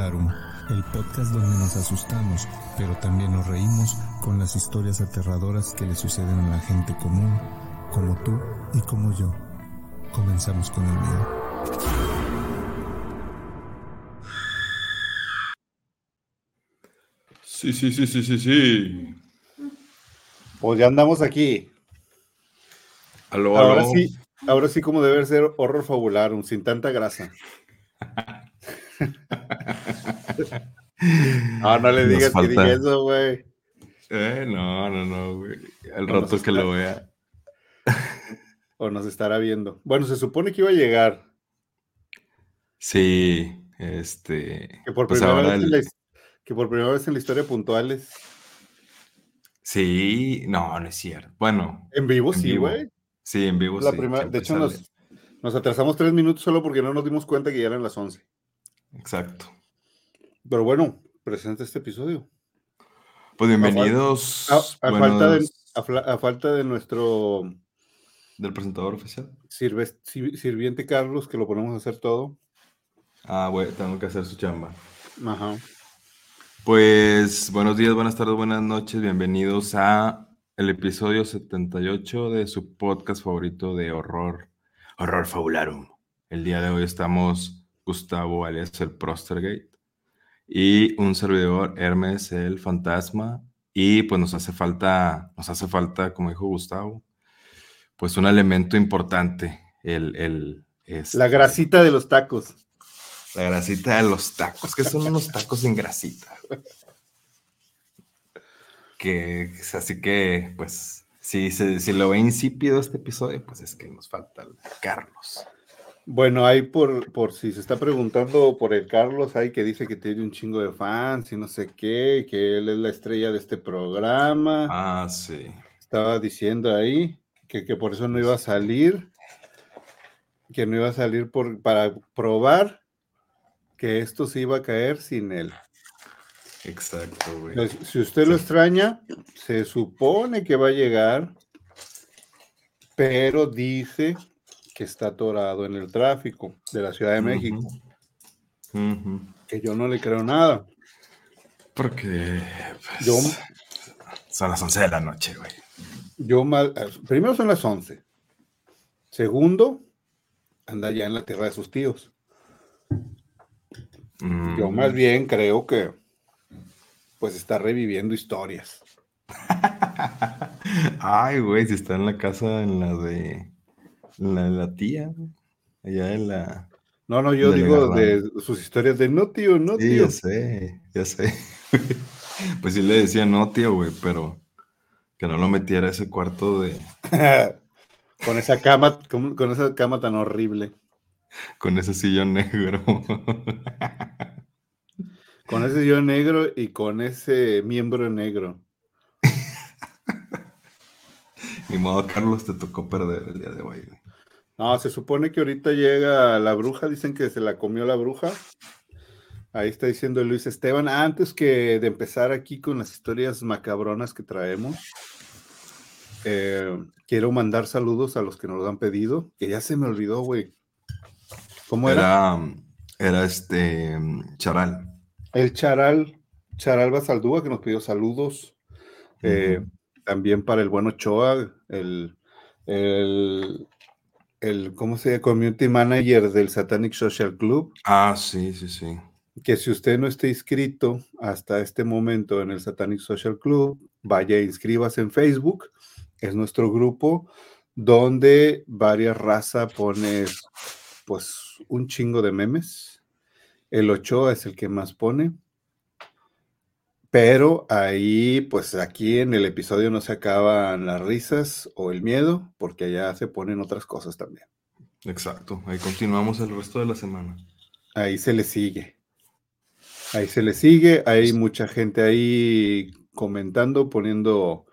El podcast donde nos asustamos, pero también nos reímos con las historias aterradoras que le suceden a la gente común, como tú y como yo. Comenzamos con el miedo. Sí, sí, sí, sí, sí, sí. Pues ya andamos aquí. Aló, Ahora aló. sí, ahora sí como debe ser horror fabularum, sin tanta grasa. No, no le digas que dije eso, güey. Eh, no, no, no, güey. No, rato que está- lo vea. O nos estará viendo. Bueno, se supone que iba a llegar. Sí, este. Que por pues primera, ahora vez, en el- la, his- que por primera vez en la historia puntuales. Sí, no, no es cierto. Bueno, En vivo, En sí, güey. sí, en vivo La sí. de hecho, sale. nos, nos atrasamos tres minutos solo porque no nos dimos cuenta que ya eran las 11. Exacto. Pero bueno, presenta este episodio. Pues bienvenidos. A, a falta, de, a falta nuestro del presentador oficial. sirve- sirviente Carlos, que lo ponemos a hacer todo. Ah, güey, tengo que hacer su chamba. Ajá. Pues buenos días, buenas tardes, buenas noches. Bienvenidos a el episodio 78 de su podcast favorito de horror, Horror Fabularum. El día de hoy estamos Gustavo alias el Prostergate y un servidor Hermes el Fantasma y pues nos hace falta, nos hace falta, como dijo Gustavo, pues un elemento importante, el, el este, La grasita de los tacos. la grasita de los tacos, que son unos tacos sin grasita. Que así que, pues, si, se- si lo ve insípido este episodio, pues es que nos falta el Carlos. Bueno, hay por, por si se está preguntando por el Carlos, hay que dice que tiene un chingo de fans y no sé qué, que él es la estrella de este programa. Ah, sí. Estaba diciendo ahí que, que por eso no iba a salir, que no iba a salir por, para probar que esto se iba a caer sin él. Exacto, güey. Entonces, si usted lo extraña, se supone que va a llegar, pero dice que está atorado en el tráfico de la Ciudad de México, que yo no le creo nada. Porque pues, Yo- son las 11 de la noche, güey. Yo mal, primero son las 11. Segundo, anda ya en la tierra de sus tíos. Yo Mm. más bien creo que pues está reviviendo historias. Ay, güey, si está en la casa, en la de la, la tía, güey. allá en la... No, no, yo digo de sus historias de no, tío, no, Sí, tío. ya sé, ya sé. Pues sí le decía no, tío, güey, pero que no lo metiera a ese cuarto de, con esa cama, con, con esa cama tan horrible. con ese sillón negro. Con ese yo negro y con ese miembro negro. Ni modo, Carlos, te tocó perder el día de hoy. No, se supone que ahorita llega la bruja, dicen que se la comió la bruja. Ahí está diciendo Luis Esteban. Antes que de empezar aquí con las historias macabronas que traemos, eh, quiero mandar saludos a los que nos lo han pedido, que ya se me olvidó, güey. ¿Cómo era? Era, era este Charal. El Charal, Charal Basaldúa, que nos pidió saludos. Eh. También para el bueno Choa, el, el, el, ¿cómo se llama? Community Manager del Satanic Social Club. Ah, sí, sí, sí. que si usted no está inscrito hasta este momento en el Satanic Social Club, vaya e inscríbase en Facebook. Es nuestro grupo donde varias razas pone pues un chingo de memes. El Ochoa es el que más pone. Pero ahí, pues aquí en el episodio no se acaban las risas o el miedo, porque allá se ponen otras cosas también. Exacto. Ahí continuamos el resto de la semana. Ahí se le sigue. Ahí se le sigue. Hay mucha gente ahí comentando, poniendo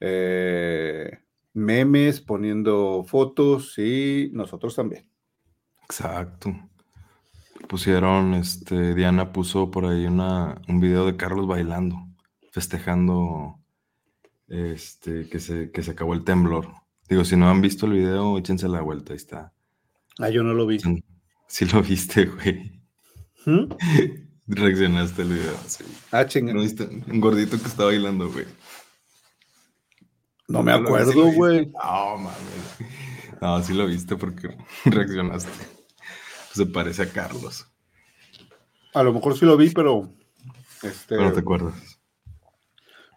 eh, memes, poniendo fotos y nosotros también. Exacto. Pusieron, este, Diana puso por ahí una, un video de Carlos bailando, festejando este, que se, que se acabó el temblor. Digo, si no han visto el video, échense la vuelta, ahí está. Ah, yo no lo vi. Si lo viste, güey. ¿Mm? Reaccionaste el video. Sí. Ah, chinga. ¿No viste? Un gordito que está bailando, güey. No me ¿No viste? acuerdo, güey. No, mames. No, sí lo viste porque reaccionaste. Se parece a Carlos. A lo mejor sí lo vi, pero este, no te acuerdas.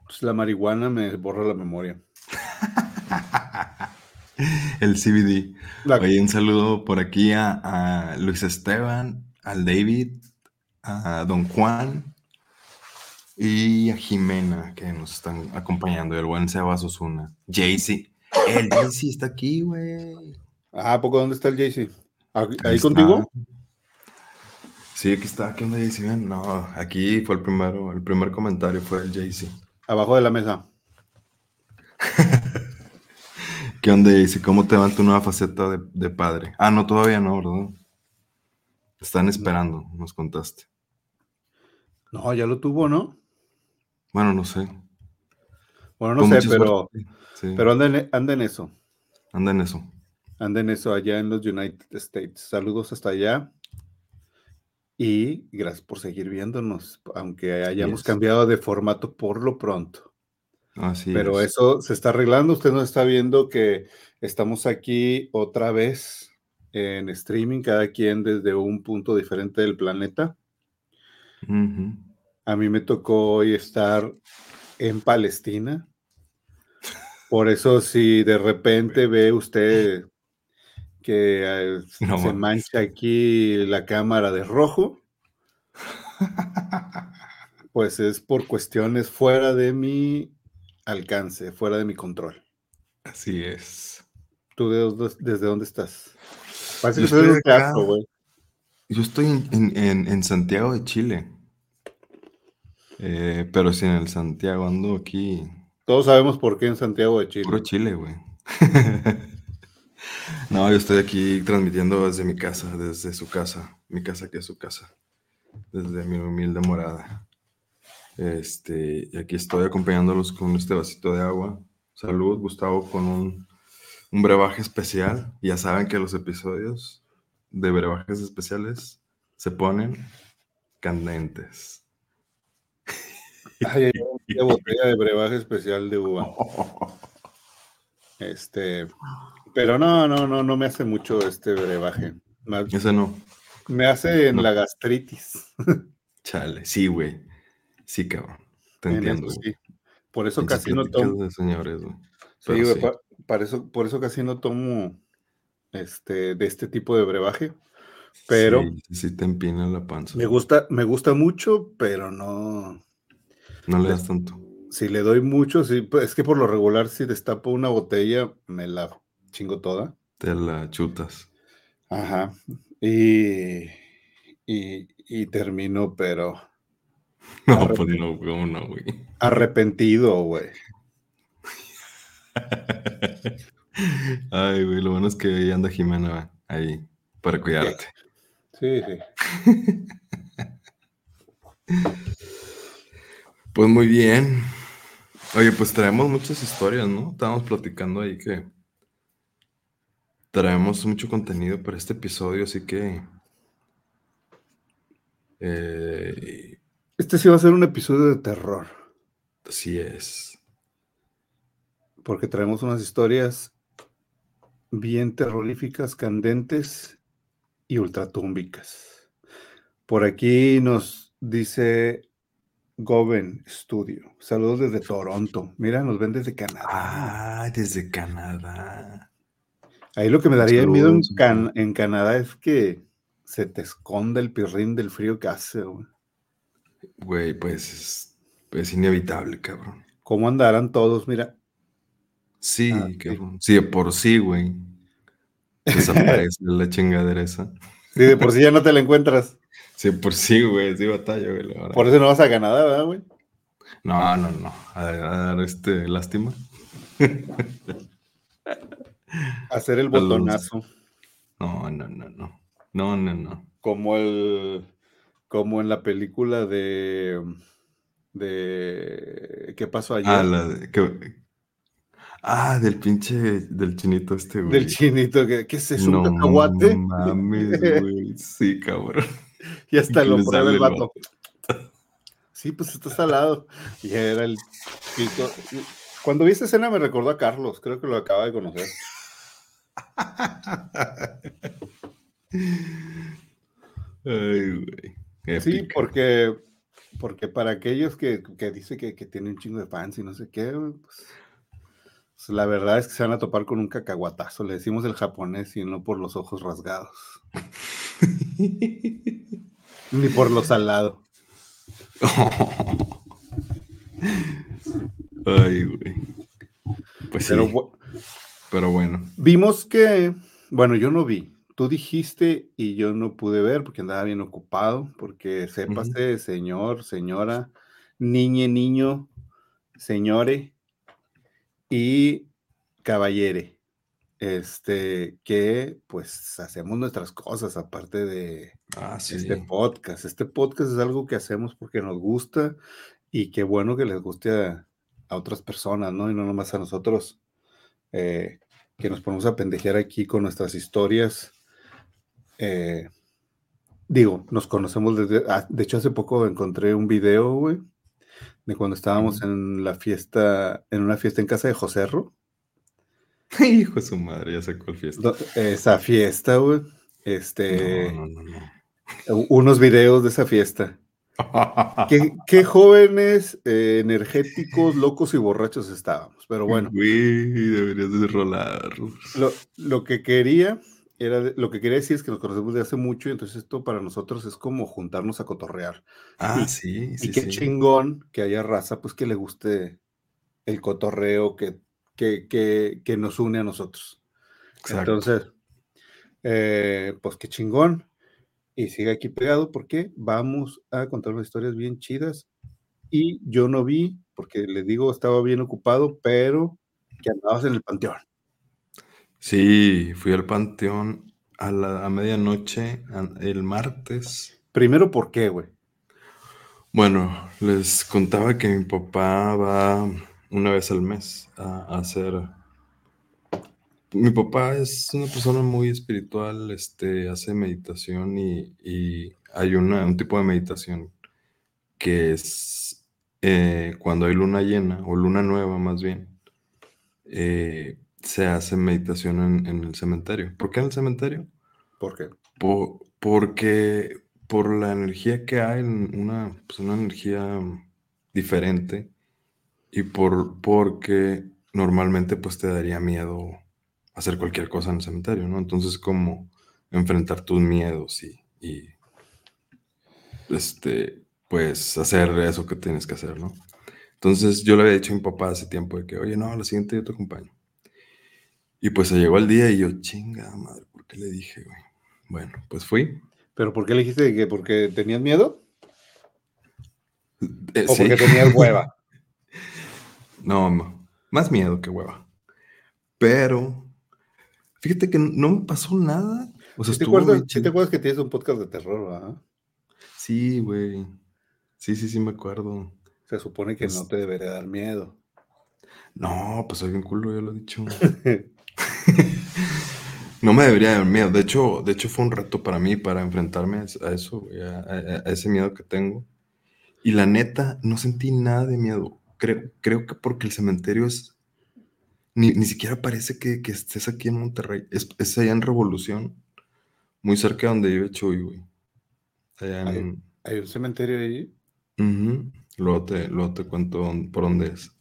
pues, la marihuana me borra la memoria. El CBD. La- Oye, un saludo por aquí a, a Luis Esteban, al David, a Don Juan y a Jimena que nos están acompañando. El buen Sebas Osuna. Jaycee. El Jaycee está aquí, güey. Ah, ¿a poco dónde está el JC? ¿Ahí está. contigo? Sí, aquí está. ¿Qué onda? Ven. No, aquí fue el primero. El primer comentario fue el Jaycee. Abajo de la mesa. ¿Qué onda, Jaycee? ¿Cómo te va en tu nueva faceta de, de padre? Ah, no, todavía no, ¿verdad? Están esperando, nos contaste. No, ya lo tuvo, ¿no? Bueno, no sé. Bueno, no Con sé, pero. Sí, pero anda, en, anda en eso. anda en eso. Anda en eso allá en los United States. Saludos hasta allá. Y gracias por seguir viéndonos, aunque hayamos Yes. cambiado de formato por lo pronto. Así Pero es. eso se está arreglando. Usted nos está viendo que estamos aquí otra vez en streaming, cada quien desde un punto diferente del planeta. Ujú. A mí me tocó hoy estar en Palestina. Por eso, si de repente ve usted que eh, No se mancha aquí la cámara de rojo, pues es por cuestiones fuera de mi alcance, fuera de mi control. Así es. ¿Tú de desde dónde estás? Parece Yo que estoy acá. teatro, güey. Yo estoy en, en- en- en Santiago de Chile. Eh, pero si en el Santiago ando aquí, Todos sabemos por qué en Santiago de Chile. puro Chile, güey. No, yo estoy aquí transmitiendo desde mi casa, desde su casa, mi casa que es su casa, desde mi humilde morada. Este, y aquí estoy acompañándolos con este vasito de agua. Salud, Gustavo, con un, un brebaje especial. Ya saben que los episodios de brebajes especiales se ponen candentes. Ay, una botella de brebaje especial de uva. Este, pero no, no, no, no me hace mucho este brebaje. Más- Ese no, Me hace en No. la gastritis. chale. Sí, güey. Sí, cabrón. Te En entiendo. eso sí. Por eso Pinches casi no tomo. de señores, güey. Sí, güey, sí. pa- para eso, por eso casi no tomo este, de este tipo de brebaje. Pero Sí, sí, sí te empina la panza. me gusta, me gusta mucho, pero no. No le das tanto. Si le doy mucho, sí, pues, es que por lo regular, si destapo una botella, me la chingo toda. Te la chutas. Ajá. Y, y, y termino, pero No, pues no, ¿cómo no, güey? arrepentido, güey. Ay, güey, lo bueno es que ahí anda Jimena ahí para cuidarte. Sí, sí. Pues muy bien. Oye, pues traemos muchas historias, ¿no? Estábamos platicando ahí que traemos mucho contenido para este episodio, así que... eh, Este sí va a ser un episodio de terror, así es. porque traemos unas historias bien terroríficas, candentes y ultratúmbicas. Por aquí nos dice Goven Studio. Saludos desde Toronto. Mira, nos ven desde Canadá. Ah, desde Canadá. Ahí lo que me daría miedo en, Can- en Canadá es que se te esconda el pirrín del frío que hace. güey. Güey, pues es, es inevitable, cabrón. ¿Cómo andarán todos? Mira, Sí, Ah, sí. cabrón. Sí, de por sí, güey. Desaparece la chingadera esa. si de por sí ya no te la encuentras. Sí, de por sí, güey. Sí, batalla, güey. Por eso no vas a Canadá, ¿verdad, güey? No, no, no. A, a dar este lástima. Hacer el botonazo. No, no, no, no. No, no, no. Como el. Como en la película de. de. ¿Qué pasó ayer? Ah, la de- que- ah, del pinche, del chinito este, güey. Del chinito. que ¿Qué es eso? ¿Un No cacahuate? mames, güey. Sí, cabrón. y hasta que lo prueba el vato. Sí, pues está salado. Y era el. Cuando vi esta escena me recordó a Carlos, creo que lo acaba de conocer. Ay, güey. Sí, porque, porque para aquellos que, que dicen que, que tienen un chingo de fans y no sé qué, pues, pues, la verdad es que se van a topar con un cacahuatazo. Le decimos el japonés y no por los ojos rasgados, ni por lo salado. Ay, güey. Pues Pero sí, pero bueno. vimos que, bueno, yo no vi. Tú dijiste y yo no pude ver porque andaba bien ocupado, porque sépase, señor, señora, niñe, niño, señore y caballere, este, que pues hacemos nuestras cosas aparte de Ah, sí. este podcast. Este podcast es algo que hacemos porque nos gusta y qué bueno que les guste a, a otras personas, ¿no? Y no nomás a nosotros, eh, que nos ponemos a pendejear aquí con nuestras historias. Eh, digo, nos conocemos desde, ah, de hecho hace poco encontré un video, güey, de cuando estábamos en la fiesta, en una fiesta en casa de Joserro. Hijo de su madre, ya sé cuál fiesta. Esa fiesta, güey. Este, No, no, no, unos videos de esa fiesta. ¿Qué, qué jóvenes eh, energéticos, locos y borrachos estábamos. Pero bueno, Güey, deberías de rolar. lo, lo que quería era lo que quería decir es que nos conocemos de hace mucho y entonces esto para nosotros es como juntarnos a cotorrear. Ah, Y- sí, sí, y qué sí. chingón que haya raza, pues que le guste el cotorreo que, que, que, que nos une a nosotros. Exacto. Entonces, eh, pues qué chingón. Y sigue aquí pegado porque vamos a contar unas historias bien chidas. Y yo no vi, porque les digo, estaba bien ocupado, pero que andabas en el panteón. Sí, fui al panteón a la a medianoche an- el martes. Primero, ¿por qué, güey? Bueno, les contaba que mi papá va una vez al mes a, a hacer. Mi papá es una persona muy espiritual, este, hace meditación y, y hay una, un tipo de meditación que es eh, cuando hay luna llena o luna nueva más bien, eh, se hace meditación en, en el cementerio. ¿Por qué en el cementerio? ¿Por qué? Po- porque por la energía que hay, en una, pues una energía diferente y por, porque normalmente pues te daría miedo hacer cualquier cosa en el cementerio, ¿no? Entonces como enfrentar tus miedos y, y este, pues hacer eso que tienes que hacer, ¿no? Entonces yo le había dicho a mi papá hace tiempo de que, oye, no, la siguiente yo te acompaño. Y pues se llegó el día y yo, chinga madre, ¿por qué le dije, güey? Bueno, pues fui. ¿Pero por qué le dijiste que porque tenías miedo? Eh, ¿O sí. porque tenías hueva? No, no, más miedo que hueva. Pero, fíjate que no me pasó nada. O sea, ¿Sí te, acuerdas, bien sí te chido. acuerdas que tienes un podcast de terror, ¿verdad? Sí, güey. Sí, sí, sí, me acuerdo. Se supone que Pues- no te debería dar miedo. No, pues soy bien culo, ya lo he dicho. No me debería dar miedo. De hecho, de hecho fue un reto para mí para enfrentarme a eso- a eso, güey, a, a- a ese miedo que tengo. Y la neta, no sentí nada de miedo. Creo, creo que porque el cementerio es... Ni, ni siquiera parece que, que estés aquí en Monterrey. Es, es allá en Revolución, muy cerca de donde vive Chuy, güey. Allá en... ¿Hay un cementerio ahí? Ujú. Luego te, luego te cuento por dónde es.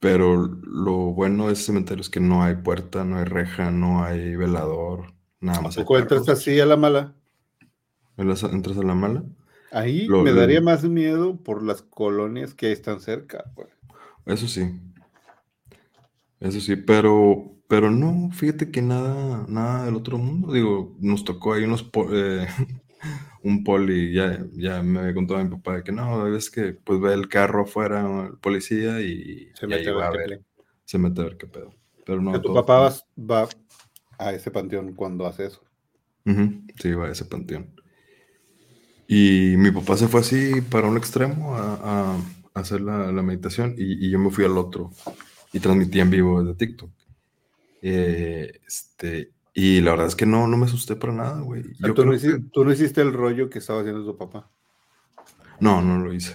Pero lo bueno de ese cementerio es que no hay puerta, no hay reja, no hay velador, nada más ¿Tampoco entras así a la mala? ¿Entras a- ¿Entras a la mala? Ahí Lo- me lo- daría más miedo por las colonias que están cerca, güey. Eso sí. Eso sí, pero, pero no, fíjate que nada, nada del otro mundo. Digo, nos tocó ahí unos po- eh, un poli, ya, ya me había contado mi papá de que no, es que pues ve el carro afuera, el policía, y, Se y mete ahí a ver va a qué ver, play. se mete a ver qué pedo. Pero no, tu todo papá vas- va a ese panteón cuando hace eso. Ujú, Sí, va a ese panteón. Y mi papá se fue así para un extremo a, a- a hacer la, la meditación y, y yo me fui al otro y transmití en vivo desde TikTok. Eh, este, y la verdad es que no, no me asusté para nada, güey. O sea, Yo tú, no creo que- hiciste, tú no hiciste el rollo que estaba haciendo tu papá. No, no lo hice.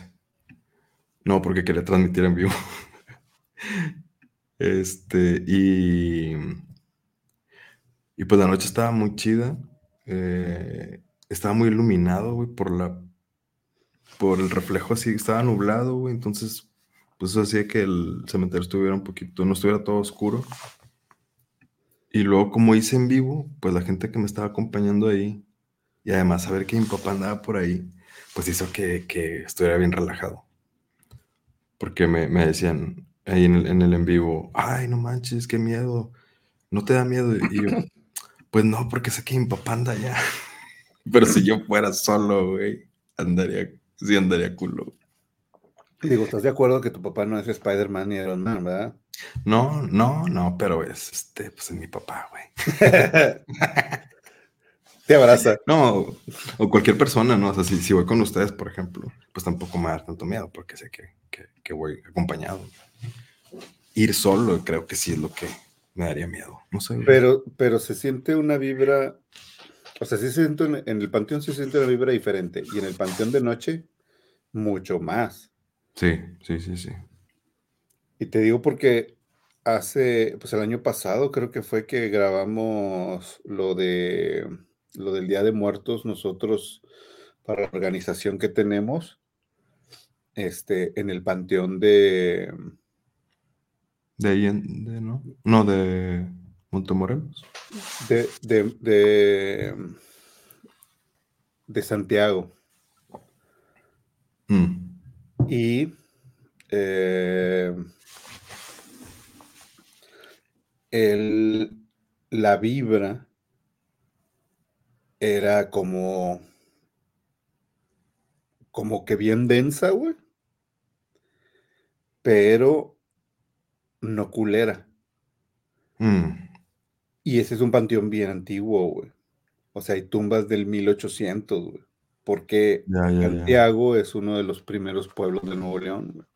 No, porque quería transmitir en vivo. Este, y, y pues la noche estaba muy chida. eh, estaba muy iluminado, güey, por la, por el reflejo así, estaba nublado, güey, entonces, pues hacía que el cementerio estuviera un poquito, no estuviera todo oscuro. Y luego, como hice en vivo, pues la gente que me estaba acompañando ahí, y además saber que mi papá andaba por ahí, pues hizo que, que estuviera bien relajado. Porque me, me decían ahí en el, en el en vivo, ay, no manches, qué miedo, no te da miedo. Y yo, pues no, porque sé que mi papá anda allá. Pero si yo fuera solo, güey, andaría, sí andaría culo. Digo, ¿estás de acuerdo que tu papá no es Spider-Man ni Iron Man, verdad? No, no, no, pero es, este, pues es mi papá, güey. Te abraza. No, o cualquier persona, ¿no? O sea, si, si voy con ustedes, por ejemplo, pues tampoco me da tanto miedo porque sé que, que, que voy acompañado. Ir solo creo que sí es lo que me daría miedo. No sé. Pero, pero se siente una vibra, o sea, sí se siente en, en el panteón se siente una vibra diferente y en el panteón de noche mucho más. Sí, sí, sí, sí. Y te digo porque hace, pues el año pasado creo que fue que grabamos lo de lo del Día de Muertos nosotros para la organización que tenemos este en el panteón de De ahí, en, de, ¿no? No, de Montemorelos. de, de, de, de Santiago. Mm. Y eh, el- la vibra era como, como que bien densa, güey, pero no culera. Mm. Y ese es un panteón bien antiguo, güey. O sea, hay tumbas del 1800, güey. Porque Ya, ya, ya. Santiago es uno de los primeros pueblos de Nuevo León.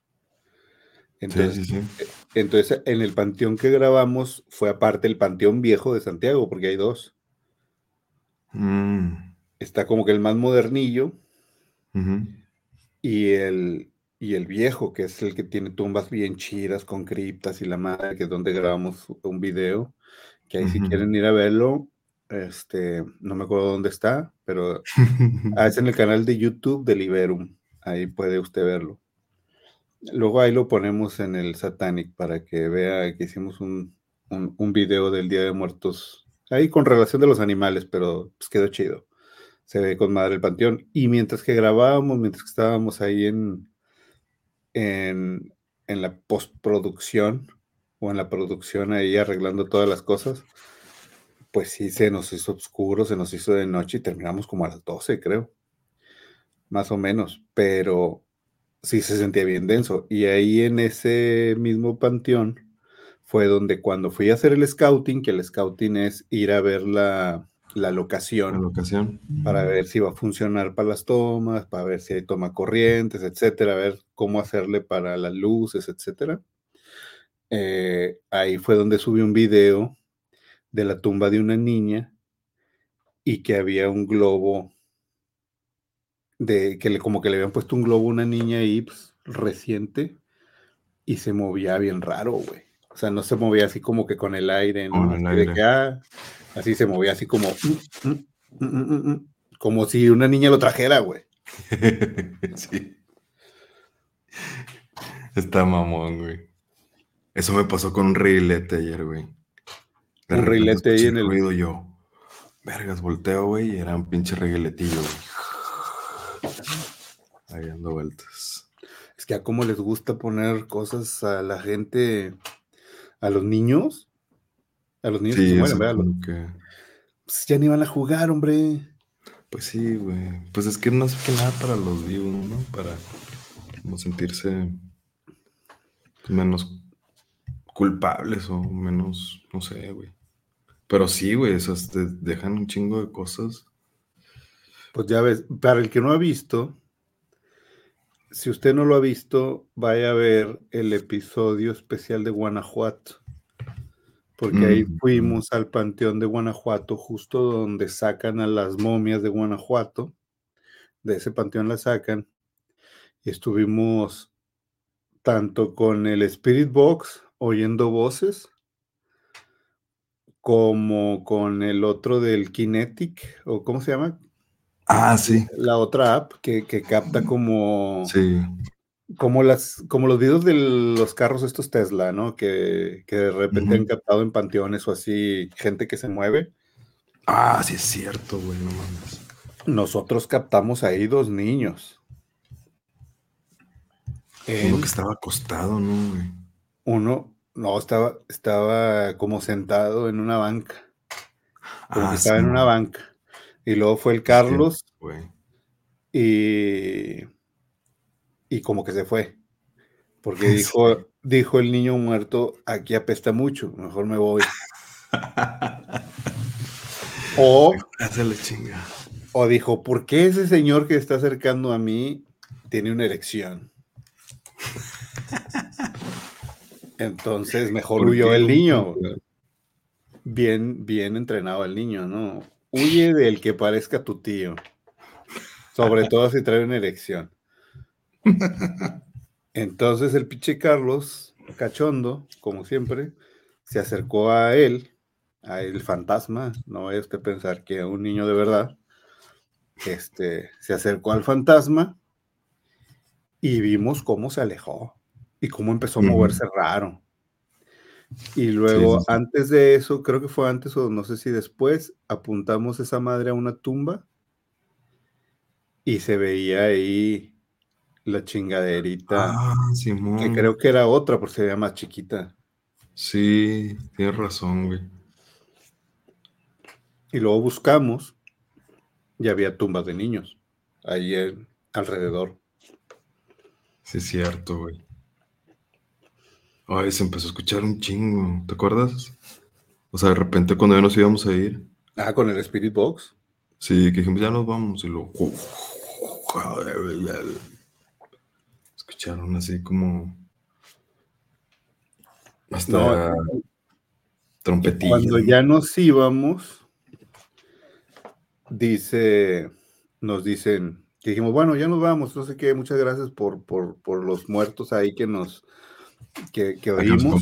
Sí, Entonces, sí, sí. entonces, en el panteón que grabamos fue aparte el panteón viejo de Santiago, porque hay dos. Mm. Está como que el más modernillo y el, y el viejo, que es el que tiene tumbas bien chidas con criptas y la madre, que es donde grabamos un video, que ahí si quieren ir a verlo, este, no me acuerdo dónde está, pero ah, es en el canal de YouTube de Liberum, ahí puede usted verlo. Luego ahí lo ponemos en el Satanic para que vea que hicimos un, un, un video del Día de Muertos, ahí con relación de los animales, pero pues quedó chido. Se ve con madre el panteón. Y mientras que grabábamos, mientras que estábamos ahí en, en, en la postproducción o en la producción ahí arreglando todas las cosas, pues sí se nos hizo oscuro, se nos hizo de noche y terminamos como a las 12, creo. Más o menos, pero sí se sentía bien denso. Y ahí en ese mismo panteón fue donde cuando fui a hacer el scouting, que el scouting es ir a ver la, la La locación locación. para ver si va a funcionar para las tomas, para ver si hay toma corrientes, etcétera, a ver cómo hacerle para las luces, etcétera. Eh, ahí fue donde subí un video de la tumba de una niña y que había un globo de que le, como que le habían puesto un globo a una niña ahí pues, reciente y se movía bien raro, güey. O sea, no se movía así como que con el aire, ¿no? El aire. que, ah, así se movía así como mm, mm, mm, mm, mm, como si una niña lo trajera, güey. sí. Está mamón, güey. Eso me pasó con un reilete ayer, güey. Un repente reilete ahí en el- ruido yo. Vergas, volteo, güey, y era un pinche reguiletillo, güey. Ahí dando vueltas. Es que a cómo les gusta poner cosas a la gente, a los niños, a los niños que Sí, se eso mueren, que... Pues ya ni van a jugar, hombre. Pues sí, güey. Pues es que es más que nada para los vivos, ¿no? Para como sentirse menos culpables o menos, no sé, güey. Pero sí, güey, esas te dejan un chingo de cosas. Pues ya ves, para el que no ha visto, si usted no lo ha visto, vaya a ver el episodio especial de Guanajuato. Porque ahí Mm, fuimos al panteón de Guanajuato, justo donde sacan a las momias de Guanajuato. De ese panteón las sacan. Y estuvimos tanto con el Spirit Box, oyendo voces, como con el otro del Kinetic, o ¿cómo se llama? Ah, sí. La otra app que, que capta como, Sí. como, las, como los videos de los carros estos Tesla, ¿no? Que, que de repente han captado en panteones o así, gente que se mueve. Ah, sí es cierto, güey, no mames. Nosotros captamos ahí dos niños. Uno que estaba acostado, ¿no, güey? uno, no, estaba, estaba como sentado en una banca. Como Ah, que estaba sí, en una banca. Y luego fue el Carlos y, y como que se fue. Porque Sí. dijo, dijo el niño muerto, aquí apesta mucho, mejor me voy. O, chinga. o dijo, ¿por qué ese señor que está acercando a mí tiene una erección? Entonces mejor ¿Por huyó el niño. Bien, bien entrenado el niño, ¿no? Huye del que parezca tu tío. Sobre todo si trae una erección. Entonces el pinche Carlos, cachondo, como siempre, se acercó a él, a el fantasma, no vaya usted a pensar que un niño de verdad, este, se acercó al fantasma y vimos cómo se alejó y cómo empezó a moverse raro. Y luego, sí, sí. antes de eso, creo que fue antes o no sé si después, apuntamos esa madre a una tumba y se veía ahí la chingaderita, Ah, Simón. que creo que era otra, porque veía más chiquita. Sí, tienes razón, güey. Y luego buscamos y había tumbas de niños ahí en- alrededor. Sí, es cierto, güey. Ay, se empezó a escuchar un chingo. ¿Te acuerdas? O sea, de repente cuando ya nos íbamos a ir, Ah, con el Spirit Box. sí, que dijimos, ya nos vamos. Y luego. Escucharon así como. Hasta No, trompetillas. Cuando ya nos íbamos, dice, nos dicen, que dijimos, bueno, ya nos vamos, no sé qué, muchas gracias por, por, por los muertos ahí que nos, que, que oímos.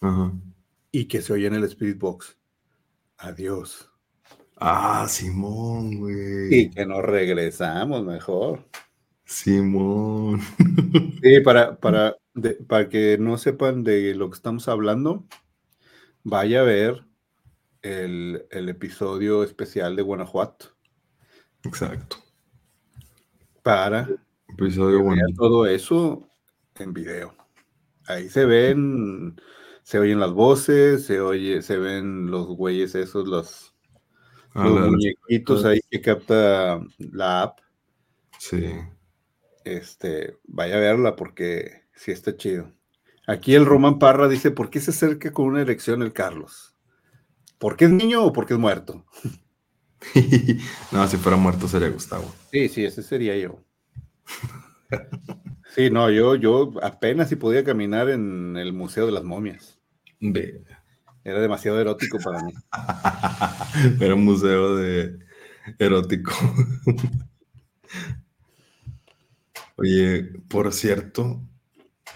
Ajá. y que se oye en el Spirit Box. Adiós. Ah, Simón, Y güey. que nos regresamos mejor. Simón. Sí, para, para, de- para que no sepan de lo que estamos hablando, vaya a ver el, el episodio especial de Guanajuato Exacto. para Episodio bueno. todo eso en video. Ahí se ven, se oyen las voces, se oye, se ven los güeyes esos, los, Ah, los la- muñequitos ahí que capta la app. Sí. Este, vaya a verla porque sí está chido. Aquí el Roman Parra dice, ¿por qué se acerca con una erección el Carlos? ¿Por qué es niño o porque es muerto? no, si fuera muerto sería Gustavo. Sí, sí, ese sería yo. Sí, no, yo, yo apenas si podía caminar en el Museo de las Momias. Era demasiado erótico para mí. Era un museo de erótico. Oye, por cierto,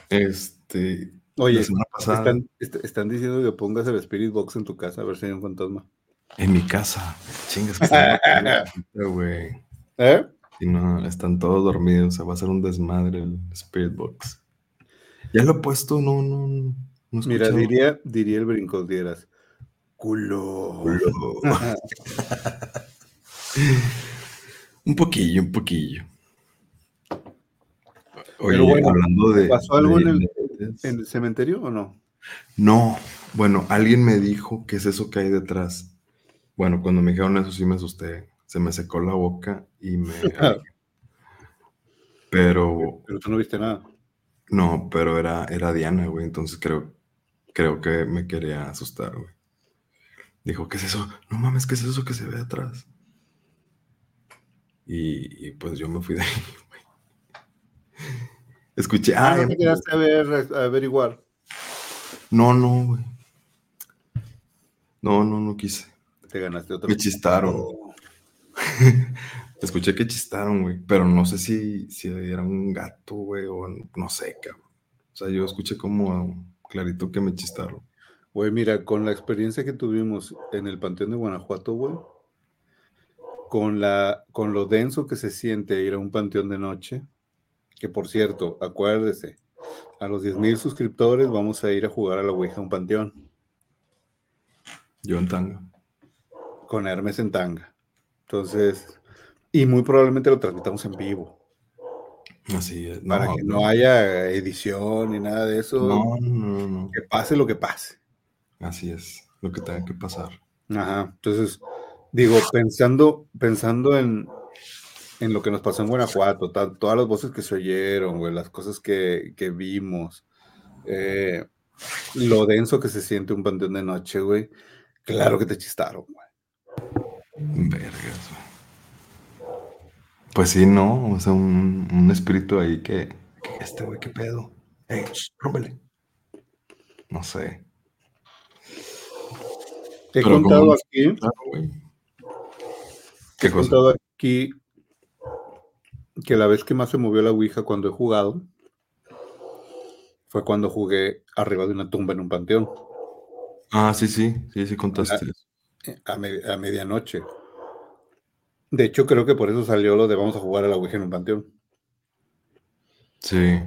este. Oye, pasada, están, est- están diciendo que pongas el Spirit Box en tu casa a ver si hay un fantasma. en mi casa. Chingas, que güey. ¿Eh? Y no, están todos dormidos. O sea, va a ser un desmadre el Spirit Box. Ya lo he puesto, no, no, no. Mira, diría, diría el brincos dieras. Culo. un poquillo, un poquillo. Oye, bueno, hablando de. ¿pasó algo de en el- ¿En el cementerio o no? No, bueno, alguien me dijo qué es eso que hay detrás. Bueno, cuando me dijeron eso sí me asusté. Se me secó la boca y me. Pero, Pero tú no viste nada. no, pero era, era Diana, güey. Entonces creo, creo que me quería asustar, güey. Dijo, ¿qué es eso? No mames, ¿qué es eso que se ve atrás? Y, y, pues yo me fui de ahí, güey. Escuché, Ah, no te quedaste a, ver, a averiguar. no, no, güey. No, no, no quise. Te ganaste otro. Me chistaron. Escuché que chistaron, güey, pero no sé si, si era un gato, güey, o no sé, cabrón. O sea, yo escuché como clarito que me chistaron. Güey, mira, con la experiencia que tuvimos en el Panteón de Guanajuato, güey, con, la, con lo denso que se siente ir a un panteón de noche, que por cierto, acuérdese, a los 10.000 suscriptores vamos a ir a jugar a la Ouija a un panteón. Yo en tanga. Con Hermes en tanga. Entonces, y muy probablemente lo transmitamos en vivo. Así es. Para que no haya edición ni nada de eso. No, no, no. Que pase lo que pase. Así es, lo que tenga que pasar. Ajá. Entonces, digo, pensando, pensando en, en lo que nos pasó en Guanajuato, todas las voces que se oyeron, güey, las cosas que, que vimos, eh, lo denso que se siente un panteón de noche, güey. Claro que te chistaron, güey. Vergas, güey. Pues sí, ¿no? O sea, un, un espíritu ahí que, que este güey, ¿qué pedo? Ey, rómpele. No sé. He contado aquí. Claro, güey. ¿Qué he cosa? contado aquí que la vez que más se movió la Ouija cuando he jugado fue cuando jugué arriba de una tumba en un panteón. Ah, sí, sí, sí, sí contaste. A, a, me, a medianoche. De hecho, creo que por eso salió lo de vamos a jugar a la Ouija en un panteón. Sí.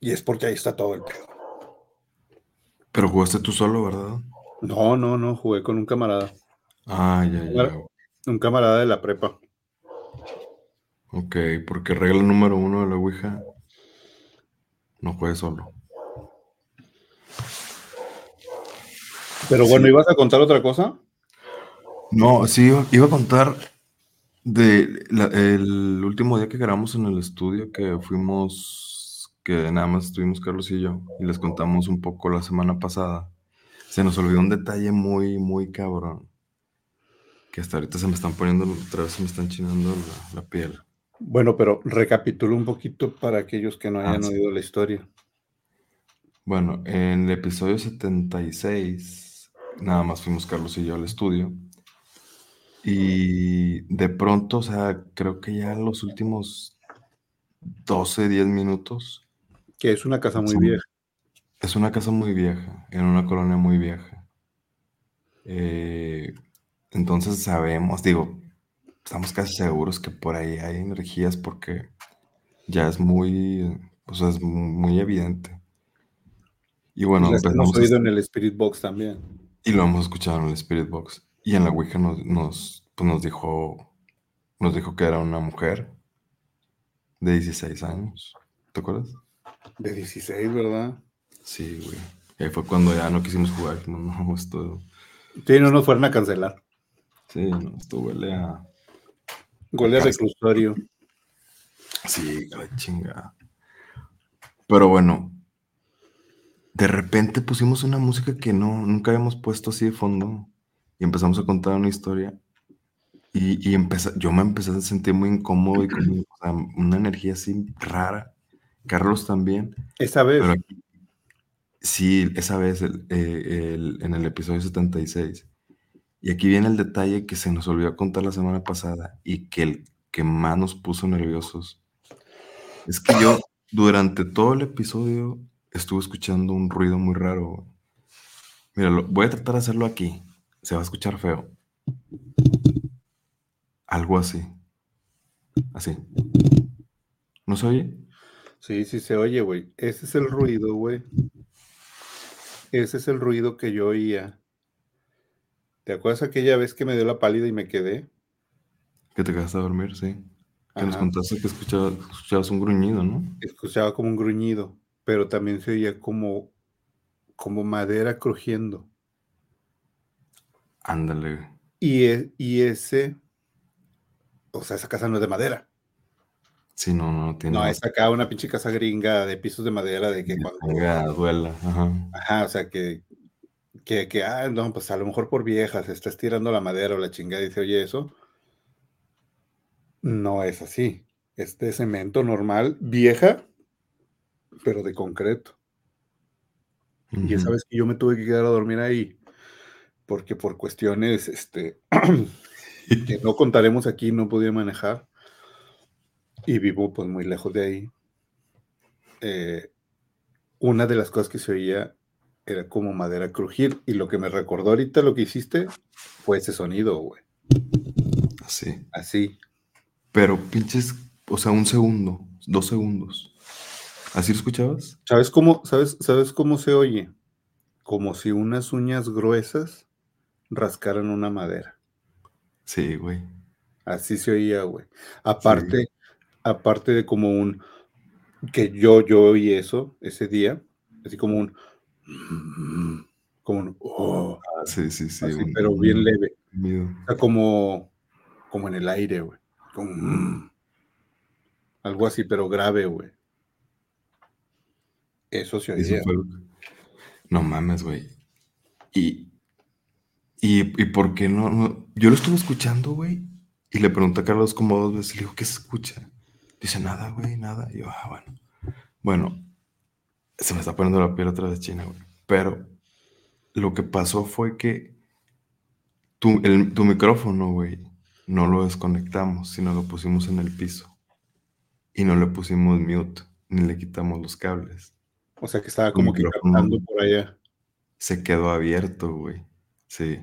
Y es porque ahí está todo el pedo. Pero jugaste tú solo, ¿verdad? No, no, no, jugué con un camarada. Ah, ya, ya. Un camarada de la prepa. Ok, porque regla número uno de la Ouija, no juegues solo. Pero bueno, sí. ¿ibas a contar otra cosa? No, sí, iba a contar de la, el último día que grabamos en el estudio, que fuimos, que nada más estuvimos Carlos y yo, y les contamos un poco la semana pasada. Se nos olvidó un detalle muy, muy cabrón. Que hasta ahorita se me están poniendo, otra vez se me están chinando la, la piel. Bueno, pero recapitulo un poquito para aquellos que no hayan ah, sí. oído la historia. Bueno, en el episodio 76, nada más fuimos Carlos y yo al estudio. Y de pronto, o sea, creo que ya los últimos 12, 10 minutos. Que es una casa muy es vieja. Es una casa muy vieja, en una colonia muy vieja. Eh, entonces sabemos, digo, estamos casi seguros que por ahí hay energías porque ya es muy, o sea, es muy evidente. Y bueno, y hemos oído en el Spirit Box también. Y lo hemos escuchado en el Spirit Box. Y en la Ouija nos, nos, pues nos dijo, nos dijo que era una mujer de 16 años. ¿Te acuerdas? De 16, ¿verdad? Sí, güey. Y ahí fue cuando ya no quisimos jugar. No, no, esto... Sí, no nos fueron a cancelar. Sí, no, esto huele a, Huele a reclusorio. Sí, la chingada. Pero bueno, de repente pusimos una música que no, nunca habíamos puesto así de fondo y empezamos a contar una historia y, y empecé, yo me empecé a sentir muy incómodo y con o sea, una energía así rara. Carlos también. Esa vez. Pero, sí, esa vez el, el, en el episodio 76. Y aquí viene el detalle que se nos olvidó contar la semana pasada y que el que más nos puso nerviosos. Es que yo durante todo el episodio estuve escuchando un ruido muy raro. Mira, lo, voy a tratar de hacerlo aquí. Se va a escuchar feo. Algo así. Así. ¿No se oye? Sí, sí se oye, güey. Ese es el ruido, güey. Ese es el ruido que yo oía ¿Te acuerdas aquella vez que me dio la pálida y me quedé? Que te quedaste a dormir, sí. Que Ajá. nos contaste que escuchabas, escuchabas, un gruñido, ¿no? Escuchaba como un gruñido, pero también se oía como, como madera crujiendo. Ándale. Y, e, y ese, o sea, esa casa no es de madera. Sí, no, no tiene. No, es acá una pinche casa gringa de pisos de madera de que cuando. Duela. Ajá. Ajá, o sea que que, que, ah, no, pues a lo mejor por viejas, está estirando la madera o la chingada y dice, oye, eso no es así. Es de cemento normal, vieja, pero de concreto. Uh -huh. Y esa vez que yo me tuve que quedar a dormir ahí, porque por cuestiones este, que no contaremos aquí, no podía manejar. Y vivo pues muy lejos de ahí. eh, una de las cosas que se oía era como madera crujir. Y lo que me recordó ahorita lo que hiciste fue ese sonido, güey. Así. Así. Pero pinches, o sea, un segundo, dos segundos. ¿Así lo escuchabas? ¿Sabes cómo, sabes, ¿Sabes cómo se oye? Como si unas uñas gruesas rascaran una madera. Sí, güey. Así se oía, güey. Aparte, aparte de como un que yo, yo oí eso ese día, así como un como un oh, Ah, sí, sí, sí. así, un- pero bien leve. miedo. O sea, como, como en el aire, güey. Como, mm. algo así, pero grave, güey. Eso fue No mames, güey. Y, y, y por qué no, no? Yo lo estuve escuchando, güey. Y le pregunté a Carlos como dos veces. Le digo, ¿qué se escucha? Dice, nada, güey, nada. Y yo, ah, bueno. Bueno, se me está poniendo la piel otra vez china, güey. Pero lo que pasó fue que tu, el- tu micrófono, güey, no lo desconectamos, sino lo pusimos en el piso. Y no le pusimos mute, ni le quitamos los cables. O sea, que estaba como que captando por allá. se quedó abierto, güey. Sí.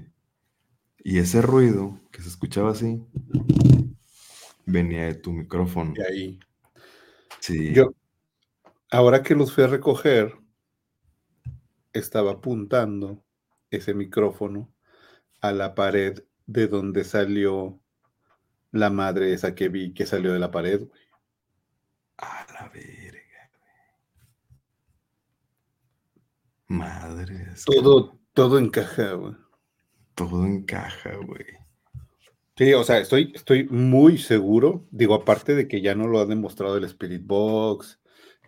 Y ese ruido que se escuchaba así venía de tu micrófono. Y ahí. Sí. Yo, ahora que los fui a recoger, estaba apuntando ese micrófono a la pared de donde salió la madre esa que vi que salió de la pared, güey. A la verga. Güey. Madres. Todo, todo encaja, güey. Todo encaja, güey. Sí, o sea, estoy, estoy muy seguro, digo, aparte de que ya no lo ha demostrado el Spirit Box,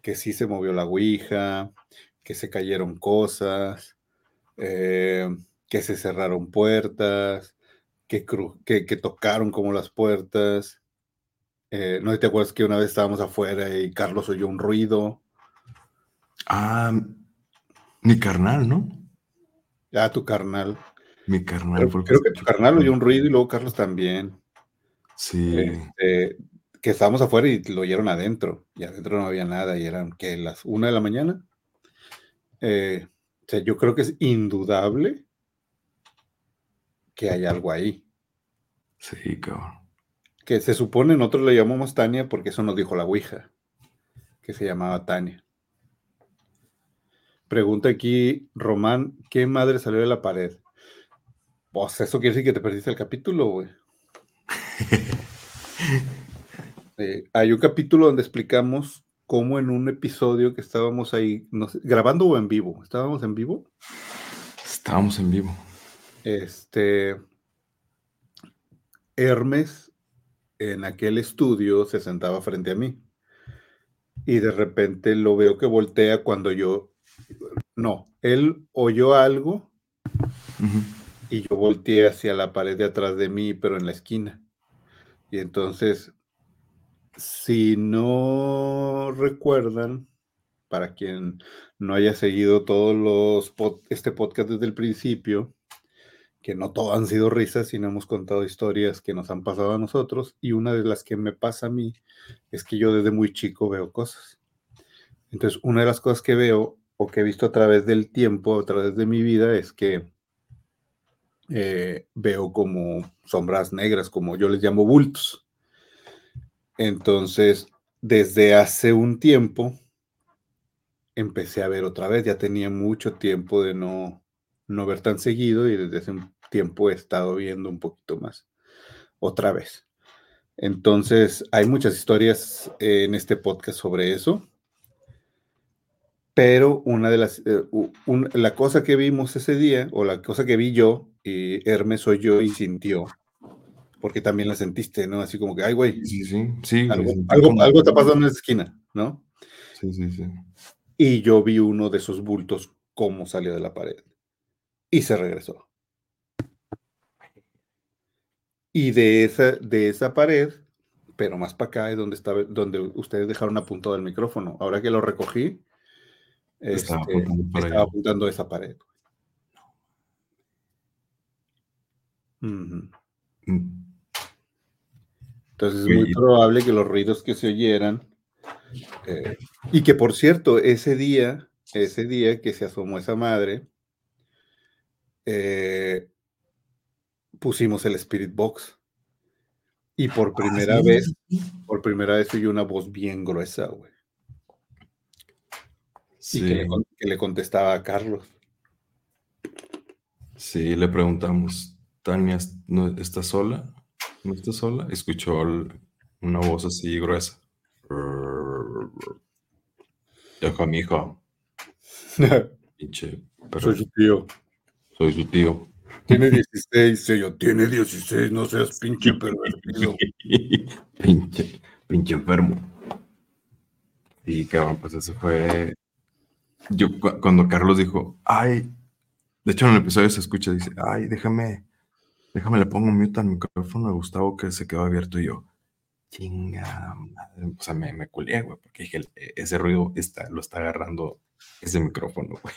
que sí se movió la Ouija, que se cayeron cosas, eh, que se cerraron puertas, que, cru- que, que tocaron como las puertas. Eh, ¿No te acuerdas que una vez estábamos afuera y Carlos oyó un ruido? Ah, mi carnal, ¿no? Ah, tu carnal. Mi carnal. Creo, que tu carnal oyó un ruido y luego Carlos también. Sí. Este, que estábamos afuera y lo oyeron adentro, y adentro no había nada, y eran que las una de la mañana. Eh, o sea, yo creo que es indudable que hay algo ahí. Sí, cabrón. Que se supone nosotros le llamamos Tania porque eso nos dijo la Ouija, que se llamaba Tania. Pregunta aquí, Román, ¿qué madre salió de la pared? Pues eso quiere decir que te perdiste el capítulo, güey. Eh, hay un capítulo donde explicamos cómo en un episodio que estábamos ahí, no sé, grabando o en vivo, estábamos en vivo, Estábamos en vivo. este, Hermes en aquel estudio se sentaba frente a mí y de repente lo veo que voltea cuando yo, no, él oyó algo y yo volteé hacia la pared de atrás de mí, pero en la esquina. Y entonces, si no recuerdan, para quien no haya seguido todos los pod- este podcast desde el principio, que no todo han sido risas, sino hemos contado historias que nos han pasado a nosotros, y una de las que me pasa a mí es que yo desde muy chico veo cosas. Entonces, una de las cosas que veo o que he visto a través del tiempo, a través de mi vida, es que eh, veo como sombras negras, como yo les llamo bultos. Entonces, desde hace un tiempo, empecé a ver otra vez, ya tenía mucho tiempo de no, no ver tan seguido y desde hace un tiempo he estado viendo un poquito más, otra vez. Entonces, hay muchas historias eh, en este podcast sobre eso. Pero una de las, eh, un- la cosa que vimos ese día, o la cosa que vi yo, y Hermes oyó y sintió, porque también la sentiste, ¿no? Así como que, ay, güey, Sí, sí, sí. algo, algo, como- algo está pasando en la esquina, ¿no? Sí, sí, sí. Y yo vi uno de esos bultos cómo salió de la pared. Y se regresó. Y de esa, de esa pared, pero más para acá es donde estaba, donde ustedes dejaron apuntado el micrófono. Ahora que lo recogí, Estaba este, apuntando para estaba allá. apuntando a esa pared. Ujú. Mm, Entonces es muy probable que los ruidos que se oyeran Eh, y que por cierto, ese día, ese día que se asomó esa madre, eh, pusimos el Spirit Box. Y por Ah, primera sí, vez, por primera vez oí una voz bien gruesa, güey. Y que le, que contestaba a Carlos. sí, le preguntamos, Tania, ¿no ¿estás sola? ¿No estás sola? Escuchó el- una voz así gruesa. Deja mi hija, pinche. Soy su tío. Soy su tío. Tiene 16, y yo, tiene 16, no seas pinche pervertido. pinche, pinche enfermo. Y cabrón, pues eso fue. Yo cu- cuando Carlos dijo, ay, de hecho en el episodio se escucha, dice, ay, déjame, déjame le pongo mute al micrófono a Gustavo que se quedó abierto y yo, chinga madre, o sea, me, me culié, güey, porque dije, "E- ese ruido está, lo está agarrando ese micrófono, güey.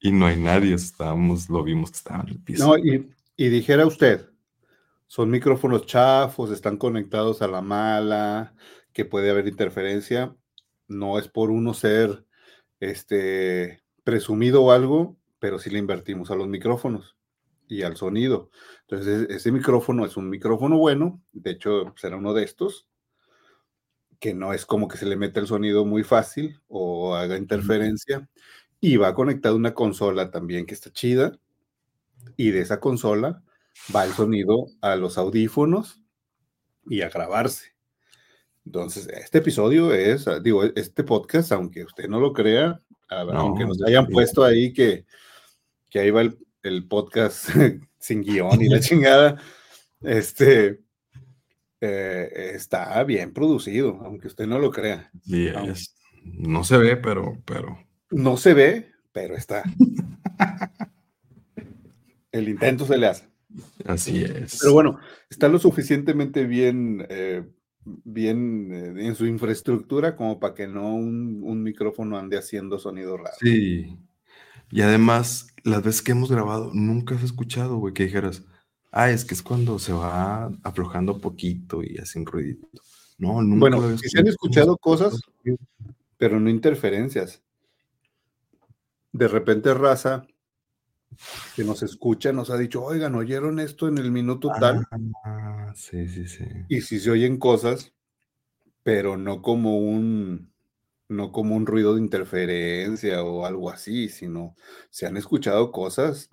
Y no hay nadie, estábamos, lo vimos que estaba en el piso. No, y dijera usted, son micrófonos chafos, están conectados a la mala, que puede haber interferencia. No es por uno ser este presumido o algo, pero sí le invertimos a los micrófonos y al sonido. Entonces, ese micrófono es un micrófono bueno, de hecho, será uno de estos, que no es como que se le mete el sonido muy fácil o haga interferencia. Y va conectado a una consola también que está chida. Y de esa consola va el sonido a los audífonos y a grabarse. Entonces, este episodio es, ah, digo, este podcast, aunque usted no lo crea, No, aunque nos hayan puesto ahí que, que ahí va el, el podcast sin guion y la chingada, este, eh, está bien producido, aunque usted no lo crea. Sí, es- no se ve, pero, pero No se ve, pero está. El intento se le hace. así es. Pero bueno, está lo suficientemente bien, eh, bien eh, en su infraestructura como para que no un, un micrófono ande haciendo sonido raro. Sí. Y además, las veces que hemos grabado, nunca has escuchado, güey, que dijeras, ah, es que es cuando se va aflojando poquito y hace un ruidito. No, nunca Bueno, sí se han escuchado cosas, pero no interferencias. De repente raza que nos escucha nos ha dicho, oigan, ¿oyeron esto en el minuto tal? Ah, sí, sí, sí. Y sí se oyen cosas, pero no como un no como un ruido de interferencia o algo así, sino se han escuchado cosas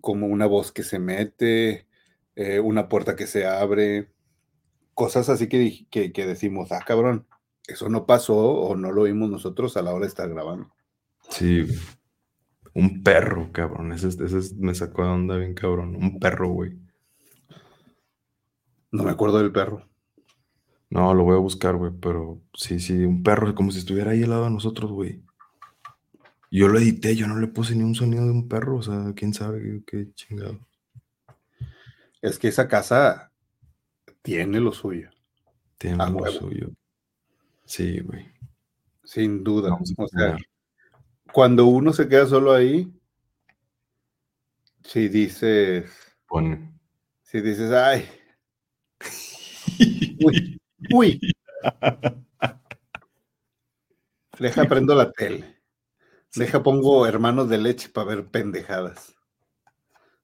como una voz que se mete, eh, una puerta que se abre, cosas así que, que, que decimos, ah, cabrón, eso no pasó o no lo vimos nosotros a la hora de estar grabando. Sí. Un perro, cabrón. Ese, ese me sacó de onda bien, cabrón. Un perro, güey. No me acuerdo del perro. No, lo voy a buscar, güey, pero sí, sí, un perro, como si estuviera ahí al lado de nosotros, güey. Yo lo edité, yo no le puse ni un sonido de un perro, o sea, quién sabe qué, qué chingado. Es que esa casa tiene lo suyo, Tiene A lo huevo. suyo. Sí, güey. sin duda. O sea. Cuando uno se queda solo ahí, si dices, Pone. si dices, ay, uy, uy, deja prendo la tele, deja pongo hermanos de leche para ver pendejadas.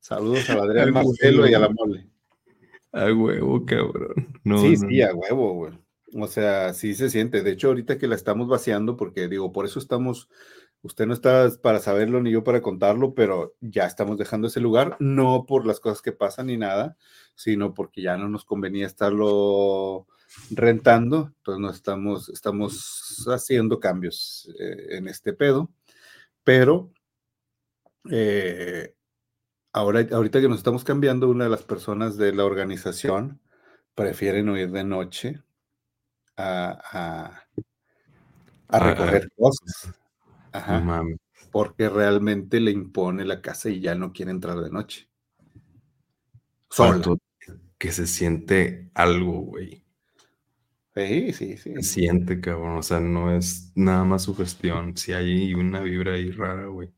Saludos a Adrián Ay, Marcelo y a la mole. A huevo, cabrón. No, sí, no, sí, a huevo, güey. O sea, sí se siente. De hecho, ahorita que la estamos vaciando, porque digo, por eso estamos, usted no está para saberlo ni yo para contarlo, pero ya estamos dejando ese lugar, no por las cosas que pasan ni nada, sino porque ya no nos convenía estarlo rentando, entonces no estamos, estamos haciendo cambios eh, en este pedo, pero eh, ahora, ahorita que nos estamos cambiando, una de las personas de la organización prefieren oír de noche a, a, a recoger cosas. No Ajá, mames. porque realmente le impone la casa y ya no quiere entrar de noche. Cuánto que se siente algo, güey. Sí, sí, sí. Se siente, cabrón. O sea, no es nada más su gestión. Si hay una vibra ahí rara, güey.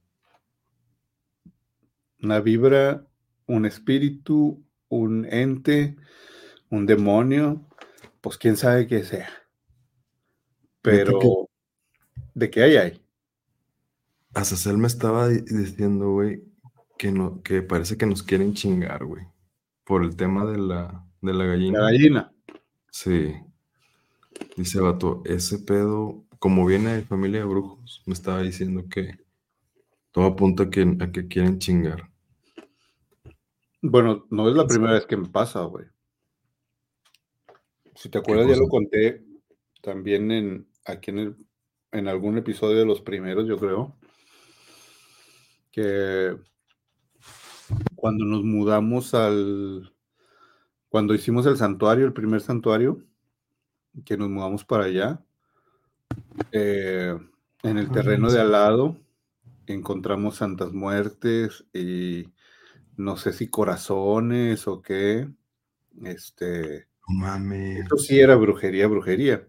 Una vibra, un espíritu, un ente, un demonio, pues quién sabe qué sea. Pero, ¿de qué hay hay? Azazel me estaba di- diciendo, güey, que, no, que parece que nos quieren chingar, güey. Por el tema de la, de la gallina. La gallina. Sí. Dice vato, ese pedo, como viene de familia de brujos, me estaba diciendo que todo apunta a que, a que quieren chingar. Bueno, no es la primera vez que me pasa, güey. Si te acuerdas, ya lo conté también en aquí en, el- en algún episodio de los primeros, yo creo. Que cuando nos mudamos al. Cuando hicimos el santuario, el primer santuario, que nos mudamos para allá, eh, en el Ah, terreno de al lado encontramos santas muertes y no sé si corazones o qué. Este, No mames. eso sí era brujería, brujería.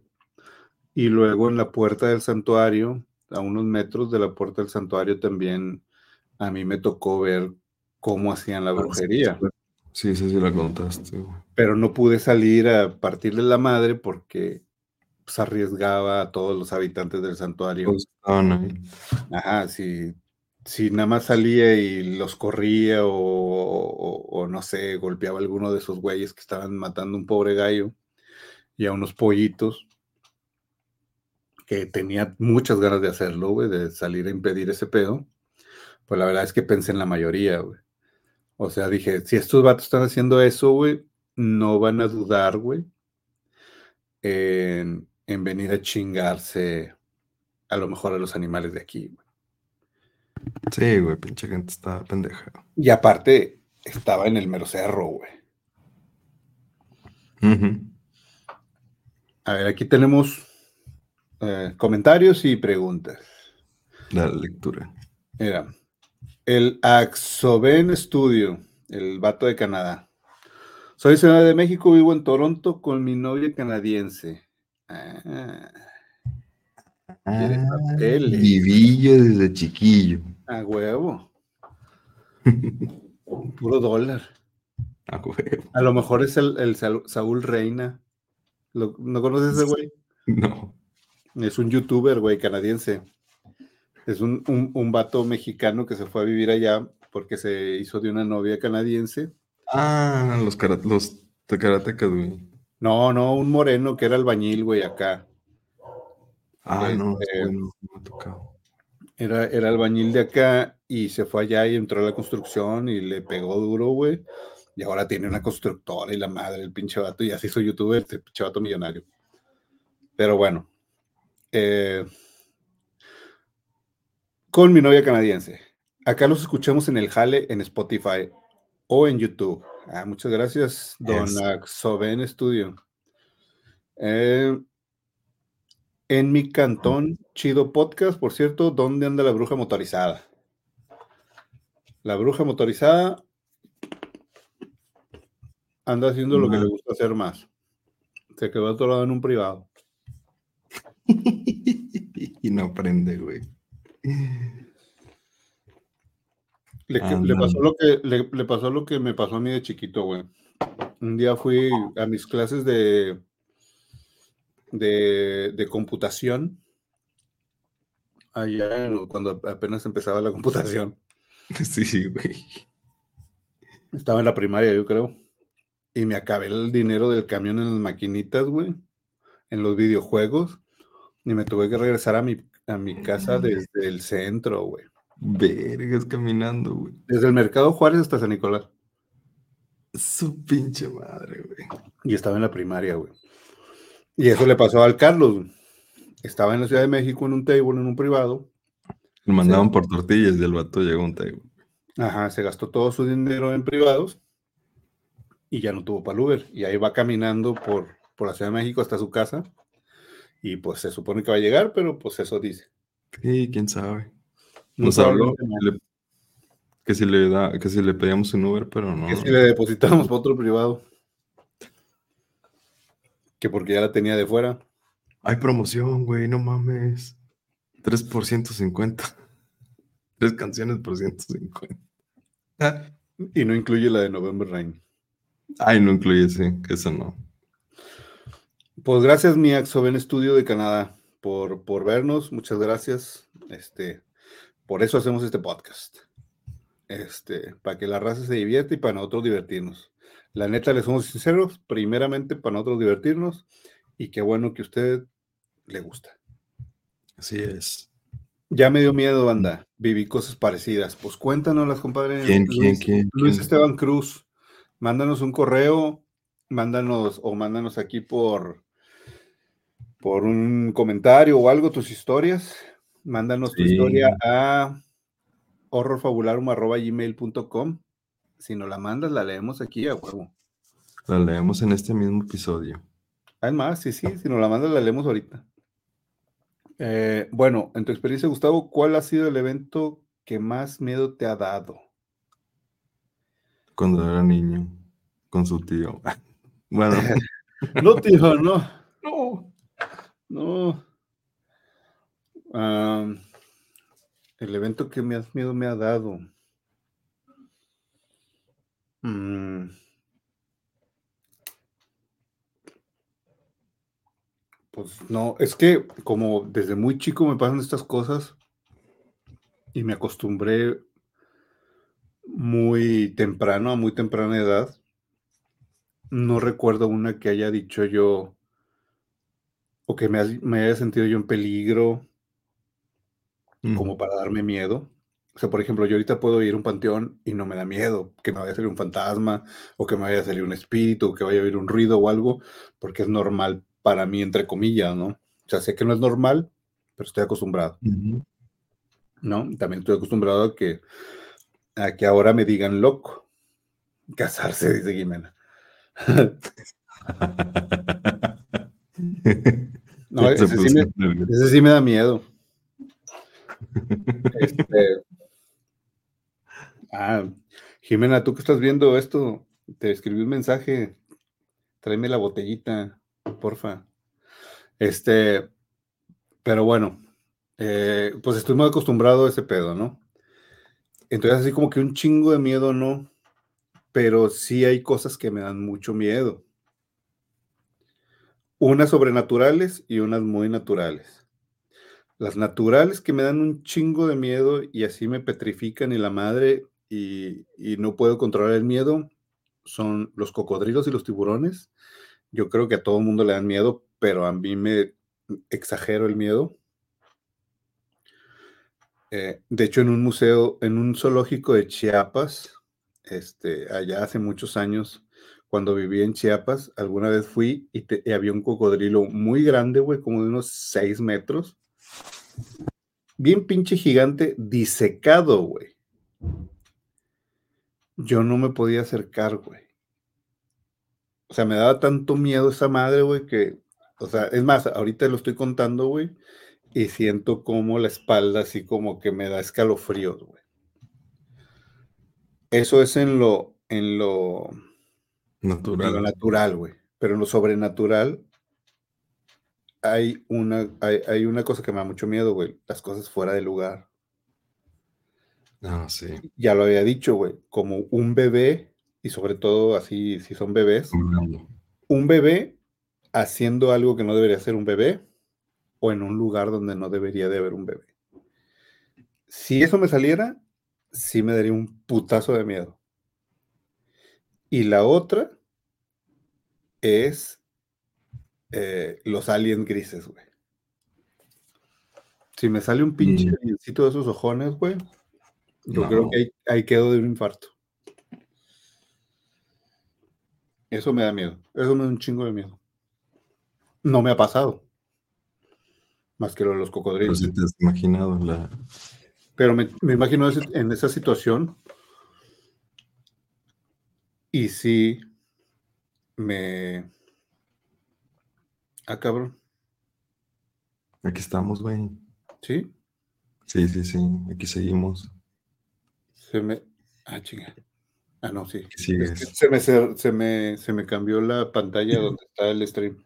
Y luego en la puerta del santuario, a unos metros de la puerta del santuario también a mí me tocó ver cómo hacían la brujería, Sí, sí, sí, la contaste, güey. pero no pude salir a partirle la madre porque pues, arriesgaba a todos los habitantes del santuario. Ahí. Ajá, si, si nada más salía y los corría o, o- o no sé, golpeaba a alguno de esos güeyes que estaban matando un pobre gallo y a unos pollitos, que tenía muchas ganas de hacerlo, güey, de salir a impedir ese pedo, pues la verdad es que pensé en la mayoría, güey. O sea, dije, si estos vatos están haciendo eso, güey, no van a dudar, güey, en, en venir a chingarse a lo mejor a los animales de aquí, güey. Sí, güey, pinche gente está pendeja. Y aparte, estaba en el mero cerro, güey. Ujú. A ver, aquí tenemos eh, comentarios y preguntas. La lectura. Mira, el Axoben Studio, el vato de Canadá. Soy Ciudad de México, vivo en Toronto con mi novia canadiense. Ah, papeles. Vivillo desde chiquillo. a huevo. Puro dólar. Ah, güey. A lo mejor es el, el Saúl- Reina. ¿Lo- ¿No conoces a ese güey? No. Es un youtuber, güey, canadiense. Es un, un, un vato mexicano que se fue a vivir allá porque se hizo de una novia canadiense. Ah, los, kara- los karatecas, güey. No, no, un moreno que era albañil, güey, acá. Ah, no, Este- me ha tocado. Era, era albañil de acá y se fue allá y entró a la construcción y le pegó duro, güey. Y ahora tiene una constructora y la madre, el pinche vato, y así hizo youtuber, este pinche vato millonario. Pero bueno. eh, con mi novia canadiense. Acá los escuchamos en el Jale, en Spotify o en YouTube. Ah, muchas gracias, don Eso. Axoven Studio. Eh, en mi cantón, chido podcast, por cierto, ¿dónde anda la bruja motorizada? La bruja motorizada anda haciendo lo que le gusta hacer más. Se quedó atorado en un privado. y no aprende, güey. Le, pasó lo que, le, le pasó lo que me pasó a mí de chiquito, güey. Un día fui a mis clases de, de, de computación, allá cuando apenas empezaba la computación. Sí, güey. Estaba en la primaria, yo creo. Y me acabé el dinero del camión en las maquinitas, güey. En los videojuegos. Y me tuve que regresar a mi, a mi casa desde el centro, güey. Vergas caminando, güey. Desde el Mercado Juárez hasta San Nicolás. Su pinche madre, güey. Y estaba en la primaria, güey. Y eso le pasó al Carlos. güey. Estaba en la Ciudad de México en un table, en un privado. Lo mandaban por tortillas y el vato llegó un table. Ajá, se gastó todo su dinero en privados. Y ya no tuvo para Uber. Y ahí va caminando por, por la Ciudad de México hasta su casa. Y pues se supone que va a llegar, pero pues eso dice. Sí, quién sabe. Nos habló no. que, le- que si le da, que si le pedíamos un Uber, pero no. Que si le depositamos para otro privado. Que porque ya la tenía de fuera. Hay promoción, güey, no mames. 3 por 150. Tres canciones por 150. Y no incluye la de November Rain. Ay, no incluye ese, que eso no. Pues gracias, mi Axoven Studio de Canadá, por, por vernos, muchas gracias. Este, por eso hacemos este podcast. Este, para que la raza se divierta y para nosotros divertirnos. La neta, les somos sinceros, primeramente para nosotros divertirnos y qué bueno que a usted le gusta. Así es. Ya me dio miedo, banda. Viví cosas parecidas. Pues cuéntanos las compadres. ¿Quién, Luis, quién, quién, Luis? Esteban Cruz. Mándanos un correo, mándanos o mándanos aquí por, por un comentario o algo tus historias. Mándanos tu historia a horrorfabularum.gmail.com. Si nos la mandas, la leemos aquí a huevo. La leemos en este mismo episodio. Además, sí, sí, si nos la mandas, la leemos ahorita. Eh, bueno, en tu experiencia, Gustavo, ¿cuál ha sido el evento que más miedo te ha dado? Cuando era niño, con su tío. Bueno, No, tío, no. No. No. El evento que más miedo me ha dado. Mm. Pues no, es que como desde muy chico me pasan estas cosas y me acostumbré muy temprano, a muy temprana edad. No recuerdo una que haya dicho yo o que me, me haya sentido yo en peligro como para darme miedo. O sea, por ejemplo, yo ahorita puedo ir a un panteón y no me da miedo que me vaya a salir un fantasma o que me vaya a salir un espíritu o que vaya a oír un ruido o algo, porque es normal para mí, entre comillas, ¿no? O sea, sé que no es normal, pero estoy acostumbrado. ¿no? También estoy acostumbrado a que, a que ahora me digan loco. Casarse, dice Jimena. No, ese sí, me, nervioso. ese sí me da miedo. Este, ah, Jimena, tú que estás viendo esto, te escribí un mensaje. Tráeme la botellita, porfa. Este, pero bueno, eh, pues estoy muy acostumbrado a ese pedo, ¿no? Entonces, así como que un chingo de miedo, no, pero sí hay cosas que me dan mucho miedo. Unas sobrenaturales y unas muy naturales. Las naturales que me dan un chingo de miedo y así me petrifican y la madre y, no puedo controlar el miedo son los cocodrilos y los tiburones. Yo creo que a todo el mundo le dan miedo, pero a mí me exagero el miedo. Eh, de hecho, en un museo, en un zoológico de Chiapas, este, allá hace muchos años, cuando viví en Chiapas, alguna vez fui y, había un cocodrilo muy grande, güey, como de unos 6 metros. Bien pinche gigante, disecado, güey. Yo no me podía acercar, güey. O sea, me daba tanto miedo esa madre, güey, que, o sea, es más, ahorita lo estoy contando, güey, y siento como la espalda así como que me da escalofríos, güey. Eso es en lo, en lo, en lo Natural. natural, güey. Pero en lo sobrenatural hay una, hay, hay una cosa que me da mucho miedo, güey. Las cosas fuera de lugar. Ah, sí. Ya lo había dicho, güey. Como un bebé, y sobre todo así, si son bebés, Hablando. un bebé haciendo algo que no debería ser un bebé o en un lugar donde no debería de haber un bebé. Si eso me saliera, sí me daría un putazo de miedo. Y la otra es eh, los aliens grises, güey. Si me sale un pinche Mm. aliencito de esos ojones, güey, yo No. creo que ahí, ahí quedo de un infarto. Eso me da miedo. Eso me da un chingo de miedo. No me ha pasado. Más que lo de los Pero cocodrilos. si te has imaginado la. Pero me, me imagino en esa situación. Y sí me. Ah, cabrón. Aquí estamos, güey. Sí. Sí, sí, sí. Aquí seguimos. Se me. Ah, chinga. Ah, no, sí. Es que se, me, cer- se, me, se me cambió la pantalla donde está el stream.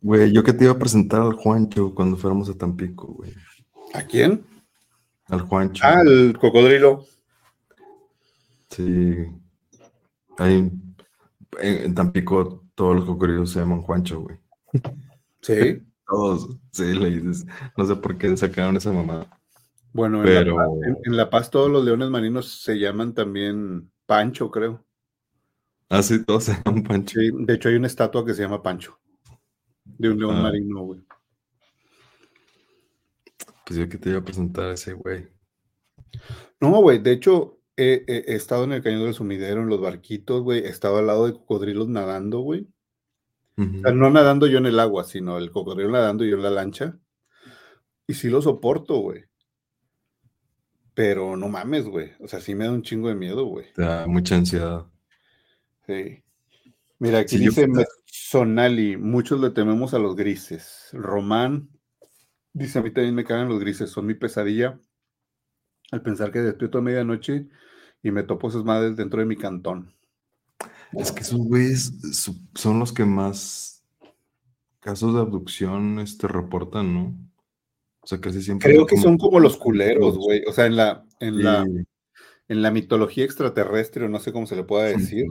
Güey, yo que te iba a presentar al Juancho cuando fuéramos a Tampico, güey. ¿A quién? Al Juancho. Ah, el cocodrilo. Sí. Ahí, En, en Tampico, todos los cocodrilos se llaman Juancho, güey. Sí. Todos, sí, le dices. No sé por qué sacaron esa mamada. Bueno, en, Pero- la, Paz- en- en La Paz todos los leones marinos se llaman también Pancho, creo. Ah, sí, todos se llaman Pancho. Sí, de hecho hay una estatua que se llama Pancho. De un león Ah. marino, güey. Yo que te iba a presentar a ese güey. No, güey, de hecho he, he- he estado en el cañón del sumidero, en los barquitos, güey. He estado al lado de cocodrilos nadando, güey. O sea, no nadando yo en el agua, sino el cocodrilo nadando yo en la lancha. Y sí lo soporto, güey. Pero no mames, güey. O sea, sí me da un chingo de miedo, güey. Te da mucha ansiedad. Sí. Mira, aquí Sí, yo- dice Sonali, muchos le tememos a los grises. Román dice, a mí también me cagan los grises, son mi pesadilla al pensar que despierto a medianoche y me topo esas madres dentro de mi cantón. Es que esos güeyes son los que más casos de abducción este, reportan, ¿no? O sea, casi siempre. Creo que son como los culeros, güey. O sea, en la, en la, en la mitología extraterrestre, o no sé cómo se le pueda decir,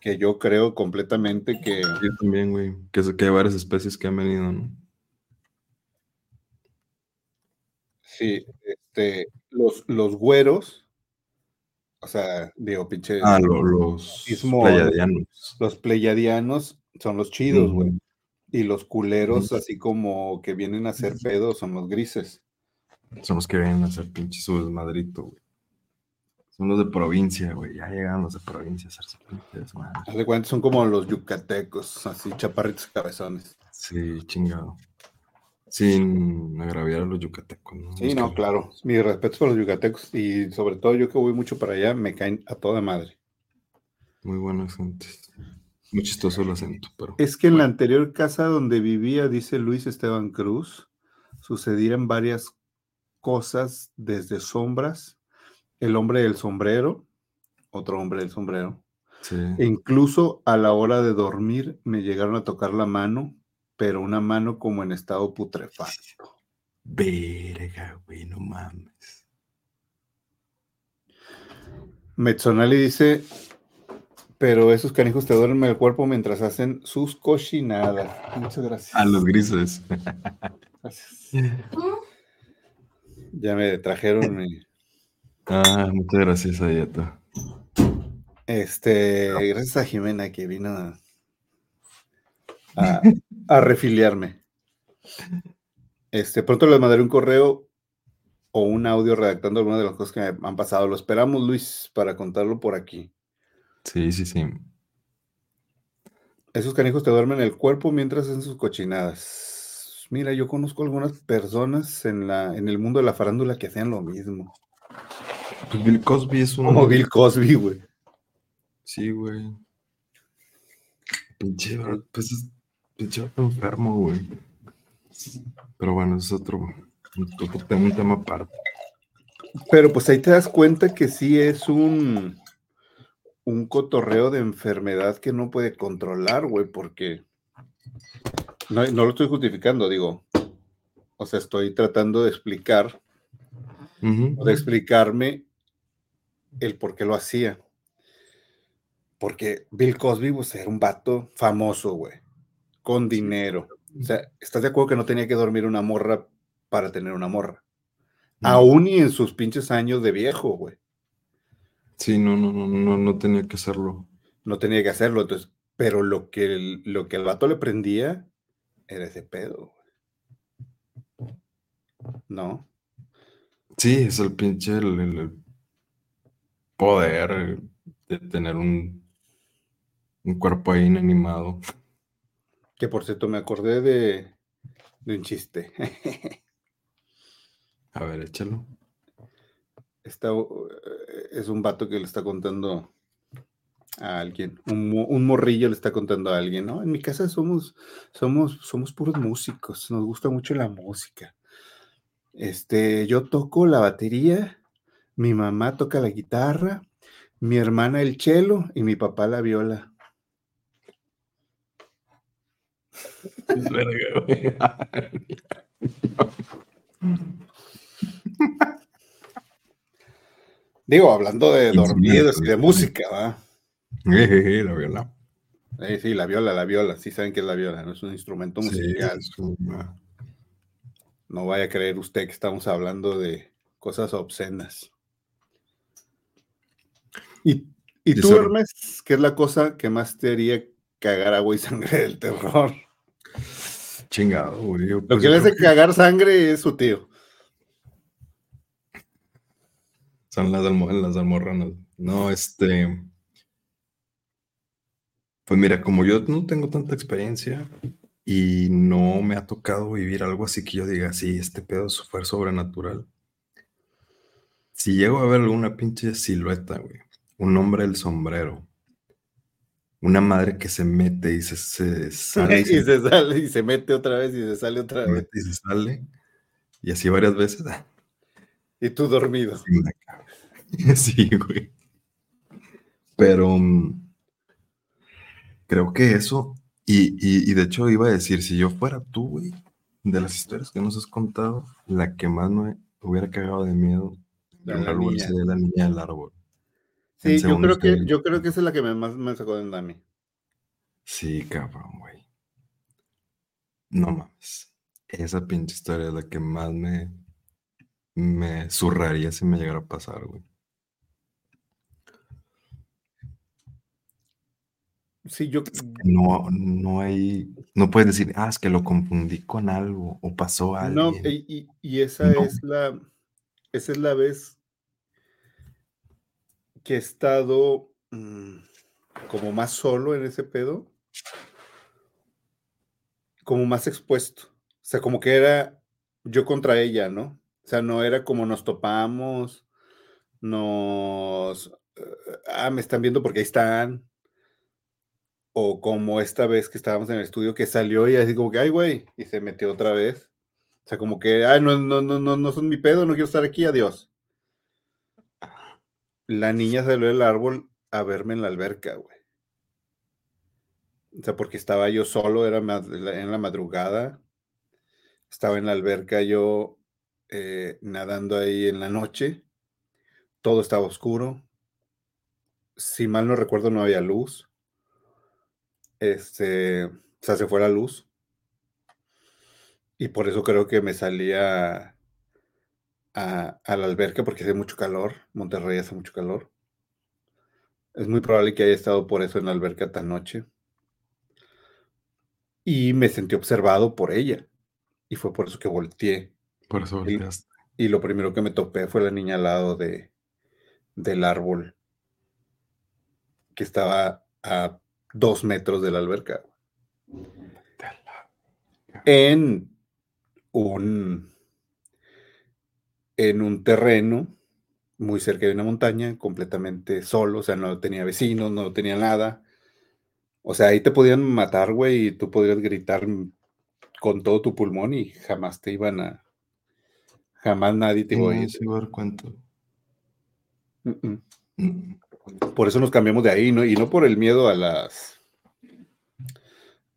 que yo creo completamente que Yo también, güey. Que, que hay varias especies que han venido, ¿no? Sí, este, los, los güeros, o sea, digo, pinche, Ah, lo- los Mismo- pleiadianos. los pleyadianos son los chidos, güey. Y los culeros, así como que vienen a hacer pedos, son los grises. Son los que vienen a hacer pinche su desmadrito, güey. Son los de provincia, güey. Ya llegaron los de provincia a hacer su pinche desmadre. Haz de cuenta, son como los yucatecos, así chaparritos cabezones. Sí, chingado. Sin agraviar a los yucatecos, ¿no? Sí, no, que- claro. Mi respeto por los yucatecos y sobre todo yo que voy mucho para allá, me caen a toda madre. Muy buenos gentes. Muy chistoso el acento, pero. Es que en la anterior casa donde vivía, dice Luis Esteban Cruz, sucedieron varias cosas desde sombras, el hombre del sombrero, otro hombre del sombrero, Sí. e incluso a la hora de dormir me llegaron a tocar la mano, pero una mano como en estado putrefacto. Verga, güey, no mames. Metzonali dice, pero esos canijos te duermen el cuerpo mientras hacen sus cochinadas. Muchas gracias. A los grises. Gracias. Ya me trajeron mi... Ah, muchas gracias, Ayata. Este, gracias a Jimena que vino a, a, a refiliarme. Este, pronto les mandaré un correo o un audio redactando algunas de las cosas que me han pasado. Lo esperamos, Luis, para contarlo por aquí. Sí, sí, sí. Esos canijos te duermen el cuerpo mientras hacen sus cochinadas. Mira, yo conozco algunas personas en, la, en el mundo de la farándula que hacían lo mismo. Pues Bill Cosby es un. Como Bill Cosby, güey. Sí, güey. Pinche, pues es pinche enfermo, güey. Pero bueno, es otro, otro tema, un tema aparte. Pero pues ahí te das cuenta que sí es un, un cotorreo de enfermedad que no puede controlar, güey, porque no, no lo estoy justificando, digo. O sea, estoy tratando de explicar, Ujú. de explicarme el por qué lo hacía. Porque Bill Cosby, pues, era un vato famoso, güey, con dinero. O sea, ¿estás de acuerdo que no tenía que dormir una morra para tener una morra? Aún y en sus pinches años de viejo, güey. Sí, no, no, no, no, no tenía que hacerlo. no tenía que hacerlo. Entonces, pero lo que el, lo que el vato le prendía era ese pedo. güey. ¿No? Sí, es el pinche el, el- el poder de tener un, un cuerpo ahí inanimado. Que por cierto, me acordé de, de un chiste. A ver, échalo. Está, uh, es un vato que le está contando a alguien. Un, un morrillo le está contando a alguien, ¿no? En mi casa somos, somos, somos puros músicos. Nos gusta mucho la música. Este, yo toco la batería, mi mamá toca la guitarra, mi hermana el cello y mi papá la viola. Verga, güey. Digo, hablando de dormidos y de música. Jejeje, la viola. Sí, la viola, la viola, sí saben que es la viola, no es un instrumento musical. No vaya a creer usted que estamos hablando de cosas obscenas. ¿Y, tú, Hermes, qué es la cosa que más te haría cagar agua y sangre del terror? Chingado, güey. Lo pues que le hace cagar sangre es su tío. Son las, las almorranas. No, este. Pues mira, como yo no tengo tanta experiencia y no me ha tocado vivir algo así que yo diga, sí, este pedo fue sobrenatural. Si llego a ver alguna pinche silueta, güey, un hombre del sombrero, una madre que se mete y se, sale. y, se, sale y se mete otra vez y se sale otra vez. y se sale. Y así varias veces. Y tú dormido. Sí, güey. Pero mm, creo que eso, y, de hecho iba a decir, si yo fuera tú, güey, de las historias que nos has contado, la que más me hubiera cagado de miedo la, la niña. sería la niña del árbol. Sí, yo creo, que, yo creo que esa es la que más me sacó de Dani. Sí, cabrón, güey. No mames. Esa pinche historia es la que más me, me zurraría si me llegara a pasar, güey. Sí, yo. No, no hay. No puedes decir, ah, es que lo confundí con algo o pasó algo. No, y, esa es la. Esa es la vez que he estado mm, como más solo en ese pedo. Como más expuesto. O sea, como que era yo contra ella, ¿no? O sea, no era como nos topamos, nos. Ah, me están viendo porque ahí están o como esta vez que estábamos en el estudio que salió y así como que, ay, güey, y se metió otra vez. O sea, como que, ay, no, no, no, no, no son mi pedo, no quiero estar aquí, adiós. La niña salió del árbol a verme en la alberca, güey. O sea, porque estaba yo solo, era en la madrugada. Estaba en la alberca yo eh, nadando ahí en la noche. Todo estaba oscuro. Si mal no recuerdo, no había luz este, o sea, se fue la luz. Y por eso creo que me salía a, a, la alberca porque hace mucho calor. Monterrey hace mucho calor. Es muy probable que haya estado por eso en la alberca tan noche. Y me sentí observado por ella. Y fue por eso que volteé. Por eso volteaste. Y, y lo primero que me topé fue la niña al lado de, del árbol que estaba a dos metros de la alberca. En un, en un terreno muy cerca de una montaña, completamente solo, o sea, no tenía vecinos, no tenía nada. O sea, ahí te podían matar, güey, y tú podrías gritar con todo tu pulmón y jamás te iban a. Jamás nadie te iba a ir. dar cuenta. Por eso nos cambiamos de ahí, ¿no? Y no por el miedo a las.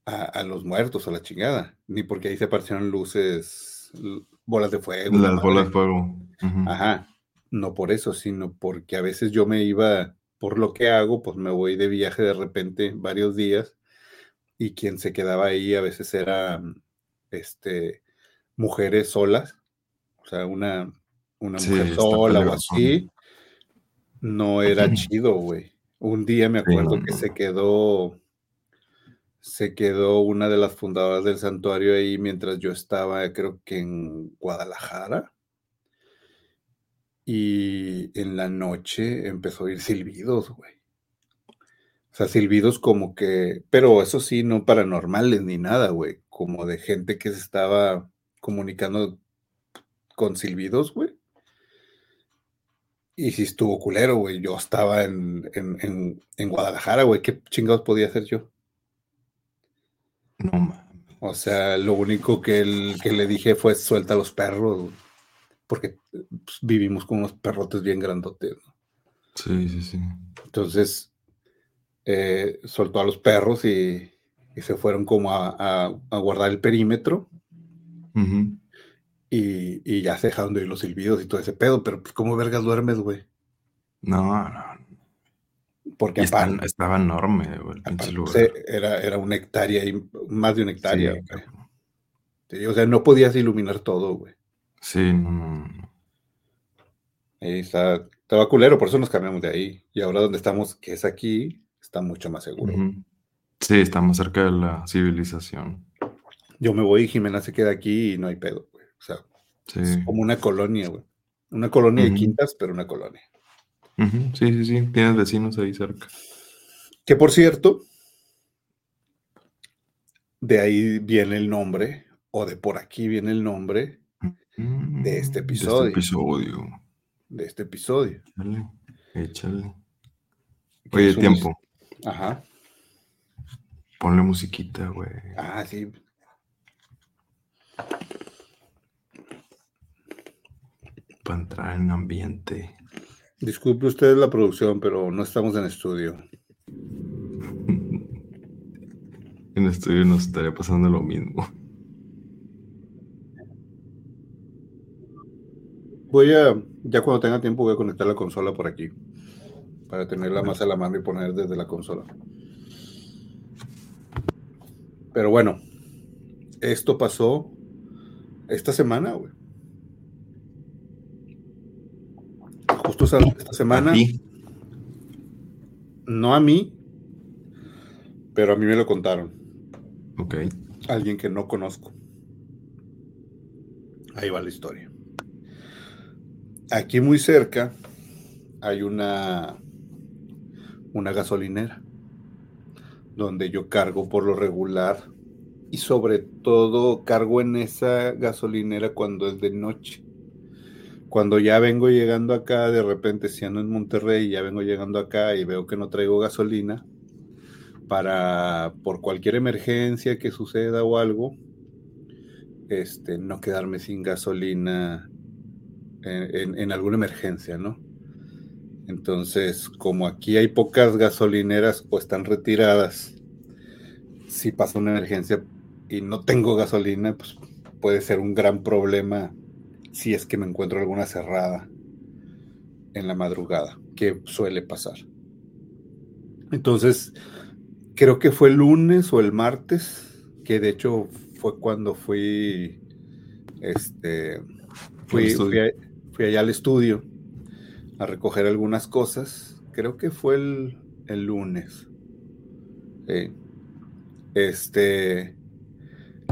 a, los muertos, a la chingada. Ni porque ahí se aparecieron luces, bolas de fuego. Las bolas de fuego. Ajá. No por eso, sino porque a veces yo me iba, por lo que hago, pues me voy de viaje de repente varios días. Y quien se quedaba ahí a veces era este, mujeres solas. O sea, una, una mujer sola o así no era chido, güey. Un día me acuerdo que se quedó, se quedó una de las fundadoras del santuario ahí mientras yo estaba, creo que en Guadalajara. Y en la noche empezó a oír silbidos, güey. O sea, silbidos como que, pero eso sí, no paranormales ni nada, güey. Como de gente que se estaba comunicando con silbidos, güey. Y si estuvo culero, güey. Yo estaba en, Guadalajara, güey. ¿Qué chingados podía hacer yo? No mames. O sea, lo único que, le dije fue suelta a los perros, porque pues, vivimos con unos perrotes bien grandotes. ¿no? Sí, sí, sí. Entonces, eh, soltó a los perros y, se fueron como a, guardar el perímetro. Y, ya se dejaron de oír los silbidos y todo ese pedo, pero pues, ¿cómo vergas duermes, güey? No, no. Porque estaba enorme el pinche lugar. Era, era una hectárea y más de una hectárea. o sea, no podías iluminar todo, güey. Sí, no, no, Ahí está, estaba culero, por eso nos cambiamos de ahí. Y ahora donde estamos, que es aquí, está mucho más seguro. Sí, estamos cerca de la civilización. Yo me voy y Jimena se queda aquí y no hay pedo, güey. O sea, es como una colonia, güey. Una colonia de quintas, pero una colonia. Sí, sí, sí. Tienes vecinos ahí cerca. Que por cierto, de ahí viene el nombre, o de por aquí viene el nombre de este episodio. De este episodio. De este episodio. Échale, échale. Oye, tiempo. Ajá. Ponle musiquita, güey. Ah, sí. Para entrar en ambiente. Disculpe usted la producción, pero no estamos en estudio. en estudio nos estaría pasando lo mismo. Voy a, ya cuando tenga tiempo, voy a conectar la consola por aquí. Para tenerla más a la mano y poner desde la consola. Pero bueno, esto pasó esta semana, güey. Justo esta semana. No a mí, pero a mí me lo contaron. Ok. Alguien que no conozco. Ahí va la historia. Aquí muy cerca hay una, una gasolinera donde yo cargo por lo regular y sobre todo cargo en esa gasolinera cuando es de noche. Cuando ya vengo llegando acá, de repente si ando en Monterrey, ya vengo llegando acá y veo que no traigo gasolina, para por cualquier emergencia que suceda o algo, este, no quedarme sin gasolina en, en alguna emergencia, ¿no? Entonces, como aquí hay pocas gasolineras o están retiradas, si pasa una emergencia y no tengo gasolina, pues puede ser un gran problema si es que me encuentro alguna cerrada en la madrugada, que suele pasar. Entonces, creo que fue el lunes o el martes, que de hecho fue cuando fui, este, fui, fui allá al estudio a recoger algunas cosas. Creo que fue el, lunes. Este,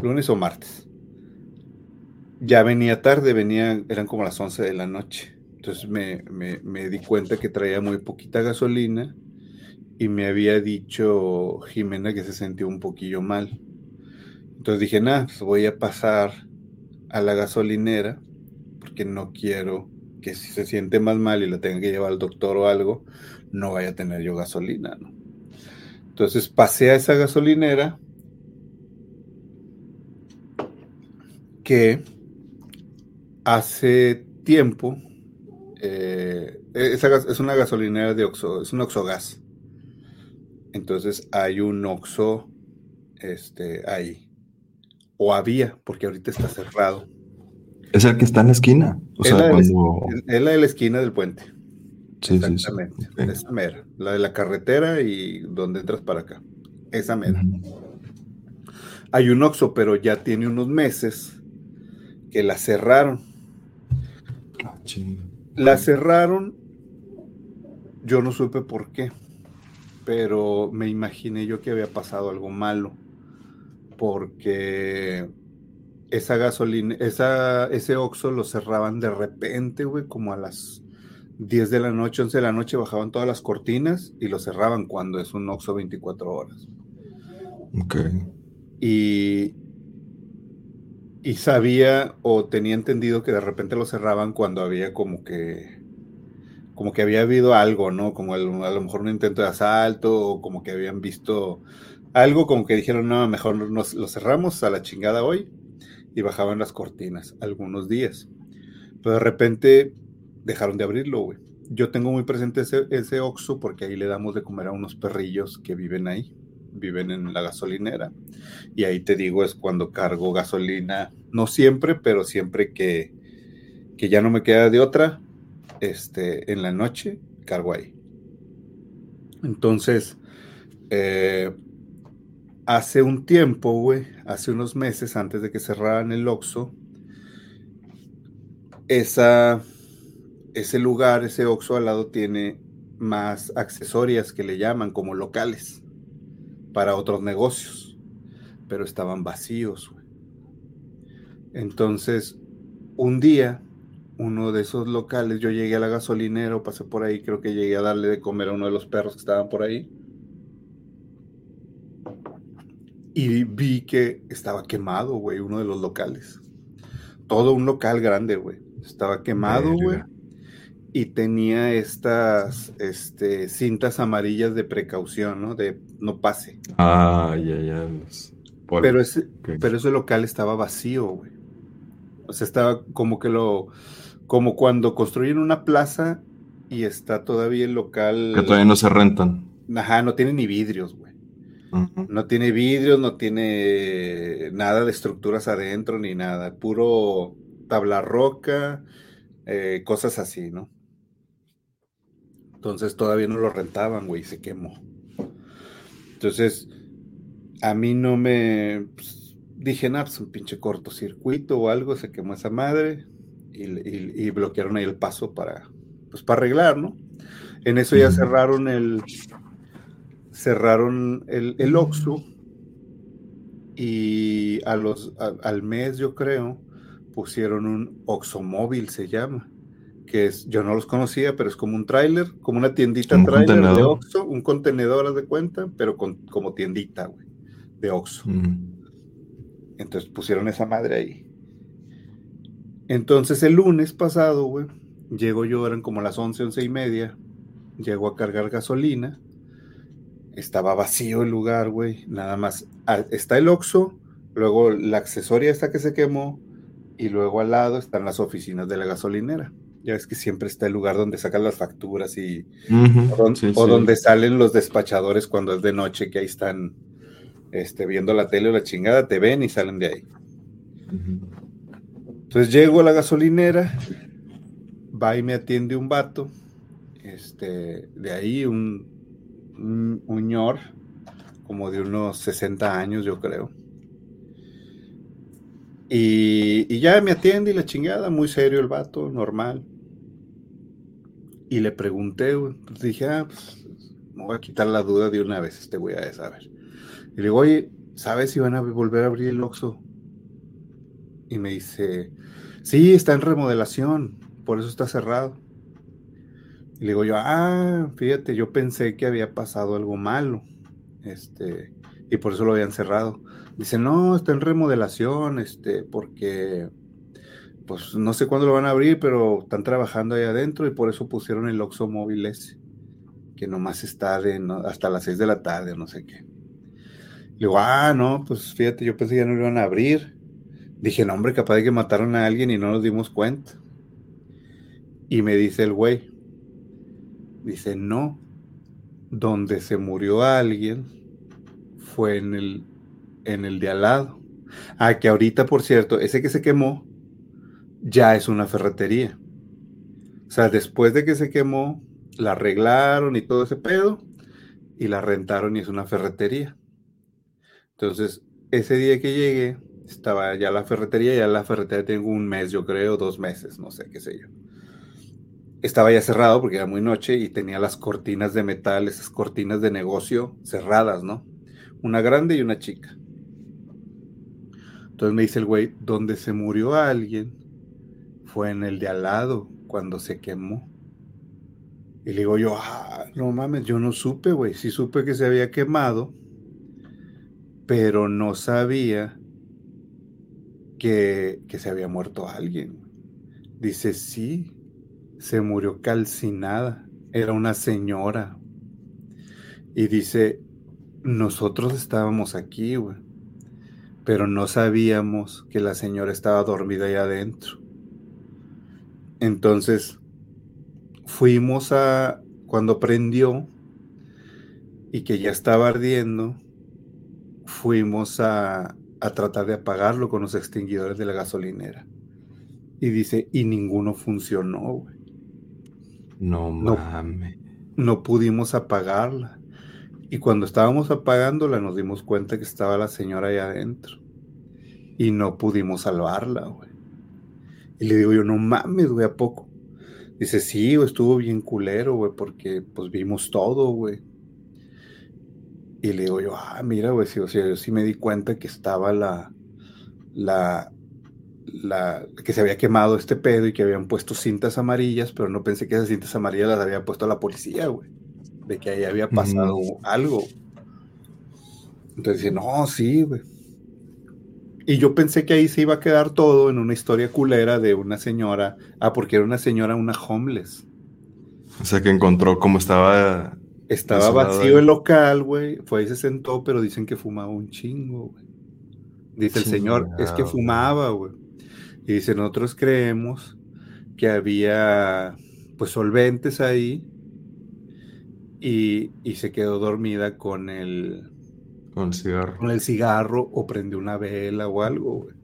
lunes o martes. Ya venía tarde, venía, eran como las 11 de la noche. Entonces me, me, di cuenta que traía muy poquita gasolina y me había dicho Jimena que se sentía un poquillo mal. Entonces dije, nada, pues voy a pasar a la gasolinera porque no quiero que si se siente más mal y la tenga que llevar al doctor o algo, no vaya a tener yo gasolina, ¿no? Entonces pasé a esa gasolinera que hace tiempo, eh, es una gasolinera de Oxo, es un Oxogas. Entonces hay un Oxo este, ahí. O había, porque ahorita está cerrado. Es el que está en la esquina. es, la de la esquina del puente. Sí, Exactamente. Sí, Esa mera. La de la carretera y donde entras para acá. Esa mera. Hay un Oxxo, pero ya tiene unos meses que la cerraron. La cerraron. Yo no supe por qué. Pero me imaginé yo que había pasado algo malo. Porque esa gasolina, esa, ese Oxxo lo cerraban de repente, güey, como a las 10 de la noche, 11 de la noche, bajaban todas las cortinas y lo cerraban cuando es un Oxxo 24 horas. Ok. Y, y sabía o tenía entendido que de repente lo cerraban cuando había como que como que había habido algo, ¿no? Como a lo mejor un intento de asalto o como que habían visto algo como que dijeron, no, mejor nos lo cerramos a la chingada hoy y bajaban las cortinas algunos días. Pero de repente dejaron de abrirlo, güey. Yo tengo muy presente ese, ese Oxxo porque ahí le damos de comer a unos perrillos que viven ahí, viven en la gasolinera. Y ahí te digo, es cuando cargo gasolina, no siempre, pero siempre que, que ya no me queda de otra, este, en la noche, cargo ahí. Entonces, eh, hace un tiempo, güey, hace unos meses antes de que cerraran el Oxxo, esa, ese lugar, ese Oxxo al lado tiene más accesorias que le llaman como locales para otros negocios, pero estaban vacíos. Güey. Entonces, un día, uno de esos locales, yo llegué a la gasolinera, pasé por ahí, creo que llegué a darle de comer a uno de los perros que estaban por ahí. Y vi que estaba quemado, güey, uno de los locales. Todo un local grande, güey. Estaba quemado, güey. Y tenía estas este, cintas amarillas de precaución, ¿no? De no pase. Ah, ya, ya. Pero ese, pero ese local estaba vacío, güey. O sea, estaba como que lo. Como cuando construyen una plaza y está todavía el local. Que todavía no se rentan. Ajá, no tiene ni vidrios, güey. No tiene vidrios, no tiene nada de estructuras adentro ni nada. Puro tabla roca, eh, cosas así, ¿no? Entonces todavía no lo rentaban, güey, se quemó. Entonces, a mí no me... Pues, dije, nada, pues un pinche cortocircuito o algo, se quemó esa madre y, bloquearon ahí el paso para, pues para arreglar, ¿no? En eso ya cerraron el... Cerraron el, el Oxxo y a los, al mes, yo creo, pusieron un Oxomóvil, se llama, que es, yo no los conocía, pero es como un tráiler, como una tiendita tráiler de Oxxo, un contenedor, de cuenta, pero con, como tiendita, güey, de Oxxo. Entonces pusieron esa madre ahí. Entonces el lunes pasado, güey, llego yo, eran como las 11, 11 y media, llego a cargar gasolina, estaba vacío el lugar, güey, nada más, ah, está el Oxxo, luego la accesoria esta que se quemó, y luego al lado están las oficinas de la gasolinera. Ya ves que siempre está el lugar donde sacan las facturas y o, donde salen los despachadores cuando es de noche, que ahí están este, viendo la tele o la chingada, te ven y salen de ahí. Entonces llego a la gasolinera, va y me atiende un vato, este, de ahí un, un, un como de unos 60 años, yo creo y, ya me atiende y la chingada, muy serio el vato, normal. Y le pregunté, pues dije, ah, pues me voy a quitar la duda de una vez, este voy a saber. Y le digo, oye, ¿sabes si van a volver a abrir el Oxxo? Y me dice, sí, está en remodelación, por eso está cerrado. Y le digo yo, ah, fíjate, yo pensé que había pasado algo malo, este, y por eso lo habían cerrado. Dice, no, está en remodelación, este, porque pues no sé cuándo lo van a abrir, pero están trabajando ahí adentro y por eso pusieron el Oxxo móvil ese, que nomás está de, hasta las 6 de la tarde no sé qué. Le digo, ah, no, pues fíjate, yo pensé que ya no lo iban a abrir. Dije, no, hombre, capaz de que mataron a alguien y no nos dimos cuenta. Y me dice el güey, dice, no, donde se murió alguien fue en el en el de al lado. Ah, que ahorita, por cierto, ese que se quemó ya es una ferretería. O sea, después de que se quemó, la arreglaron y todo ese pedo, y la rentaron y es una ferretería. Entonces, ese día que llegué, estaba ya la ferretería, ya la ferretería tengo un mes, yo creo, dos meses, no sé, qué sé yo. Estaba ya cerrado porque era muy noche y tenía las cortinas de metal, esas cortinas de negocio cerradas, ¿no? Una grande y una chica. Entonces me dice el güey, donde se murió alguien fue en el de al lado, cuando se quemó. Y le digo yo, ah, no mames, yo no supe, güey. Sí supe que se había quemado, pero no sabía que, que se había muerto alguien. Dice, sí, se murió calcinada. Era una señora. Y dice, nosotros estábamos aquí, güey pero no sabíamos que la señora estaba dormida ahí adentro. Entonces, fuimos a, cuando prendió y que ya estaba ardiendo, fuimos a, a tratar de apagarlo con los extinguidores de la gasolinera. Y dice, y ninguno funcionó, güey. No mames. no pudimos apagarla. Y cuando estábamos apagándola nos dimos cuenta que estaba la señora ahí adentro. Y no pudimos salvarla, güey. Y le digo yo, no mames, güey, ¿a poco? Dice, sí, estuvo bien culero, güey, porque pues vimos todo, güey. Y le digo yo, ah, mira, güey, sí, o sea, yo sí me di cuenta que estaba la, la, la, que se había quemado este pedo y que habían puesto cintas amarillas, pero no pensé que esas cintas amarillas las había puesto la policía, güey, de que ahí había pasado algo. Entonces dice, no, sí, güey. Y yo pensé que ahí se iba a quedar todo en una historia culera de una señora. Ah, porque era una señora, una homeless. O sea, que encontró cómo estaba. Estaba vacío el local, güey. Fue ahí se sentó, pero dicen que fumaba un chingo, güey. Dice el señor, es que fumaba, güey. Y dice, nosotros creemos que había, pues, solventes ahí. Y, y se quedó dormida con el, con el cigarro. Con el cigarro o prendió una vela o algo, güey.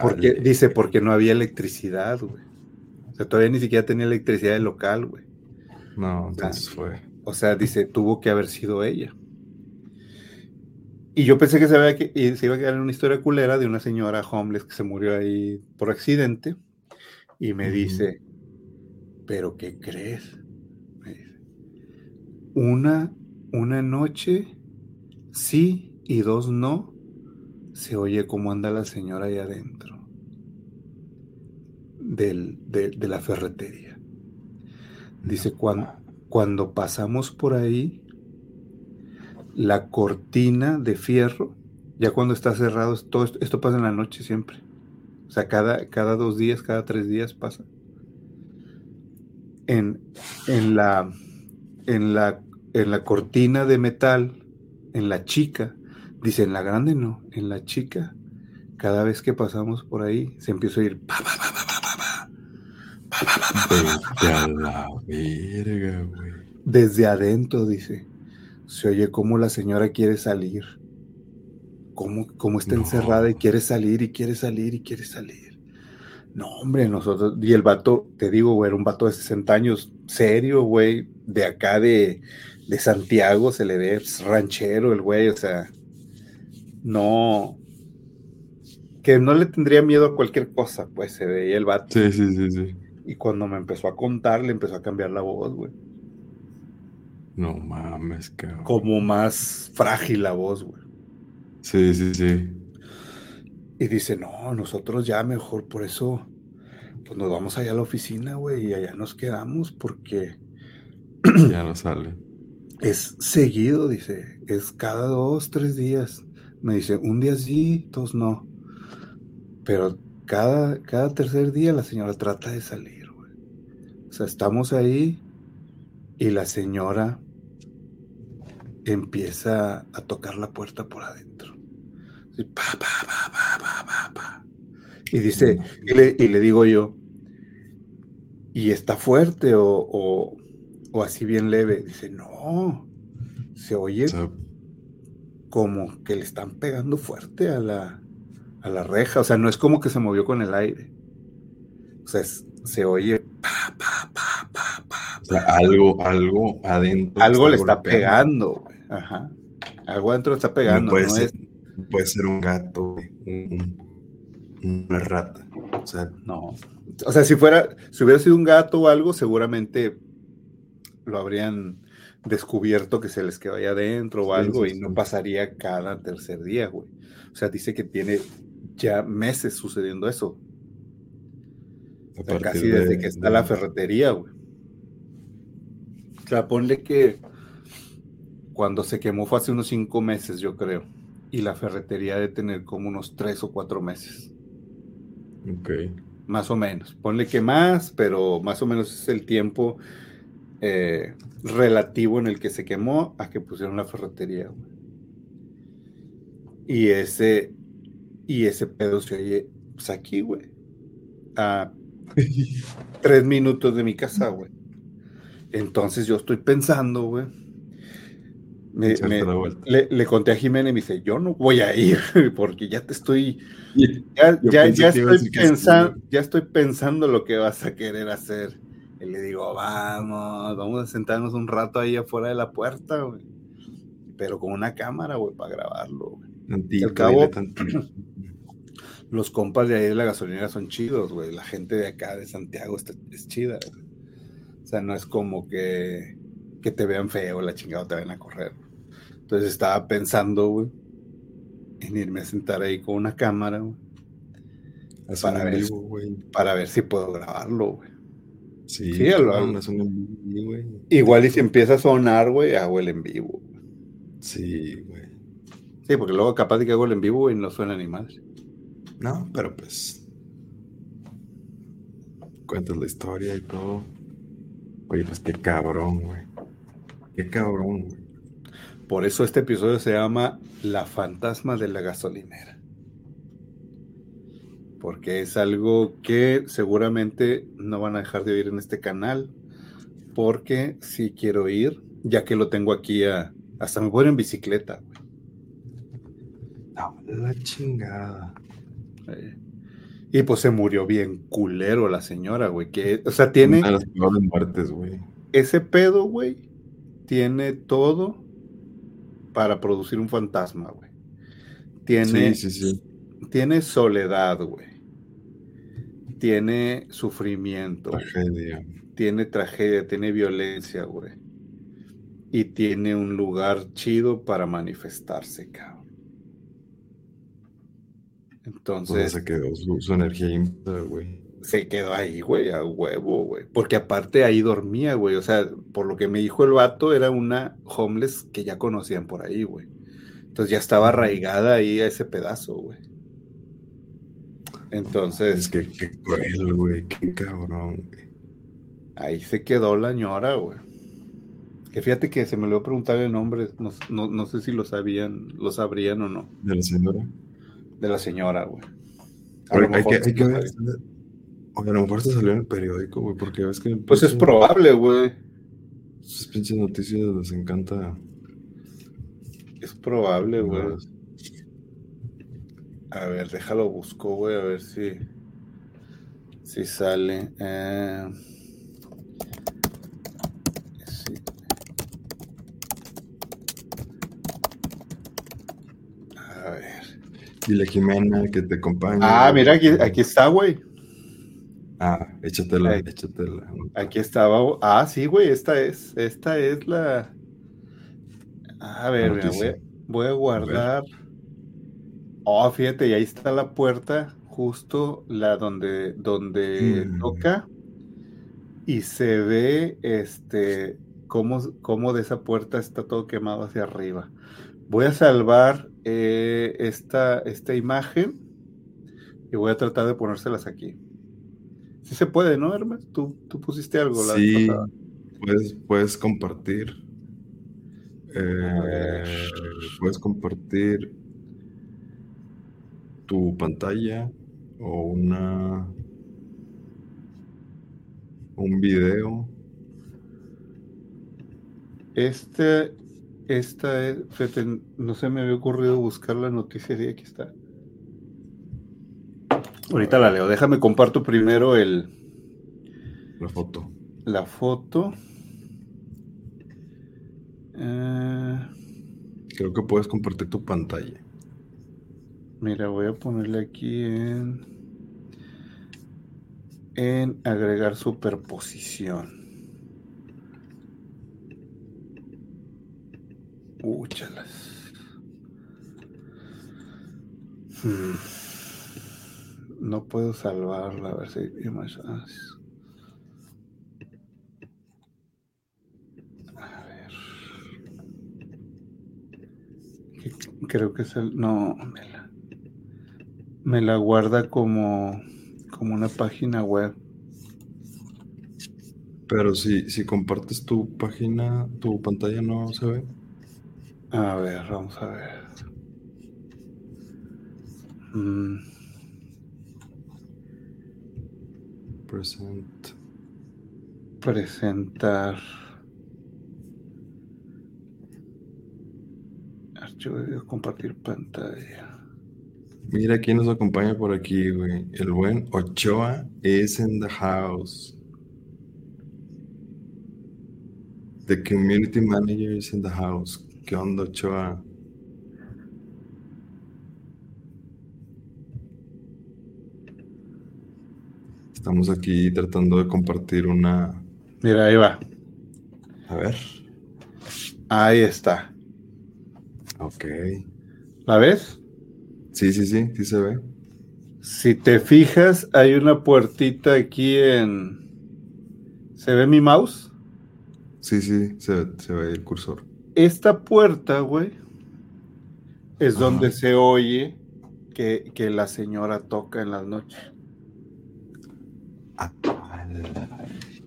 Porque, dice, porque no había electricidad, güey. O sea, todavía ni siquiera tenía electricidad el local, güey. No, entonces fue. O sea, dice, tuvo que haber sido ella. Y yo pensé que se, iba a, se iba a quedar en una historia culera de una señora homeless que se murió ahí por accidente. Y me dice, ¿pero qué crees? Una, una noche sí y dos no, se oye cómo anda la señora ahí adentro del, de, la ferretería. Dice, cuando, cuando pasamos por ahí, la cortina de fierro, ya cuando está cerrado, todo esto, pasa en la noche siempre. O sea, cada, cada dos días, cada tres días pasa. En, en, la, en, la, en la cortina de metal en la chica, dice, en la grande no, en la chica, cada vez que pasamos por ahí, se empieza a ir. Desde adentro, dice, se oye cómo la señora quiere salir, cómo, cómo está encerrada y quiere salir y quiere salir y quiere salir. No, hombre, nosotros, y el vato, te digo, güey, era un vato de 60 años, serio, güey, de acá de, de Santiago se le ve ranchero el güey, o sea, no, que no le tendría miedo a cualquier cosa, pues se veía el vato. Sí, sí, sí, sí. Y cuando me empezó a contar, le empezó a cambiar la voz, güey. No mames, cabrón. Como más frágil la voz, güey. Sí, sí, sí. Y dice, no, nosotros ya mejor por eso, pues nos vamos allá a la oficina, güey, y allá nos quedamos porque... ya no sale. Es seguido, dice, es cada dos, tres días. Me dice, un día sí, dos no. Pero cada, cada tercer día la señora trata de salir, güey. O sea, estamos ahí y la señora empieza a tocar la puerta por adentro. Y, pa, pa, pa, y dice, y le, y le, digo yo, ¿y está fuerte o, o así bien leve. Dice, no, se oye como que le están pegando fuerte a la, a la reja. O sea, no es como que se movió con el aire. O sea, se oye pa, pa, pa, pa, pa, o sea, algo, algo adentro. Algo le está pegando. Ajá. Algo adentro está pegando. puede, ser, puede ser un gato, una rata. O sea, no. O sea, si fuera, si hubiera sido un gato o algo, seguramente lo habrían descubierto que se les quedó ahí adentro o algo y no pasaría cada tercer día, güey. O sea, dice que tiene ya meses sucediendo eso. casi desde que está la ferretería, güey. O sea, ponle que cuando se quemó fue hace unos cinco meses, yo creo. Y la ferretería de tener como unos tres o cuatro meses. Ok. Más o menos. Ponle que más, pero más o menos es el tiempo eh, relativo en el que se quemó a que pusieron la ferretería. Y ese, y ese pedo se oye, pues aquí, güey, a tres minutos de mi casa, güey. Entonces yo estoy pensando, güey. Le, conté a Jimena y me dice, yo no voy a ir porque ya te estoy, ya, ya, ya estoy pensando, ya estoy pensando lo que vas a querer hacer Y le digo, vamos, vamos a sentarnos un rato ahí afuera de la puerta, güey. Pero con una cámara, güey, para grabarlo. Tantito, Al cabo-. Los compas de ahí de la gasolinera son chidos, güey. La gente de acá de Santiago está- es chida. O sea, no es como que, que te vean feo, la chingada te vayan a correr. Entonces estaba pensando, güey, en irme a sentar ahí con una cámara, güey, Para ver. vivo, güey. para ver si puedo grabarlo, güey. Sí, Sí, vivo, güey. Igual y si empieza a sonar, güey, hago el en vivo. Sí, güey. Sí, porque luego capaz de que hago el en vivo y no suena ni mal. No, pero pues. Cuentas la historia y todo. Oye, pues qué cabrón, güey. Qué cabrón, güey. Por eso este episodio se llama La fantasma de la gasolinera. Porque es algo que seguramente no van a dejar de oír en este canal. Porque sí quiero ir, ya que lo tengo aquí a... Hasta me voy en bicicleta, güey. No, la chingada. Eh, Y pues se murió bien culero la señora, güey. Que, o sea, tiene Una de las peores muertes, güey. ese pedo, güey. Tiene todo para producir un fantasma, güey. Tiene, Sí, sí, sí. tiene soledad, güey. Tiene sufrimiento, güey. Tragedia. tiene tragedia, tiene violencia, güey. Y tiene un lugar chido para manifestarse, cabrón. Entonces Entonces, se quedó su, su energía güey. Se quedó ahí, güey, a huevo, güey. Porque aparte ahí dormía, güey. O sea, por lo que me dijo el vato, era una homeless que ya conocían por ahí, güey. Entonces ya estaba arraigada ahí a ese pedazo, güey. Entonces, Es que qué cruel, güey. Qué cabrón, güey. ahí se quedó la ñora, güey. Que fíjate que se me olvidó preguntar el nombre, no, no- no sé si lo sabían, lo sabrían o no, De la señora. de la señora, güey. A lo hay, que, hay que lo ver. Oye, a lo mejor te salió en el periódico, güey, porque ves que. Pues es probable, güey. Esas pinches noticias les encanta. Es probable, güey. A ver, déjalo busco, güey, a ver si, si sale. Eh, sí. A ver. Dile a Jimena que te acompañe. Ah, mira, aquí, aquí está, güey. Ah, échatela, Ahí. échatela. Aquí estaba. Ah, sí, güey, esta es. Esta es la. A ver, mira, voy, a- voy a guardar. Oh, fíjate, y ahí está la puerta, justo la donde, donde Mm. toca. Y se ve este cómo, cómo de esa puerta está todo quemado hacia arriba. Voy a salvar eh, esta, esta imagen y voy a tratar de ponérselas aquí. Sí se puede, ¿no, Hermes? Tú, tú pusiste algo la Sí, puedes, puedes compartir. Eh, puedes compartir tu pantalla o una un video. Este, esta es, no se me había ocurrido buscar la noticia y aquí está. Ahorita la leo. Déjame comparto primero el, La foto. la foto. Eh, Creo que puedes compartir tu pantalla. mira, voy a ponerle aquí en en agregar superposición. Úchalas. Hmm. No puedo salvarla, a ver si image as. A ver. Creo que es el. No, me la, me la guarda como, como una página web. Pero si, si compartes tu página, tu pantalla no se ve. A ver, vamos a ver. Mm, Present. presentar. Archivo de video, compartir pantalla. Mira quién nos acompaña por aquí, güey. El buen Ochoa is in the house. The community manager is in the house. ¿Qué onda, Ochoa? Estamos aquí tratando de compartir una. Mira, ahí va. A ver. Ahí está. Ok. ¿La ves? Sí, sí, sí, sí se ve. Si te fijas, hay una puertita aquí en. ¿Se ve mi mouse? Sí, sí, se, se ve el cursor. Esta puerta, güey, es Ajá. donde se oye que, que la señora toca en las noches. Ah,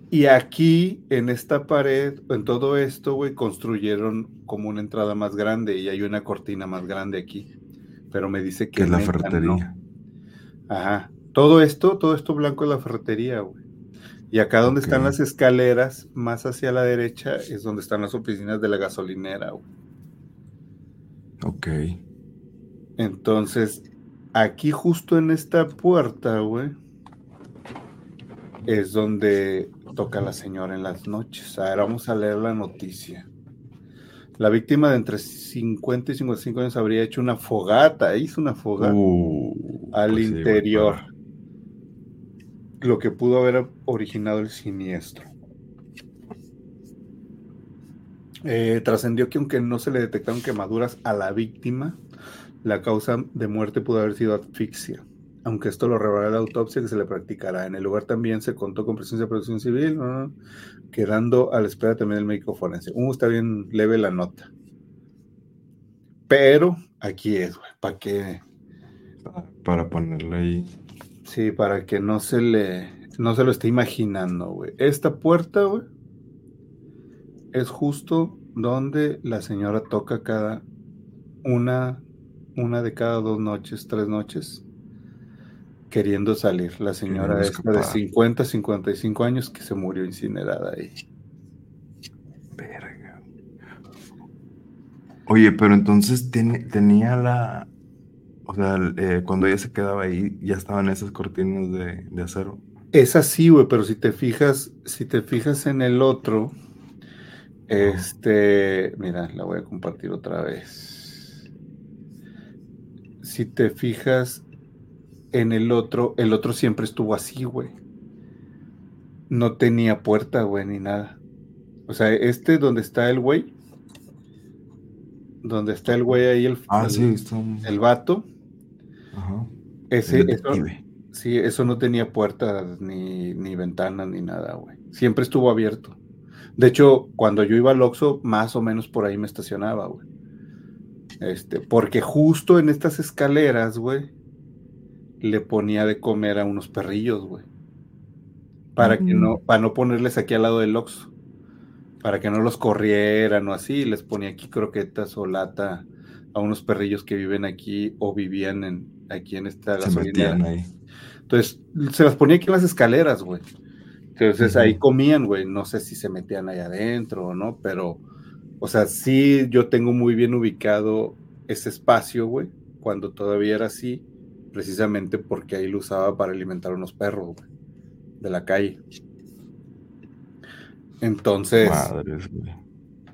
Y aquí, en esta pared, en todo esto, güey, construyeron como una entrada más grande y hay una cortina más grande aquí. Pero me dice que Que es la ferretería. no. Ajá. Todo esto, todo esto blanco es la ferretería, güey. Y acá donde están las escaleras, más hacia la derecha, es donde están las oficinas de la gasolinera, güey. Ok. Entonces, aquí justo en esta puerta, güey, es donde toca la señora en las noches. A ver, vamos a leer la noticia. La víctima de entre 50 y 55 años habría hecho una fogata, hizo una fogata Uh, al pues sí, interior, lo que pudo haber originado el siniestro. Eh, trascendió que aunque no se le detectaron quemaduras a la víctima, la causa de muerte pudo haber sido asfixia. Aunque esto lo revelará la autopsia que se le practicará. En el lugar también se contó con presencia de protección civil, ¿no? quedando a la espera también del médico forense. Uh, está bien leve la nota. Pero aquí es, güey, para que, Para ponerle ahí. sí, para que no se le, no se lo esté imaginando, güey. Esta puerta, güey, es justo donde la señora toca cada una, una de cada dos noches, tres noches, queriendo salir. La señora esta de escapar. 50, 55 años que se murió incinerada ahí. Verga. Oye, pero entonces tenía la. O sea, eh, cuando ella se quedaba ahí, ya estaban esas cortinas de, de acero. Es así, güey, pero si te fijas, si te fijas en el otro, este, mira, la voy a compartir otra vez. Si te fijas en el otro, el otro siempre estuvo así, güey. No tenía puerta, güey, ni nada. O sea, este donde está el güey, donde está el güey ahí, el, Ah, el, sí, está un- el vato, Ajá. ese, El eso, detective. Sí, eso no tenía puertas ni, ni ventanas ni nada, güey. Siempre estuvo abierto. De hecho, cuando yo iba al Oxxo, más o menos por ahí me estacionaba, güey. Este, porque justo en estas escaleras, güey, le ponía de comer a unos perrillos, güey. Para que Mm. no, para no ponerles aquí al lado del Oxxo. Para que no los corrieran o así, les ponía aquí croquetas o lata a unos perrillos que viven aquí o vivían en, aquí en esta gasolinera. ahí. Entonces, se las ponía aquí en las escaleras, güey. Entonces ahí comían, güey. No sé si se metían ahí adentro o no, pero, o sea, sí, yo tengo muy bien ubicado ese espacio, güey, cuando todavía era así, precisamente porque ahí lo usaba para alimentar a unos perros, güey, de la calle. Entonces, Madres,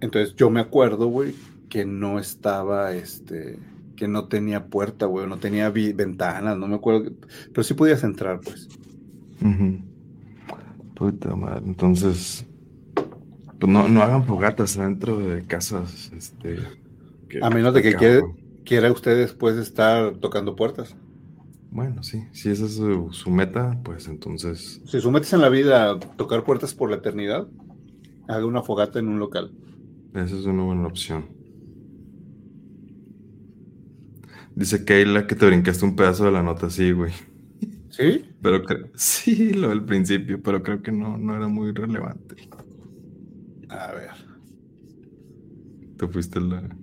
entonces yo me acuerdo, güey, que no estaba, este, que no tenía puerta, güey, no tenía ventanas, no me acuerdo, pero sí podías entrar, pues. Puta madre. Entonces, pues no, no hagan fogatas dentro de casas. Este, A menos de que quiera usted después estar tocando puertas. Bueno, sí, si esa es su, su meta, pues entonces, Si su meta es en la vida tocar puertas por la eternidad, haga una fogata en un local. esa es una buena opción. Dice Keila que te brincaste un pedazo de la nota, sí, güey. ¿Sí? Pero sí, lo del principio, pero creo que no, no era muy relevante. A ver. Te fuiste la.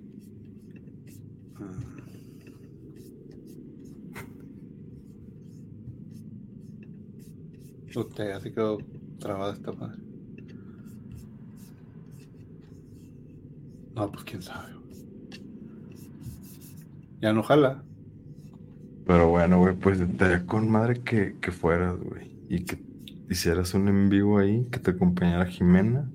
Usted así quedó trabada esta madre. No, pues quién sabe. Ya no jala. Pero bueno, güey, pues estaría con madre que, que fueras, güey. Y que hicieras un en vivo ahí, que te acompañara Jimena.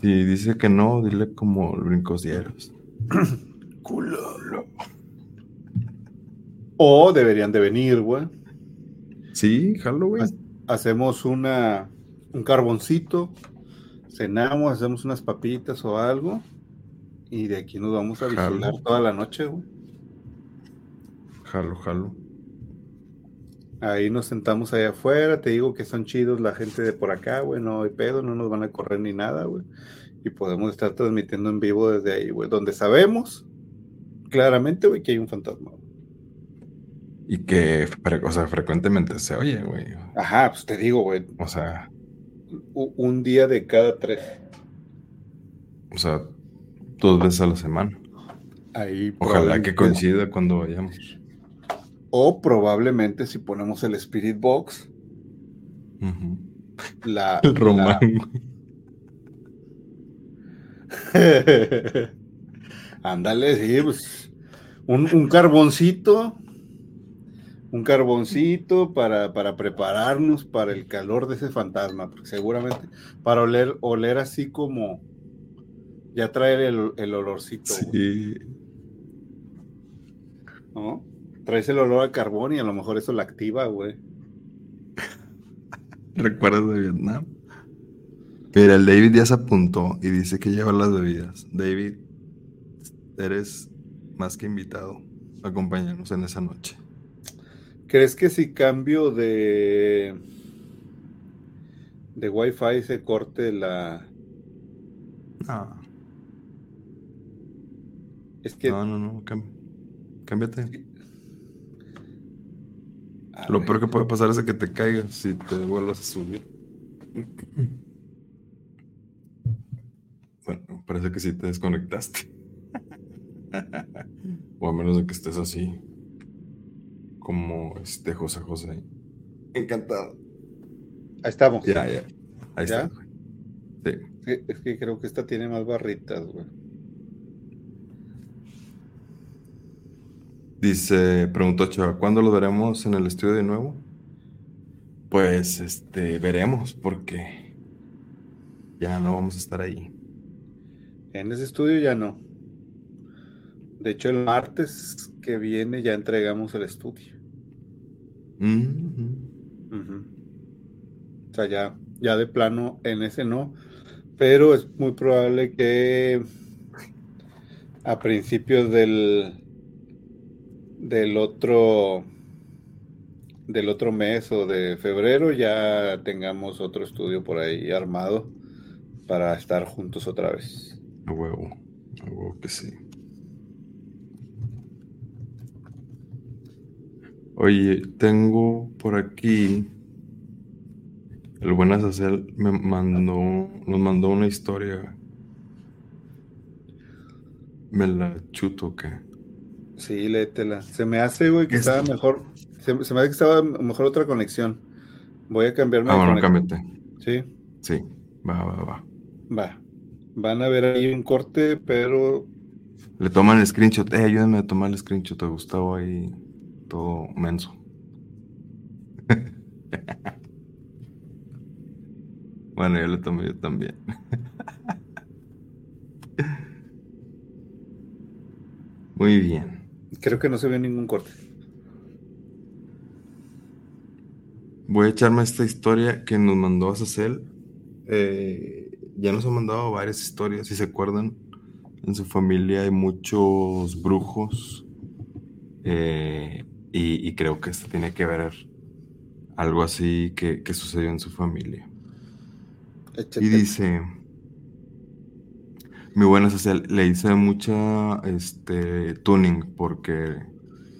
Si dice que no, dile como brincos diarios. Culo. O deberían de venir, güey. Sí, Halloween. Hacemos una, un carboncito, cenamos, hacemos unas papitas o algo. Y de aquí nos vamos a Jalo. vigilar toda la noche, güey. Jalo, jalo. Ahí nos sentamos allá afuera, te digo que son chidos la gente de por acá, güey, no hay pedo, no nos van a correr ni nada, güey. Y podemos estar transmitiendo en vivo desde ahí, güey, donde sabemos claramente, güey, que hay un fantasma. güey. Y que, o sea, frecuentemente se oye, güey. Ajá, pues te digo, güey, O sea, un día de cada tres. o sea, dos veces a la semana. Ahí Ojalá que coincida cuando vayamos. O probablemente si ponemos el Spirit Box, la... El Román, güey. la- Ándale, sí, pues un, un carboncito, un carboncito para, para prepararnos para el calor de ese fantasma, porque seguramente para oler, oler así como ya traer el, el olorcito, Sí. ¿no? Traes el olor a carbón y a lo mejor eso la activa, güey. ¿Recuerdas de Vietnam? Mira, el David ya se apuntó y dice que lleva las bebidas. David, eres más que invitado a acompañarnos en esa noche. ¿Crees que si cambio de de Wi-Fi se corte la... No, Es que... no, no, no, cámbiate. A Lo ver, peor que puede pasar es que te caigas si te vuelvas a subir. Bueno, parece que sí te desconectaste. o a menos de que estés así. Como este José José. Encantado. Ahí estamos. Ya, ya. Ahí ¿Ya? está. güey. Sí. Sí, Es que creo que esta tiene más barritas, güey. Dice, preguntó Chava, ¿cuándo lo veremos en el estudio de nuevo? Pues, este, veremos, porque ya no vamos a estar ahí. En ese estudio ya no. De hecho, el martes que viene ya entregamos el estudio. O sea, ya, ya de plano en ese no. Pero es muy probable que a principios del, del otro del otro mes o de febrero ya tengamos otro estudio por ahí armado para estar juntos otra vez. A huevo, a huevo que sí. Oye, tengo por aquí. El buen Azazel me mandó, nos mandó una historia. Me la chuto, ¿qué? Sí, léetela. Se me hace, güey, que ¿Qué estaba es? mejor. Se, se me hace que estaba mejor otra conexión. Voy a cambiarme Ah, bueno, cámbiate. Sí, Sí, va, va, va. va. Van a ver ahí un corte, pero Le toman el screenshot. Eh, ayúdame a tomar el screenshot a Gustavo ahí, todo menso. bueno, yo le tomé yo también. Muy bien. creo que no se ve ningún corte. Voy a echarme esta historia que nos mandó Azazel. Eh, ya nos ha mandado varias historias, si se acuerdan. En su familia hay muchos brujos. eh, y, y creo que esto tiene que ver algo así que, que sucedió en su familia. Échate. Y dice, mi buena social, le hice mucha este, tuning porque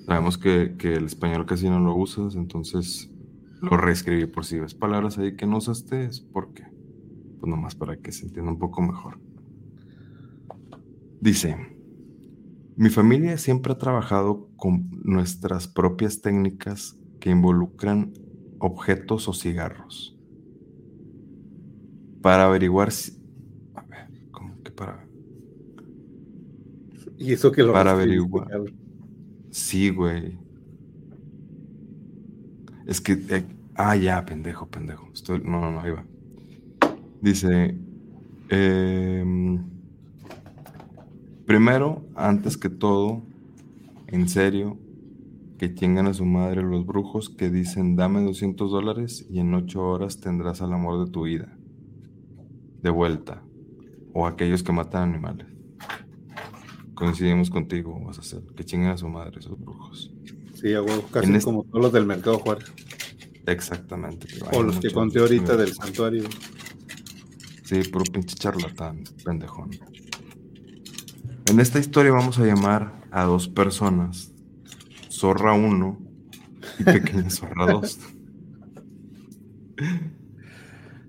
sabemos que, que el español casi no lo usas, entonces lo reescribí por si ves palabras ahí que no usaste, es porque, pues nomás para que se entienda un poco mejor. Dice, mi familia siempre ha trabajado con nuestras propias técnicas que involucran objetos o cigarros para averiguar si... A ver, ¿cómo que para...? Y eso que lo para averiguar. Sí, güey. Es que... eh, ah, ya, pendejo, pendejo. Estoy... No, no, no, ahí va. Dice... Em, primero, antes que todo, en serio, que tengan a su madre los brujos que dicen dame 200 dólares y en 8 horas tendrás al amor de tu vida. De vuelta. O aquellos que matan animales. Coincidimos contigo, vas a hacer. Que chinguen a su madre esos brujos. Sí, casi como todos los del mercado Juárez. Exactamente. O los que conté ahorita del santuario. Sí, puro pinche charlatán, pendejón. En esta historia vamos a llamar a dos personas Zorra 1 y Pequeña Zorra 2.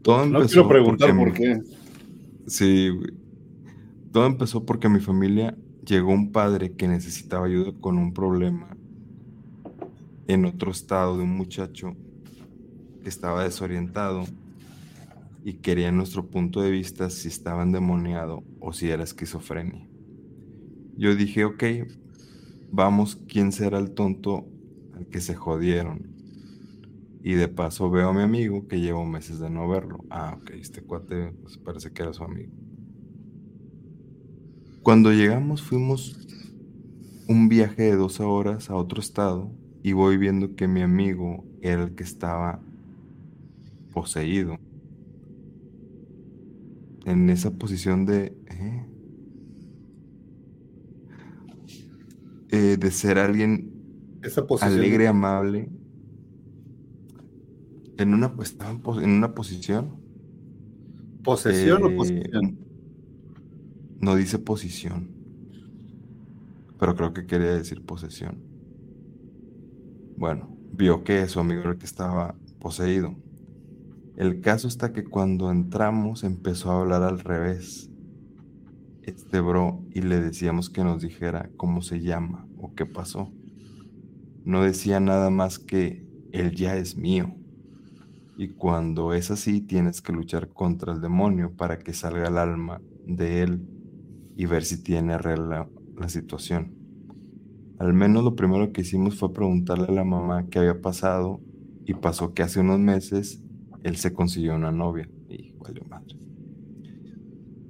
Todo no quiero preguntar por qué. Sí, Todo empezó porque a mi familia llegó un padre que necesitaba ayuda con un problema en otro estado de un muchacho que estaba desorientado y quería nuestro punto de vista si estaba endemoniado o si era esquizofrenia. Yo dije, ok, vamos, ¿quién será el tonto al que se jodieron? Y de paso veo a mi amigo que llevo meses de no verlo. Ah, ok, este cuate pues, parece que era su amigo. Cuando llegamos fuimos un viaje de 12 horas a otro estado y voy viendo que mi amigo era el que estaba poseído. En esa posición de... ¿eh? Eh, de ser alguien alegre, amable. En una, pues, en una posición. ¿Posesión o eh, posición? No dice posición. Pero creo que quería decir posesión. Bueno, vio que su amigo era el que estaba poseído. El caso está que cuando entramos empezó a hablar al revés este bro y le decíamos que nos dijera cómo se llama o qué pasó. No decía nada más que él ya es mío. Y cuando es así, tienes que luchar contra el demonio para que salga el alma de él y ver si tiene arregla la situación. Al menos lo primero que hicimos fue preguntarle a la mamá qué había pasado y pasó que hace unos meses él se consiguió una novia. Y valió madre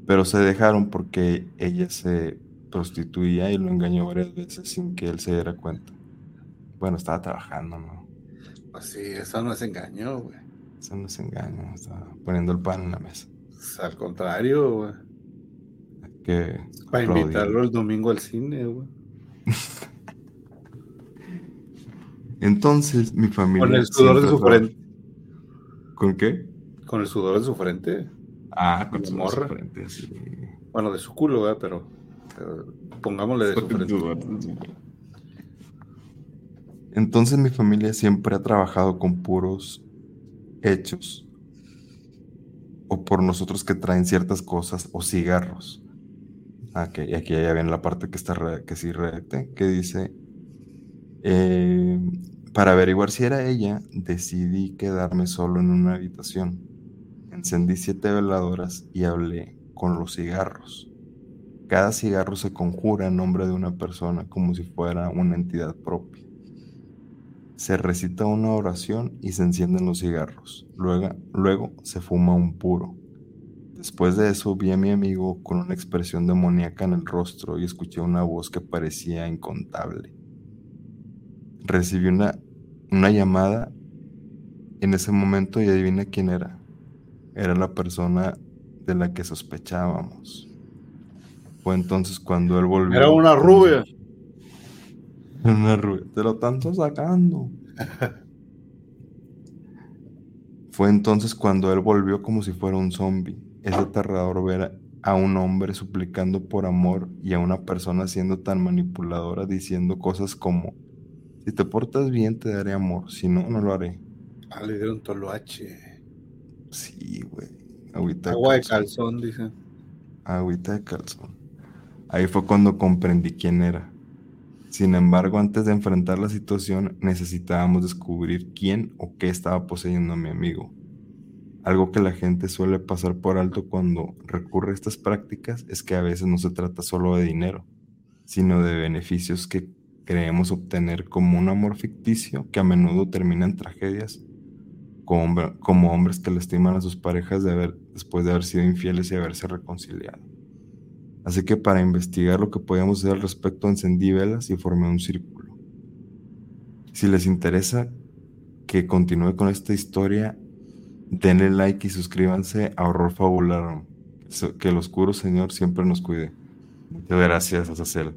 pero se dejaron porque ella se prostituía y lo engañó varias veces sin que él se diera cuenta. Bueno, estaba trabajando, ¿no? Pues sí, eso no es engaño, güey. Eso no es engaño, estaba poniendo el pan en la mesa. Pues, al contrario, güey. Que Para invitarlo el domingo al cine, güey. Entonces, mi familia. Con el sudor de su frente. ¿Con qué? Con el sudor de su frente. Ah, con su morra. Bueno, de su culo, Pero, pongámosle de su frente. Entonces mi familia siempre ha trabajado con puros hechos. O por nosotros que traen ciertas cosas o cigarros. Ah, y aquí ya viene la parte que está que sí redacté, que dice eh, para averiguar si era ella, decidí quedarme solo en una habitación Encendí siete veladoras y hablé con los cigarros. Cada cigarro se conjura en nombre de una persona como si fuera una entidad propia. Se recita una oración y se encienden los cigarros. Luego, luego se fuma un puro. Después de eso vi a mi amigo con una expresión demoníaca en el rostro y escuché una voz que parecía incontable. Recibí una, una llamada en ese momento y adivina quién era era la persona de la que sospechábamos. Fue entonces cuando él volvió. Era una rubia. Una rubia. Te lo tanto sacando. Fue entonces cuando él volvió como si fuera un zombie. Es aterrador ver a un hombre suplicando por amor y a una persona siendo tan manipuladora diciendo cosas como, si te portas bien te daré amor, si no, no lo haré. Ah, le dieron toloache. Sí, güey. Agua de calzón, dice. Agüita de calzón. Ahí fue cuando comprendí quién era. Sin embargo, antes de enfrentar la situación, necesitábamos descubrir quién o qué estaba poseyendo a mi amigo. Algo que la gente suele pasar por alto cuando recurre a estas prácticas es que a veces no se trata solo de dinero, sino de beneficios que creemos obtener como un amor ficticio que a menudo termina en tragedias como, hombres que lastiman a sus parejas después de haber sido infieles y haberse reconciliado. Así que para investigar lo que podíamos hacer al respecto encendí velas y formé un círculo. Si les interesa que continúe con esta historia, denle like y suscríbanse a Horror Fabular. Que el oscuro Señor siempre nos cuide. Muchas gracias, Azazel.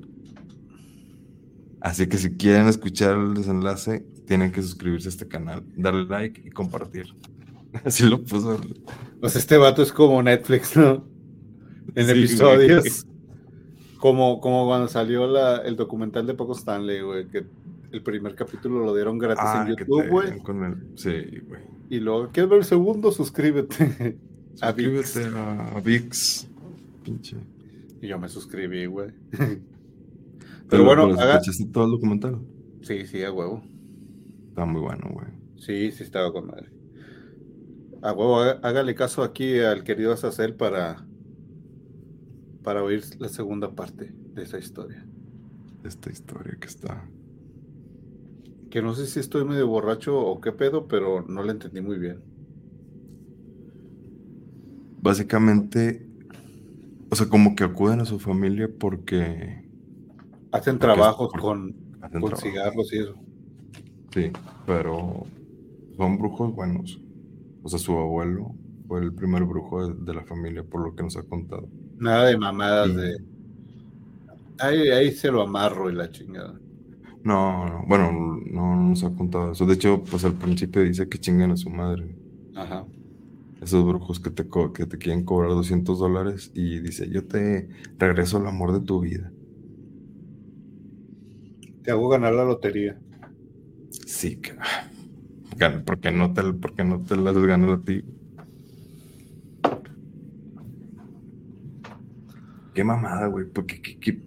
Así que si quieren escuchar el desenlace, tienen que suscribirse a este canal, darle like y compartir. Así lo puso. Pues este vato es como Netflix, ¿no? En episodios. Como, como cuando salió la, el documental de Poco Stanley, güey, que el primer capítulo lo dieron gratis en ah, YouTube, güey. Sí, güey. Y luego, ¿quieres ver el segundo? Suscríbete. Suscríbete a VIX. Pinche. Y yo me suscribí, güey. Pero, bueno, haga... todo el documental? Sí, sí, a huevo. Está muy bueno, güey. Sí, sí, estaba con madre. A huevo, hágale caso aquí al querido Azazel para, para oír la segunda parte de esa historia. Esta historia que está. Que no sé si estoy medio borracho o qué pedo, pero no la entendí muy bien. Básicamente, o sea, como que acuden a su familia porque Hacen trabajos con, cigarros y eso. Sí, pero son brujos buenos. O sea, su abuelo fue el primer brujo de, la familia, por lo que nos ha contado. Nada de mamadas de. Ahí, ahí se lo amarro y la chingada. No, no, bueno, no, nos ha contado eso. De hecho, pues al principio dice que chingan a su madre. Ajá. Esos brujos que te, que te quieren cobrar 200 dólares y dice, yo te regreso el amor de tu vida. Te hago ganar la lotería. Sí, que no te, porque no te las ganas a ti. Qué mamada, güey. Porque, qué,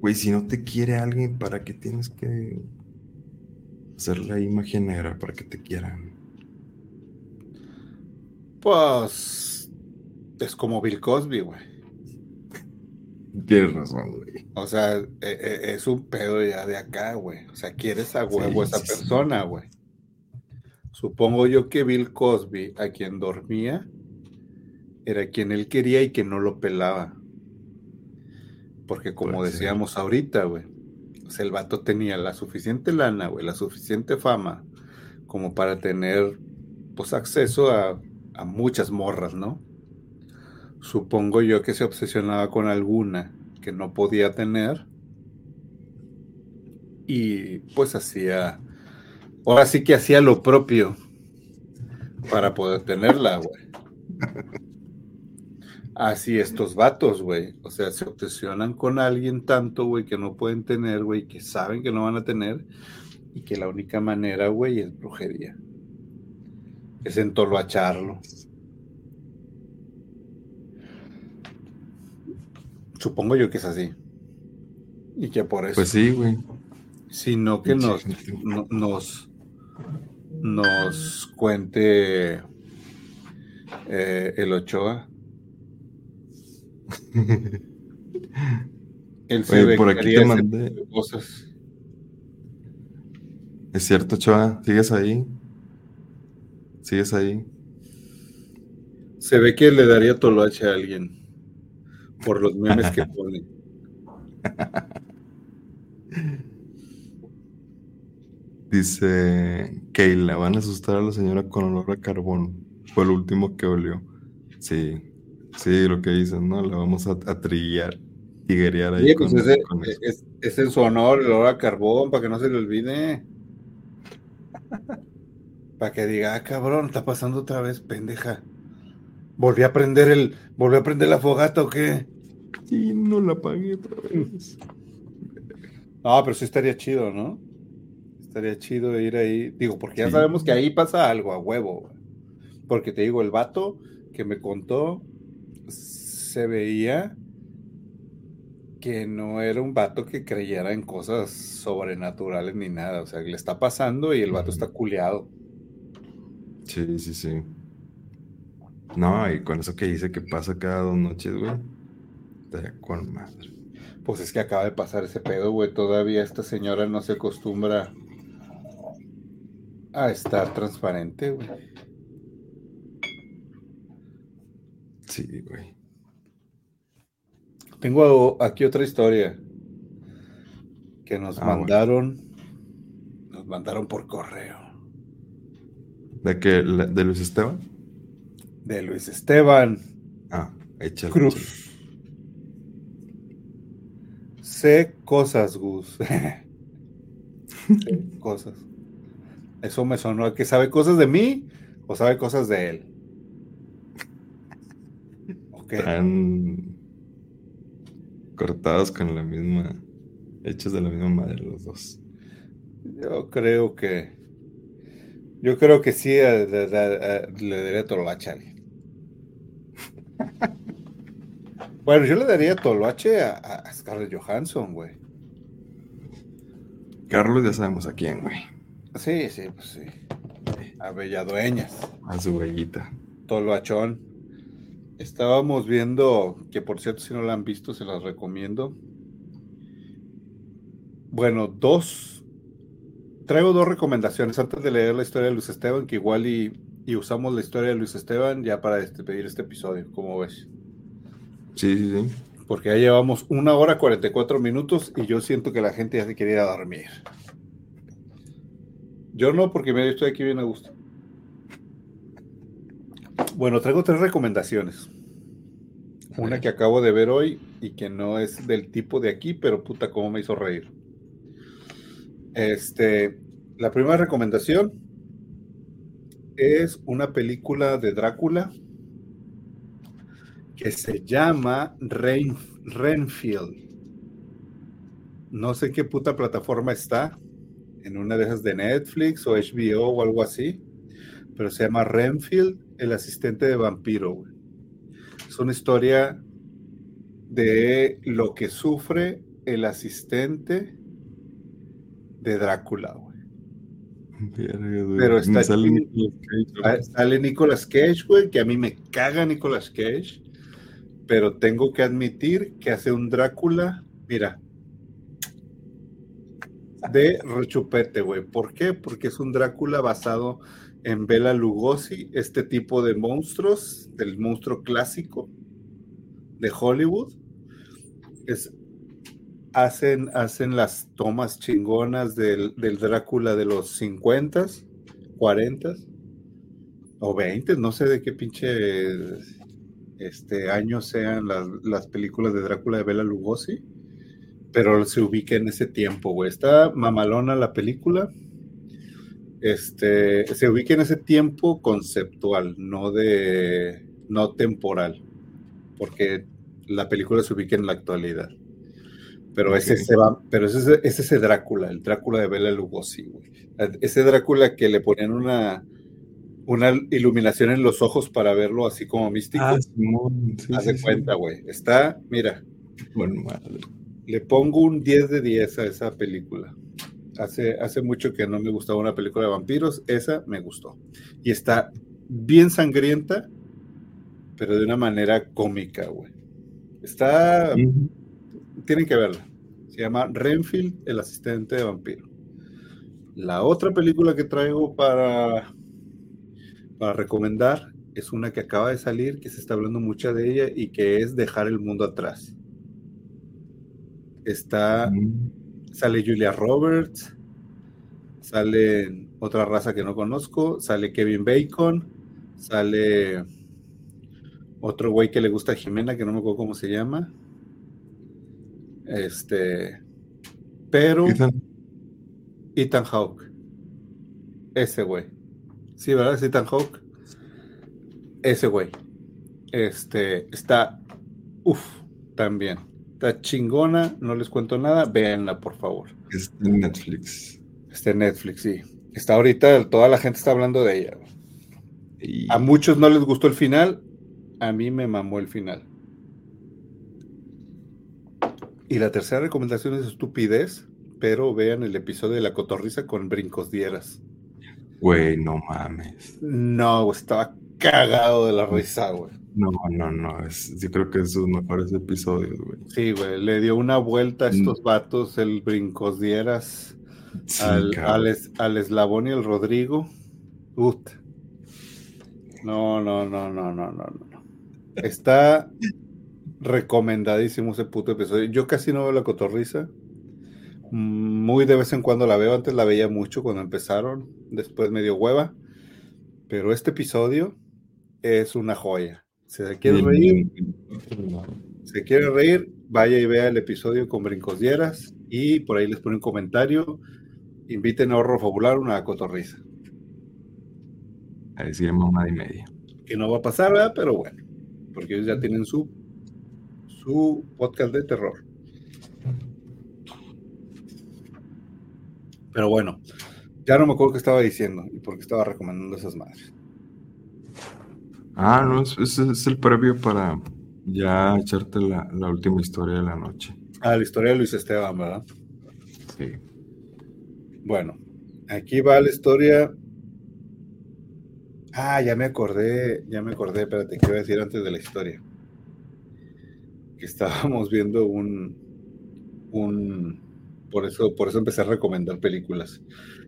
güey, si no te quiere alguien, ¿para qué tienes que ser la imaginera para que te quieran? Pues es como Bill Cosby, güey. Tienes razón, güey. O sea, e, e, es un pedo ya de acá, güey. O sea, quieres a huevo esa persona, güey. Supongo yo que Bill Cosby, a quien dormía, era quien él quería y que no lo pelaba. Porque como decíamos ahorita, güey, o sea, el vato tenía la suficiente lana, güey, la suficiente fama como para tener, pues, acceso a, a muchas morras, ¿no? Supongo yo que se obsesionaba con alguna que no podía tener. Y pues hacía, ahora sí que hacía lo propio para poder tenerla, güey. Así estos vatos, güey. O sea, se obsesionan con alguien tanto, güey, que no pueden tener, güey, que saben que no van a tener y que la única manera, güey, es brujería. Es entolvacharlo. Supongo yo que es así. Y que por eso. Pues sí, güey. Sino que nos, nos, nos cuente eh, el Ochoa. Él se por aquí te mandé. Cosas. Es cierto, Ochoa, ¿sigues ahí? ¿Sigues ahí? Se ve que le daría toloache a alguien por los memes que ponen. Dice Keila, van a asustar a la señora con olor a carbón. Fue el último que olió. Sí, sí, lo que dicen, ¿no? La vamos a, trillar, tiguerear ahí. con, pues ese, es, es, en su honor el olor a carbón, para que no se le olvide. para que diga, ah, cabrón, está pasando otra vez, pendeja. Volví a prender el, volví a prender la fogata o qué? Sí, no la pagué otra vez. No, pero sí estaría chido, ¿no? Estaría chido ir ahí. Digo, porque ya sabemos que ahí pasa algo a huevo. Porque te digo, el vato que me contó se veía que no era un vato que creyera en cosas sobrenaturales ni nada. O sea, le está pasando y el vato está culeado. Sí, sí, sí. No, y con eso que dice que pasa cada dos noches, güey con madre. Pues es que acaba de pasar ese pedo, güey. Todavía esta señora no se acostumbra a estar transparente, güey. Sí, güey. Tengo aquí otra historia que nos Ah, bueno. mandaron. Nos mandaron por correo. ¿De qué? ¿La- ¿De Luis Esteban? De Luis Esteban Ah, échale. Cruz. Sé cosas, Gus. Sé cosas. Eso me sonó a que sabe cosas de mí o sabe cosas de él. Ok. Están cortados con la misma. Hechos de la misma madre los dos. Yo creo que. Yo creo que sí eh, de- de- eh, le daría Toloache a alguien. Bueno, yo le daría Toloache a, a- Scarlett Johansson, güey. Carlos ya sabemos a quién, güey. Sí, sí, pues sí. A Belladueñas, A su huellita. Toloachón. Estábamos viendo, que por cierto, si no la han visto, se las recomiendo. Bueno, dos. Traigo dos recomendaciones antes de leer la historia de Luis Esteban, que igual y, y usamos la historia de Luis Esteban ya para este, pedir este episodio, como ves. Sí, sí, sí. Porque ya llevamos una hora 44 minutos y yo siento que la gente ya se quiere ir a dormir. Yo no, porque yo estoy aquí bien a gusto. Bueno, traigo tres recomendaciones. Una que acabo de ver hoy y que no es del tipo de aquí, pero puta, cómo me hizo reír. Este, la primera recomendación es una película de Drácula que se llama Ren- Renfield. No sé en qué puta plataforma está, en una de esas de Netflix o HBO o algo así, pero se llama Renfield, el asistente de vampiro. Es una historia de lo que sufre el asistente de Drácula. Pero está sale. Nicolas Cage, Ah. Sale Nicolas Cage, güey, que a mí me caga Nicolas Cage, pero tengo que admitir que hace un Drácula, mira, de rechupete, güey. ¿Por qué? Porque es un Drácula basado en Bela Lugosi, este tipo de monstruos, del monstruo clásico de Hollywood. Es, hacen, hacen las tomas chingonas del, del Drácula de los 50, 40 o 20, no sé de qué pinche este, año sean las, las películas de Drácula de Bela Lugosi, pero se ubica en ese tiempo, güey. Está mamalona la película. Este, se ubica en ese tiempo conceptual, no de, no temporal, porque la película se ubica en la actualidad. Pero ese, se va, pero ese, es ese- es ese Drácula, el Drácula de Bela Lugosi, güey. Ese Drácula que le ponían una, una iluminación en los ojos para verlo así como místico. Ah. Sí, Haz sí, de sí. cuenta, güey. Está, mira, Con madre. le pongo un 10 de 10 a esa película. Hace, hace mucho que no me gustaba una película de vampiros, esa me gustó. Y está bien sangrienta, pero de una manera cómica, güey. Está, tienen que verla. Se llama Renfield, el asistente de vampiro. La otra película que traigo para, para recomendar es una que acaba de salir, que se está hablando mucho de ella y que es Dejar el mundo atrás. Está, Mm. sale Julia Roberts, sale otra raza que no conozco, sale Kevin Bacon, sale otro güey que le gusta a Jimena, que no me acuerdo cómo se llama. Este, pero Ethan, Ethan Hawke. Ese güey. Sí, ¿verdad? Es Ethan Hawke. Ese güey. Este, está, uff, también. Está chingona, no les cuento nada, véanla, por favor. está en Netflix. Está en Netflix, sí. Está ahorita, toda la gente está hablando de ella. Y A muchos no les gustó el final, a mí me mamó el final. Y la tercera recomendación es estupidez, pero vean el episodio de la cotorriza con brincos dieras. Güey, no mames. No, estaba cagado de la risa, güey. No, no, no. Es, yo creo que es sus mejores episodios, güey. Sí, güey, le dio una vuelta a Mm. estos vatos, el brincos dieras, Sí, al, al, es- al eslabón y el Rodrigo. Ut. No, no, no, no, no, no, no. Está recomendadísimo ese puto episodio. Yo casi no veo la cotorriza. Muy de vez en cuando la veo. Antes la veía mucho cuando empezaron. Después medio hueva. Pero este episodio es una joya. Si se quiere reír, se quiere reír, vaya y vea el episodio con Brincos Dieras y por ahí les pone un comentario. Inviten a Horror Fabular una cotorriza. Ahí sí mamá y media. Que no va a pasar, ¿verdad? Pero bueno, porque ellos ya tienen su, su podcast de terror. Pero bueno, ya no me acuerdo qué estaba diciendo y por qué estaba recomendando esas madres. Ah, no, ese es el previo para ya echarte la, la, última historia de la noche. Ah, la historia de Luis Esteban, ¿verdad? Sí. Bueno, aquí va la historia. Ah, ya me acordé, ya me acordé, espérate, ¿qué iba a decir antes de la historia? Que estábamos viendo un, un, por eso, por eso empecé a recomendar películas.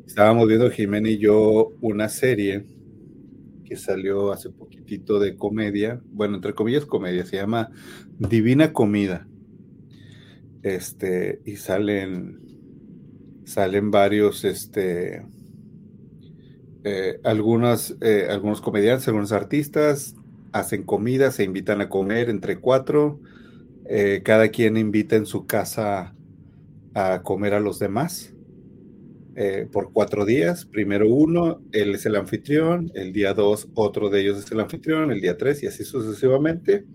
Estábamos viendo Jimena y yo una serie que salió hace poquitito de comedia, bueno, entre comillas comedia, se llama Divina Comida. Este, y salen, salen varios, este, eh, algunos, eh, algunos comediantes, algunos artistas, hacen comida, se invitan a comer entre cuatro, eh, cada quien invita en su casa a comer a los demás eh, por cuatro días. Primero uno, él es el anfitrión, el día dos otro de ellos es el anfitrión, el día tres y así sucesivamente,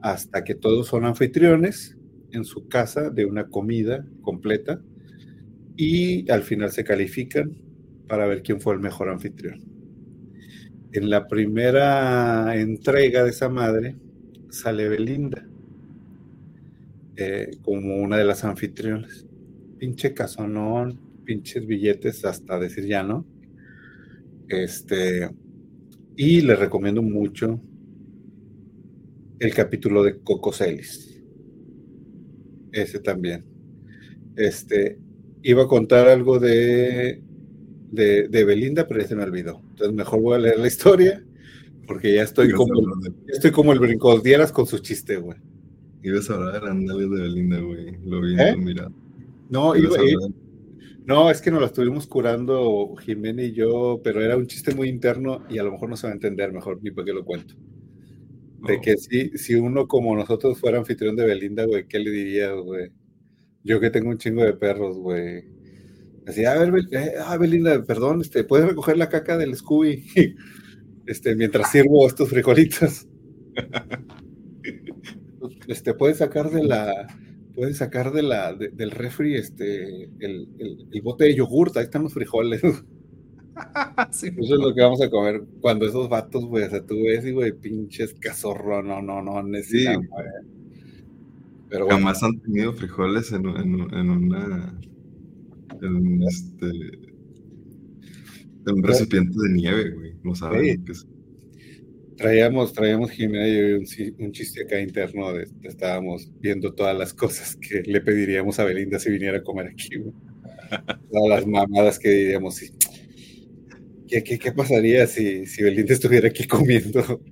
hasta que todos son anfitriones en su casa de una comida completa y al final se califican para ver quién fue el mejor anfitrión. En la primera entrega de esa madre sale Belinda eh, como una de las anfitriones. Pinche casonón, pinches billetes hasta decir ya no. Este, y les recomiendo mucho el capítulo de Coco Celis. Ese también. Este, iba a contar algo de, de, Belinda, pero ya se me olvidó. Entonces mejor voy a leer la historia, porque ya estoy como, estoy como el brincos dieras con su chiste, güey. Ibas a hablar de andales de Belinda, güey. Lo vi, ¿Eh? mira. No, iba, a no, es que nos la estuvimos curando Jimena y yo, pero era un chiste muy interno y a lo mejor no se va a entender mejor ni por qué lo cuento. De que si, si uno como nosotros fuera anfitrión de Belinda, güey, ¿qué le diría, güey? Yo que tengo un chingo de perros, güey. Así, a ver, eh, ah, Belinda, perdón, este, ¿puedes recoger la caca del Scooby? este, mientras sirvo estos frijolitos. este, puedes sacar de la, pueden sacar de la, del refri este, el, el, bote de yogurt, ahí están los frijoles. Eso es lo que vamos a comer cuando esos vatos, güey, o sea, tú ves y, güey, pinches cazorro, no, no, no, necesitan, sí. Pero bueno. Jamás han tenido frijoles en, en, en una, en este, en un recipiente de nieve, güey, no saben qué es. Traíamos, traíamos Jimena y un, chiste acá interno, de, estábamos viendo todas las cosas que le pediríamos a Belinda si viniera a comer aquí. Todas las mamadas que diríamos. ¿Qué, qué, pasaría si, si Belinda estuviera aquí comiendo?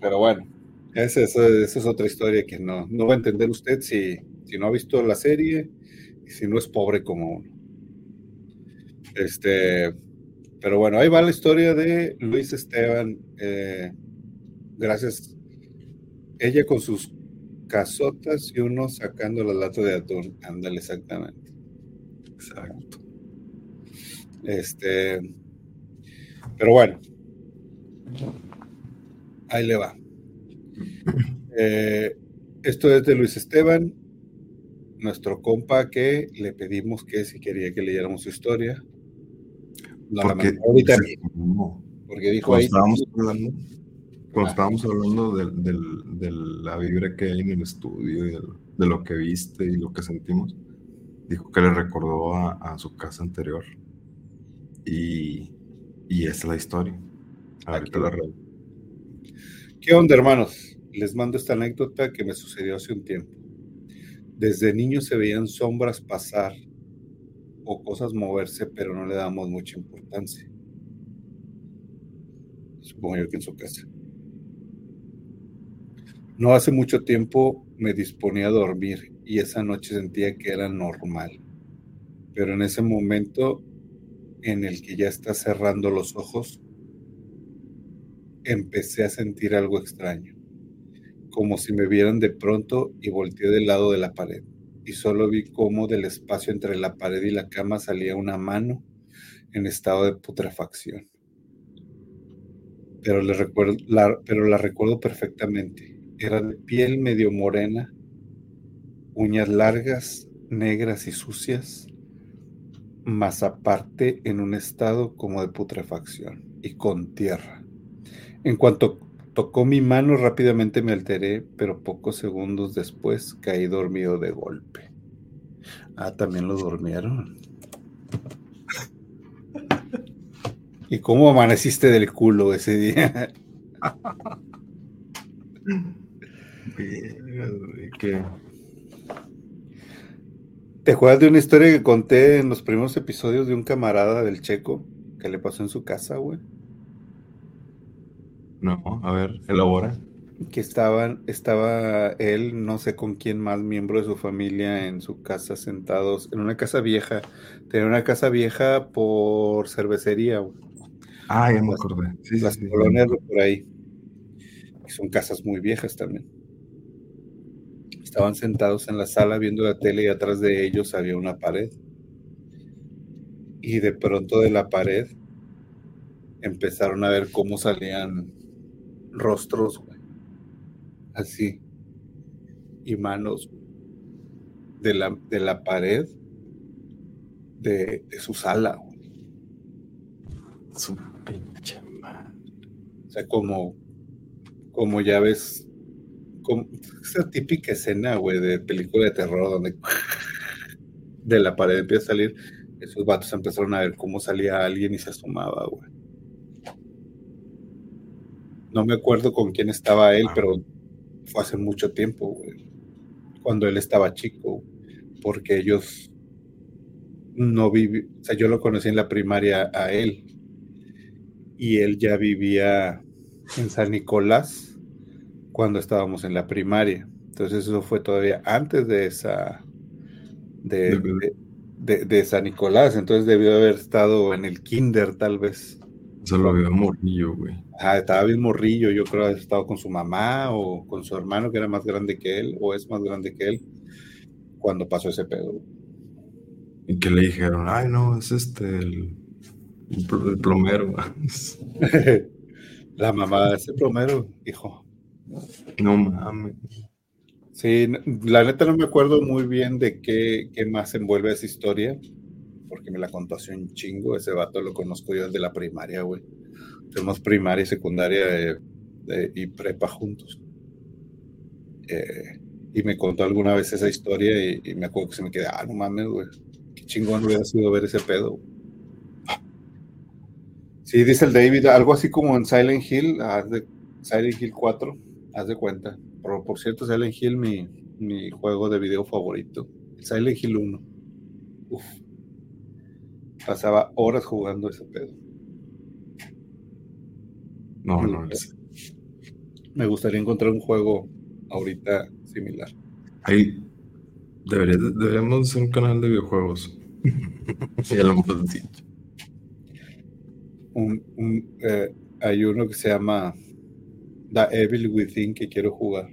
Pero bueno, esa, es otra historia que no, no va a entender usted si, si no ha visto la serie y si no es pobre como uno. Este, pero bueno, ahí va la historia de Luis Esteban. Eh, gracias. Ella con sus casotas y uno sacando la lata de atún. Ándale, exactamente. Exacto. Este. Pero bueno. Ahí le va. Eh, esto es de Luis Esteban, nuestro compa que le pedimos que si quería que leyéramos su historia, porque, porque dijo cuando Estábamos hablando, cuando estábamos hablando de, la vibra que hay en el estudio y de, lo que viste y lo que sentimos, dijo que le recordó a, su casa anterior. Y, y esa es la historia. Ahorita la red. ¿Qué onda, hermanos? Les mando esta anécdota que me sucedió hace un tiempo. Desde niño se veían sombras pasar o cosas moverse, pero no le damos mucha importancia. Supongo yo que en su casa. No hace mucho tiempo me disponía a dormir y esa noche sentía que era normal. Pero en ese momento en el que ya está cerrando los ojos, empecé a sentir algo extraño, como si me vieran de pronto y volteé del lado de la pared. Y solo vi cómo del espacio entre la pared y la cama salía una mano en estado de putrefacción. Pero, la, pero la recuerdo perfectamente. Era de piel medio morena, uñas largas, negras y sucias, más aparte en un estado como de putrefacción y con tierra. En cuanto tocó mi mano, rápidamente me alteré, pero pocos segundos después caí dormido de golpe. Ah, también lo durmieron. ¿Y cómo amaneciste del culo ese día? ¿Qué? ¿Te acuerdas de una historia que conté en los primeros episodios de un camarada del Checo que le pasó en su casa, güey? No, a ver, elabora. Que estaban, estaba él, no sé con quién más, miembro de su familia, en su casa sentados, en una casa vieja. Tenía una casa vieja por cervecería, güey. Ah, ya me acordé. Sí, las sí, colonias por ahí. Y son casas muy viejas también. Estaban sentados en la sala viendo la tele y atrás de ellos había una pared. Y de pronto de la pared empezaron a ver cómo salían rostros, güey. Así. Y manos de la, de la pared de, de su sala, güey. Su pinche madre. O sea, como, como ya ves como esa típica escena, güey, de película de terror donde de la pared empieza a salir, esos vatos empezaron a ver cómo salía alguien y se asomaba, güey. No me acuerdo con quién estaba él, pero fue hace mucho tiempo, güey. Cuando él estaba chico, porque ellos no vivían, o sea, yo lo conocí en la primaria a él y él ya vivía en San Nicolás cuando estábamos en la primaria. Entonces eso fue todavía antes de esa, de, de, de, de San Nicolás. Entonces debió haber estado en el kinder tal vez. Se lo vio morrillo, güey. Ah, estaba bien morrillo. Yo creo que había estado con su mamá o con su hermano que era más grande que él o es más grande que él cuando pasó ese pedo. Y que le dijeron, ay, no, es este, el, el plomero. La mamá de ese plomero, hijo. No mames. Sí, la neta no me acuerdo muy bien de qué, qué, más envuelve esa historia, porque me la contó hace un chingo. Ese vato lo conozco yo desde la primaria, güey. Tenemos primaria y secundaria y prepa juntos. Eh, y me contó alguna vez esa historia y, me acuerdo que se me quedó, ah, no mames, güey. Qué chingón hubiera sido ver ese pedo. Sí, dice el David, algo así como en Silent Hill, Silent Hill 4 haz de cuenta. Por cierto, Silent Hill, mi, mi, juego de video favorito. Silent Hill 1. Uf. Pasaba horas jugando ese pedo. No, no, no. Me gustaría encontrar un juego ahorita similar. Ahí debería, deberíamos hacer un canal de videojuegos. ya lo hemos dicho. Un, un, eh, hay uno que se llama The Evil Within que quiero jugar.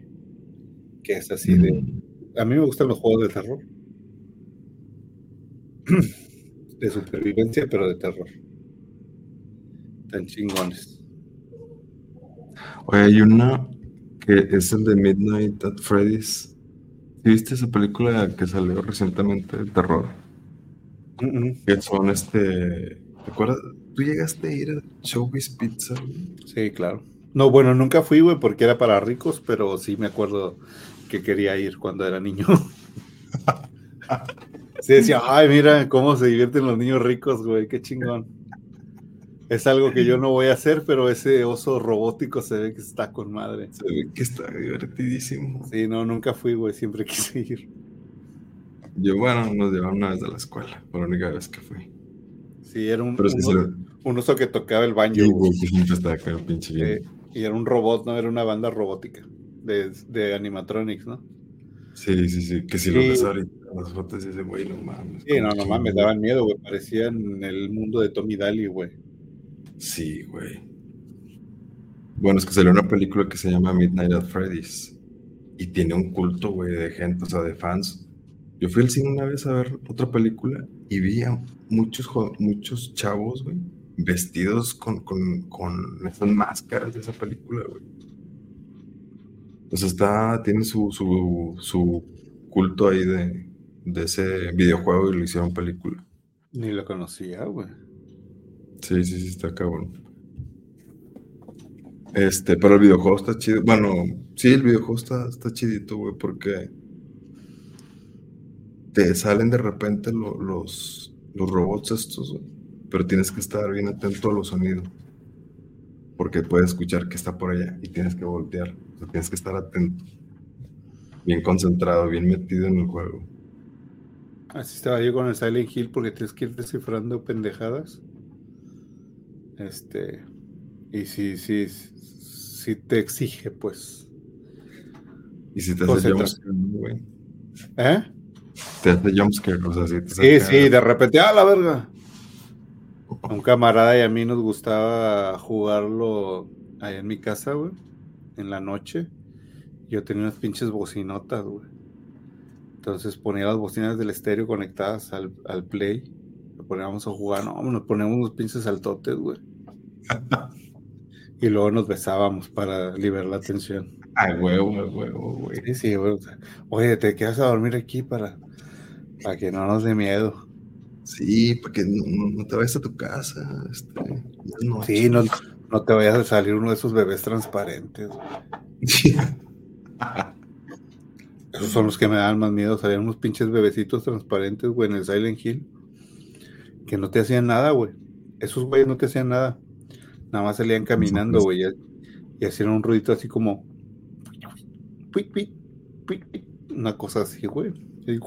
Que es así de. A mí me gustan los juegos de terror. De supervivencia, pero de terror. Tan chingones. Oye, hay una que es el de Midnight at Freddy's. ¿Viste esa película que salió recientemente de terror? Que son este. ¿Te acuerdas? ¿Tú llegaste a ir a Showbiz Pizza? Sí, claro. No, bueno, nunca fui, güey, porque era para ricos, pero sí me acuerdo que quería ir cuando era niño. sí decía, ay, mira cómo se divierten los niños ricos, güey, qué chingón. Es algo que yo no voy a hacer, pero ese oso robótico se ve que está con madre. Se ve que está divertidísimo. Sí, no, nunca fui, güey, siempre quise ir. Yo, bueno, nos llevaron una vez a la escuela, por la única vez que fui. Sí, era un, un, oso que tocaba el baño. Sí, güey. güey, que siempre estaba acá, pinche bien. Eh, y era un robot, no era una banda robótica. de, de animatronics, ¿no? Sí, sí, sí. Que si lo ves ahorita las fotos dices, güey, no mames. Sí, no, ¿cómo no mames, daban miedo, güey. Parecían el mundo de Tommy Daly, güey. Sí, güey. Bueno, es que salió una película que se llama Midnight at Freddy's. Y tiene un culto, güey, de gente, o sea, de fans. Yo fui al cine una vez a ver otra película y vi a muchos, muchos chavos, güey, vestidos con, con, con esas máscaras de esa película, güey. Sea, está, tiene su, su, su culto ahí de, de ese videojuego y lo hicieron película. Ni lo conocía, güey. Sí, sí, sí, está cabrón. Este, pero el videojuego está chido. Bueno, sí, el videojuego está, está chidito, güey, porque te salen de repente lo- los, los robots estos, güey. Pero tienes que estar bien atento a los sonidos. Porque puedes escuchar que está por allá y tienes que voltear. Tienes que estar atento. Bien concentrado, bien metido en el juego. Así estaba yo con el Silent Hill porque tienes que ir descifrando pendejadas. Este. Y sí, sí, sí te exige, pues. Y si te hace jumpscare, güey. ¿Eh? Te hace jumpscare, o sea, si te Sí, saca- sí, de repente, ¡ah, la verga! A un camarada y a mí nos gustaba jugarlo ahí en mi casa, güey, en la noche. Yo tenía unas pinches bocinotas, güey. Entonces ponía las bocinas del estéreo conectadas al, al play. Lo poníamos a jugar, no, nos poníamos unos pinches saltotes, güey. Y luego nos besábamos para liberar la tensión. A huevo, a huevo, güey. Sí, sí, güey. Oye, te quedas a dormir aquí para, para que no nos dé miedo. Sí, para que no, no- te vayas a tu casa. Este. Sí, no, no te vayas a salir uno de esos bebés transparentes. Esos son los que me dan más miedo. Salían unos pinches bebecitos transparentes, güey, en el Silent Hill. Que no te hacían nada, güey. Esos güeyes no te hacían nada. Nada más salían caminando, güey. Y, y hacían un ruidito así como. Una cosa así, güey. Y,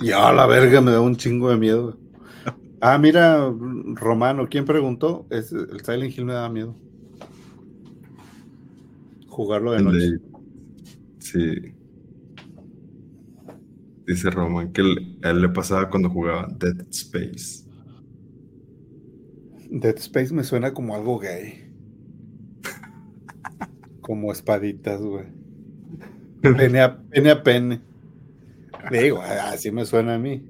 y a la verga me da un chingo de miedo. Ah, mira, Romano, ¿quién preguntó? Es, el Silent Hill me da miedo. Jugarlo de noche. de- Sí. Dice Roman que él- a él le pasaba cuando jugaba Dead Space. Dead Space me suena como algo gay. Como espaditas, güey. Pene a pene. A pene. Digo, así me suena a mí.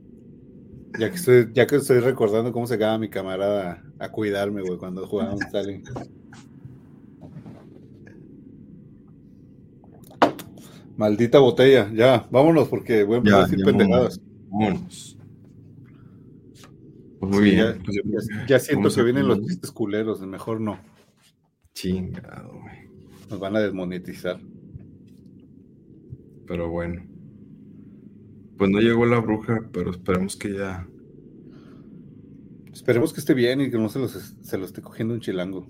Ya que estoy, ya que estoy recordando cómo se quedaba mi camarada a cuidarme, güey, cuando jugábamos Hill. Maldita botella, ya, vámonos porque voy a empezar Ya, a decir pendejadas. Vámonos. Pues muy Sí, bien. ya, pues ya- siento que vienen los chistes culeros, mejor no. Chingado, güey. Nos van a desmonetizar. Pero bueno. Pues no llegó la bruja, pero esperemos que ya. Esperemos que esté bien y que no se, los, se lo esté cogiendo un chilango.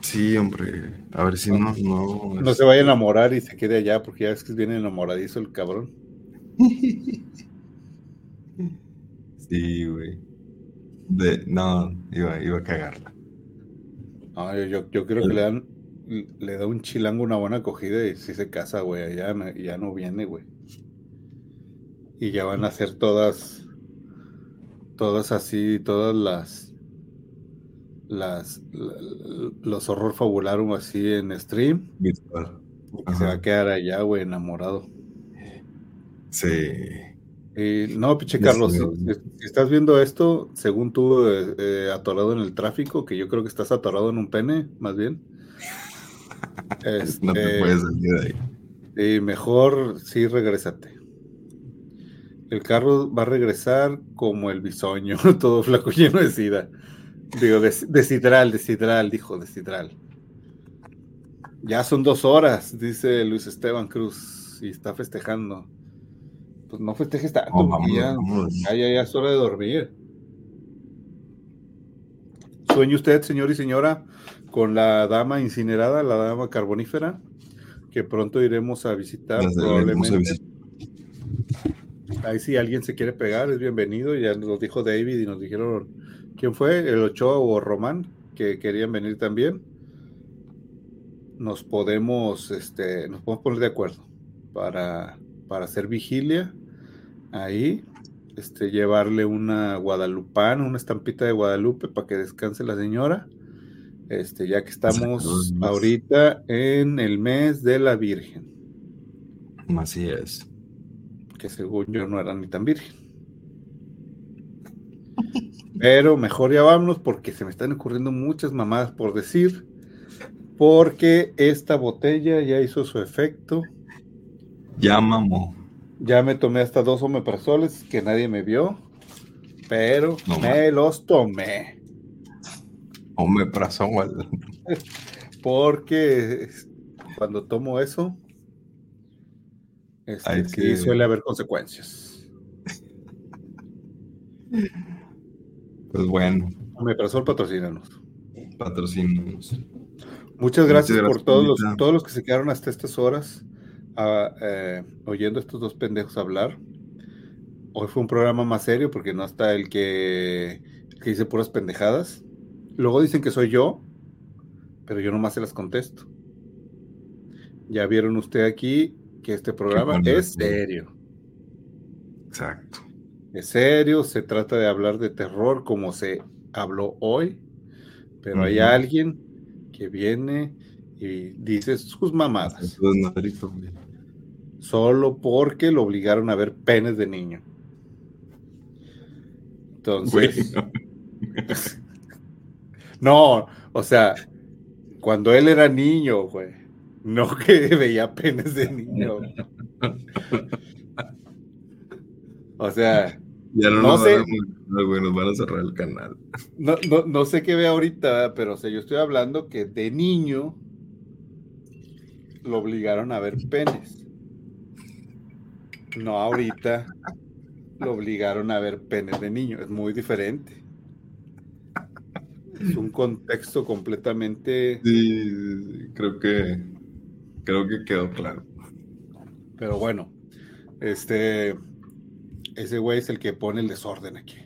Sí, hombre. A ver si no. No, No se vaya a enamorar y se quede allá, porque ya ves que viene enamoradizo el cabrón. Sí, güey. De, no, iba, iba a cagarla. No, yo, yo, yo creo que le dan le da un chilango una buena acogida y si se casa, güey, allá no- ya no viene, güey. Y ya van a ser todas, todas así, todas las, las, la- los horror fabularum así en stream. Virtual. Y se va a quedar allá, güey, enamorado. Sí. Y, no, pinche Carlos, si estás viendo esto, según tú, eh, eh, atorado en el tráfico, que yo creo que estás atorado en un pene, más bien. No te Este, puedes salir de ahí. y mejor sí, regrésate. El carro va a regresar como el bisoño, todo flaco lleno de sida. Digo, de, de dijo, de. Ya son dos horas, dice Luis Esteban Cruz, y está festejando. Pues no festejes tanto, porque ya, ya, ya, ya es hora de dormir. ¿Sueña usted, señor y señora, con la dama incinerada, la dama carbonífera, que pronto iremos a visitar probablemente? a visitar. Ahí si alguien se quiere pegar, es bienvenido. Ya nos dijo David y nos dijeron quién fue, el Ochoa o Román, que querían venir también. nos podemos, este, nos podemos poner de acuerdo para, para hacer vigilia ahí, este, llevarle una guadalupana, una estampita de Guadalupe para que descanse la señora. Este, ya que estamos ahorita en el mes de la Virgen. Así es. Que según yo no era ni tan virgen. Pero mejor ya vámonos porque se me están ocurriendo muchas mamadas por decir. Porque esta botella ya hizo su efecto. Ya mamó. Ya me tomé hasta dos omeprazoles que nadie me vio. Pero me los tomé. Omeprazol. porque cuando tomo eso, este, sí suele haber consecuencias. Pues bueno. Omeprazol, patrocínanos. Patrocínanos. Muchas gracias, por todos los, todos los que se quedaron hasta estas horas ah, eh, oyendo a estos dos pendejos hablar. Hoy fue un programa más serio porque no está el que, que dice puras pendejadas. Luego dicen que soy yo, pero yo nomás se las contesto. Ya vieron usted aquí que este programa es serio. Exacto. Es serio, se trata de hablar de terror como se habló hoy, pero hay alguien que viene y dice sus mamadas. Solo porque lo obligaron a ver penes de niño. Entonces. no, o sea, cuando él era niño, güey. No que veía penes de niño. O sea, ya no, no sé. nos van a cerrar el canal. No, no, sé qué ve ahorita, pero o sea, yo estoy hablando que de niño lo obligaron a ver penes. No ahorita lo obligaron a ver penes de niño. Es muy diferente. Es un contexto completamente. Sí, creo que creo que quedó claro. Pero bueno, este ese güey es el que pone el desorden aquí.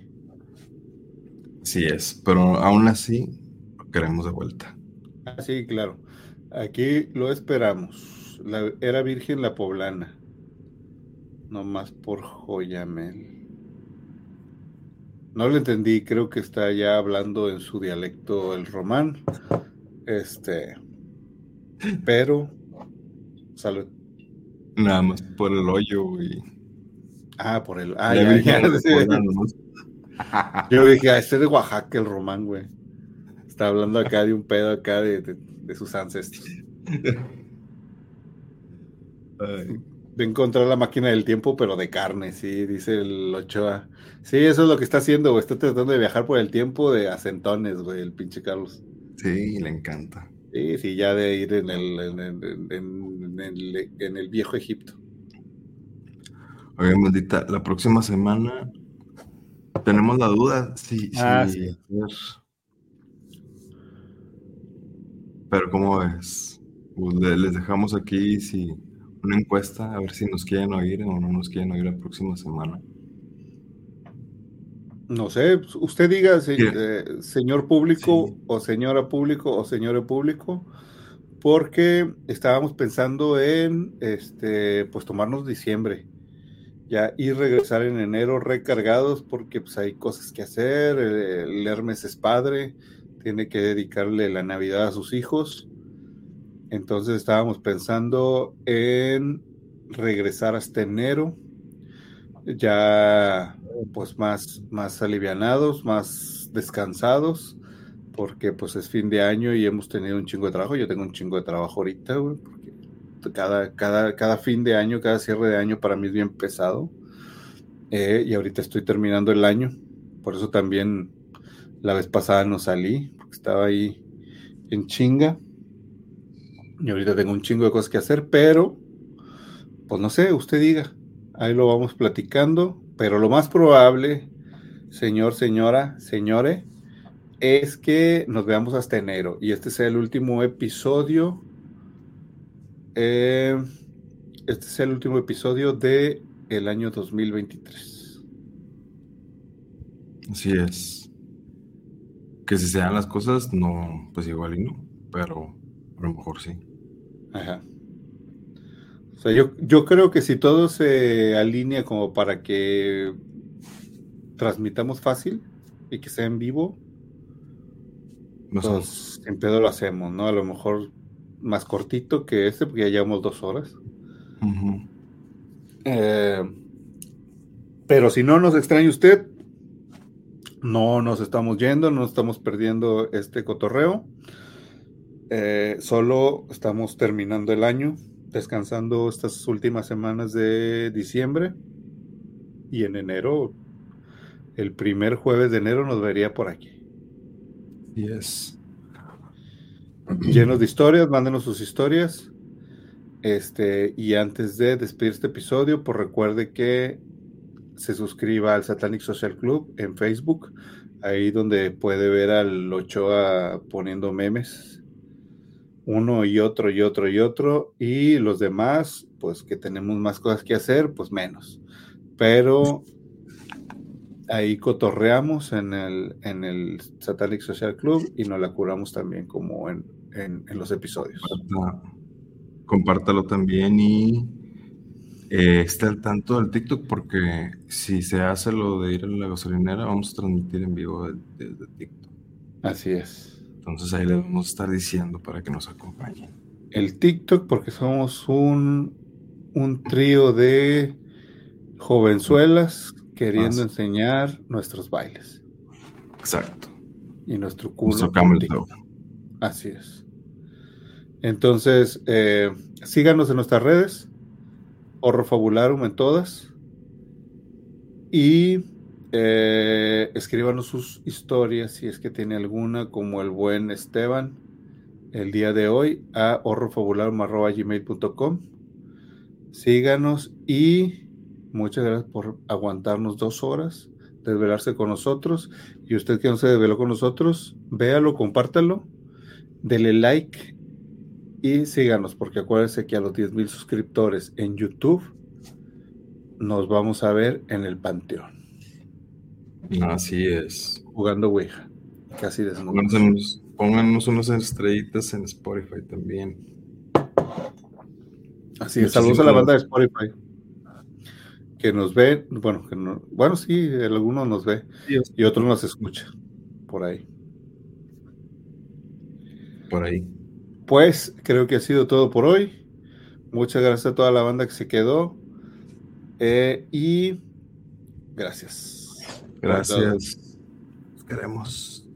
Sí es, pero aún así lo queremos de vuelta. Ah, sí, claro. Aquí lo esperamos. La, era virgen la poblana. No más por Joyamel. No lo entendí, creo que está ya hablando en su dialecto el román. Este. Pero. Salud. Nada más por el hoyo, y Ah, por el. Ah, ya, ya, Yo dije, ah, este es de Oaxaca, el Román, güey. Está hablando acá de un pedo acá de, de, sus ancestros. De encontrar la máquina del tiempo, pero de carne, sí, dice el Ochoa. Sí, eso es lo que está haciendo, güey. Está tratando de viajar por el tiempo de acentones, güey, el pinche Carlos. Sí, le encanta. Sí, sí, ya de ir en el, en el, en el viejo Egipto. Oye, maldita, la próxima semana tenemos la duda si, ah, Pero ¿cómo ves? Pues, les dejamos aquí si una encuesta a ver si nos quieren oír o no nos quieren oír la próxima semana. No sé, usted diga, eh, señor público o señora público o señor público, porque estábamos pensando en este, pues tomarnos diciembre ya y regresar en enero recargados porque pues hay cosas que hacer, el, Hermes es padre, tiene que dedicarle la Navidad a sus hijos, entonces estábamos pensando en regresar hasta enero, ya pues más, más alivianados, más descansados, porque pues es fin de año y hemos tenido un chingo de trabajo, yo tengo un chingo de trabajo ahorita, güey, cada, cada, cada fin de año, cada cierre de año para mí es bien pesado. Eh, y ahorita estoy terminando el año. Por eso también la vez pasada no salí, porque estaba ahí en chinga. Y ahorita tengo un chingo de cosas que hacer, pero, pues no sé, usted diga. Ahí lo vamos platicando. Pero lo más probable, señor, señora, señores, es que nos veamos hasta enero. Y este sea el último episodio eh, este es el último episodio de el año 2023. Así es. Que si se dan las cosas, no, pues igual y no, pero a lo mejor sí. Ajá. O sea, yo, yo creo que si todo se alinea como para que transmitamos fácil y que sea en vivo, No sé. pues en pedo lo hacemos, ¿no? A lo mejor más cortito que este, porque ya llevamos dos horas. Eh, pero si no nos extraña usted, no nos estamos yendo, no estamos perdiendo este cotorreo. Eh, solo estamos terminando el año, descansando estas últimas semanas de diciembre. Y en enero, el primer jueves de enero nos vería por aquí. Yes. Llenos de historias, mándenos sus historias. Este, y antes de despedir este episodio, pues recuerde que se suscriba al Satanic Social Club en Facebook, ahí donde puede ver al Ochoa poniendo memes, uno y otro y otro y otro, y los demás, pues que tenemos más cosas que hacer, pues menos. Pero ahí cotorreamos en el, en el Satanic Social Club y nos la curamos también como en, en- en los episodios. Compártalo también y eh, esté al tanto del TikTok porque si se hace lo de ir a la gasolinera, vamos a transmitir en vivo desde TikTok. Así es. Entonces ahí le vamos a estar diciendo para que nos acompañen. El TikTok, porque somos un, un trío de jovenzuelas queriendo enseñar nuestros bailes Exacto. y nuestro culo. Nuestro. Así es. Entonces, eh, síganos en nuestras redes, Horror Fabularum en todas. Y eh, escríbanos sus historias si es que tiene alguna, como el buen Esteban, el día de hoy, a horrorfabularum.gmail.com. Síganos y muchas gracias por aguantarnos dos horas, desvelarse con nosotros. Y usted que no se desveló con nosotros, véalo, compártalo, dele like y síganos, porque acuérdense que a los 10.000 suscriptores en YouTube nos vamos a ver en el Panteón, Así es. jugando Ouija, casi desnudos. Pónganos, pónganos unas estrellitas en Spotify también. Así es, saludos a la banda de Spotify. Que nos ve, bueno, que no, bueno, sí, algunos nos ve y otros nos escucha por ahí. Por ahí. Pues creo que ha sido todo por hoy. Muchas gracias a toda la banda que se quedó. Eh, y gracias. Gracias. Los queremos.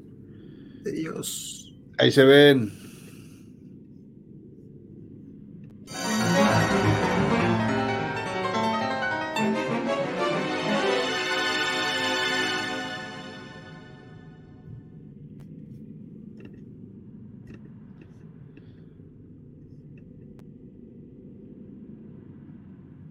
Adiós. Ahí se ven.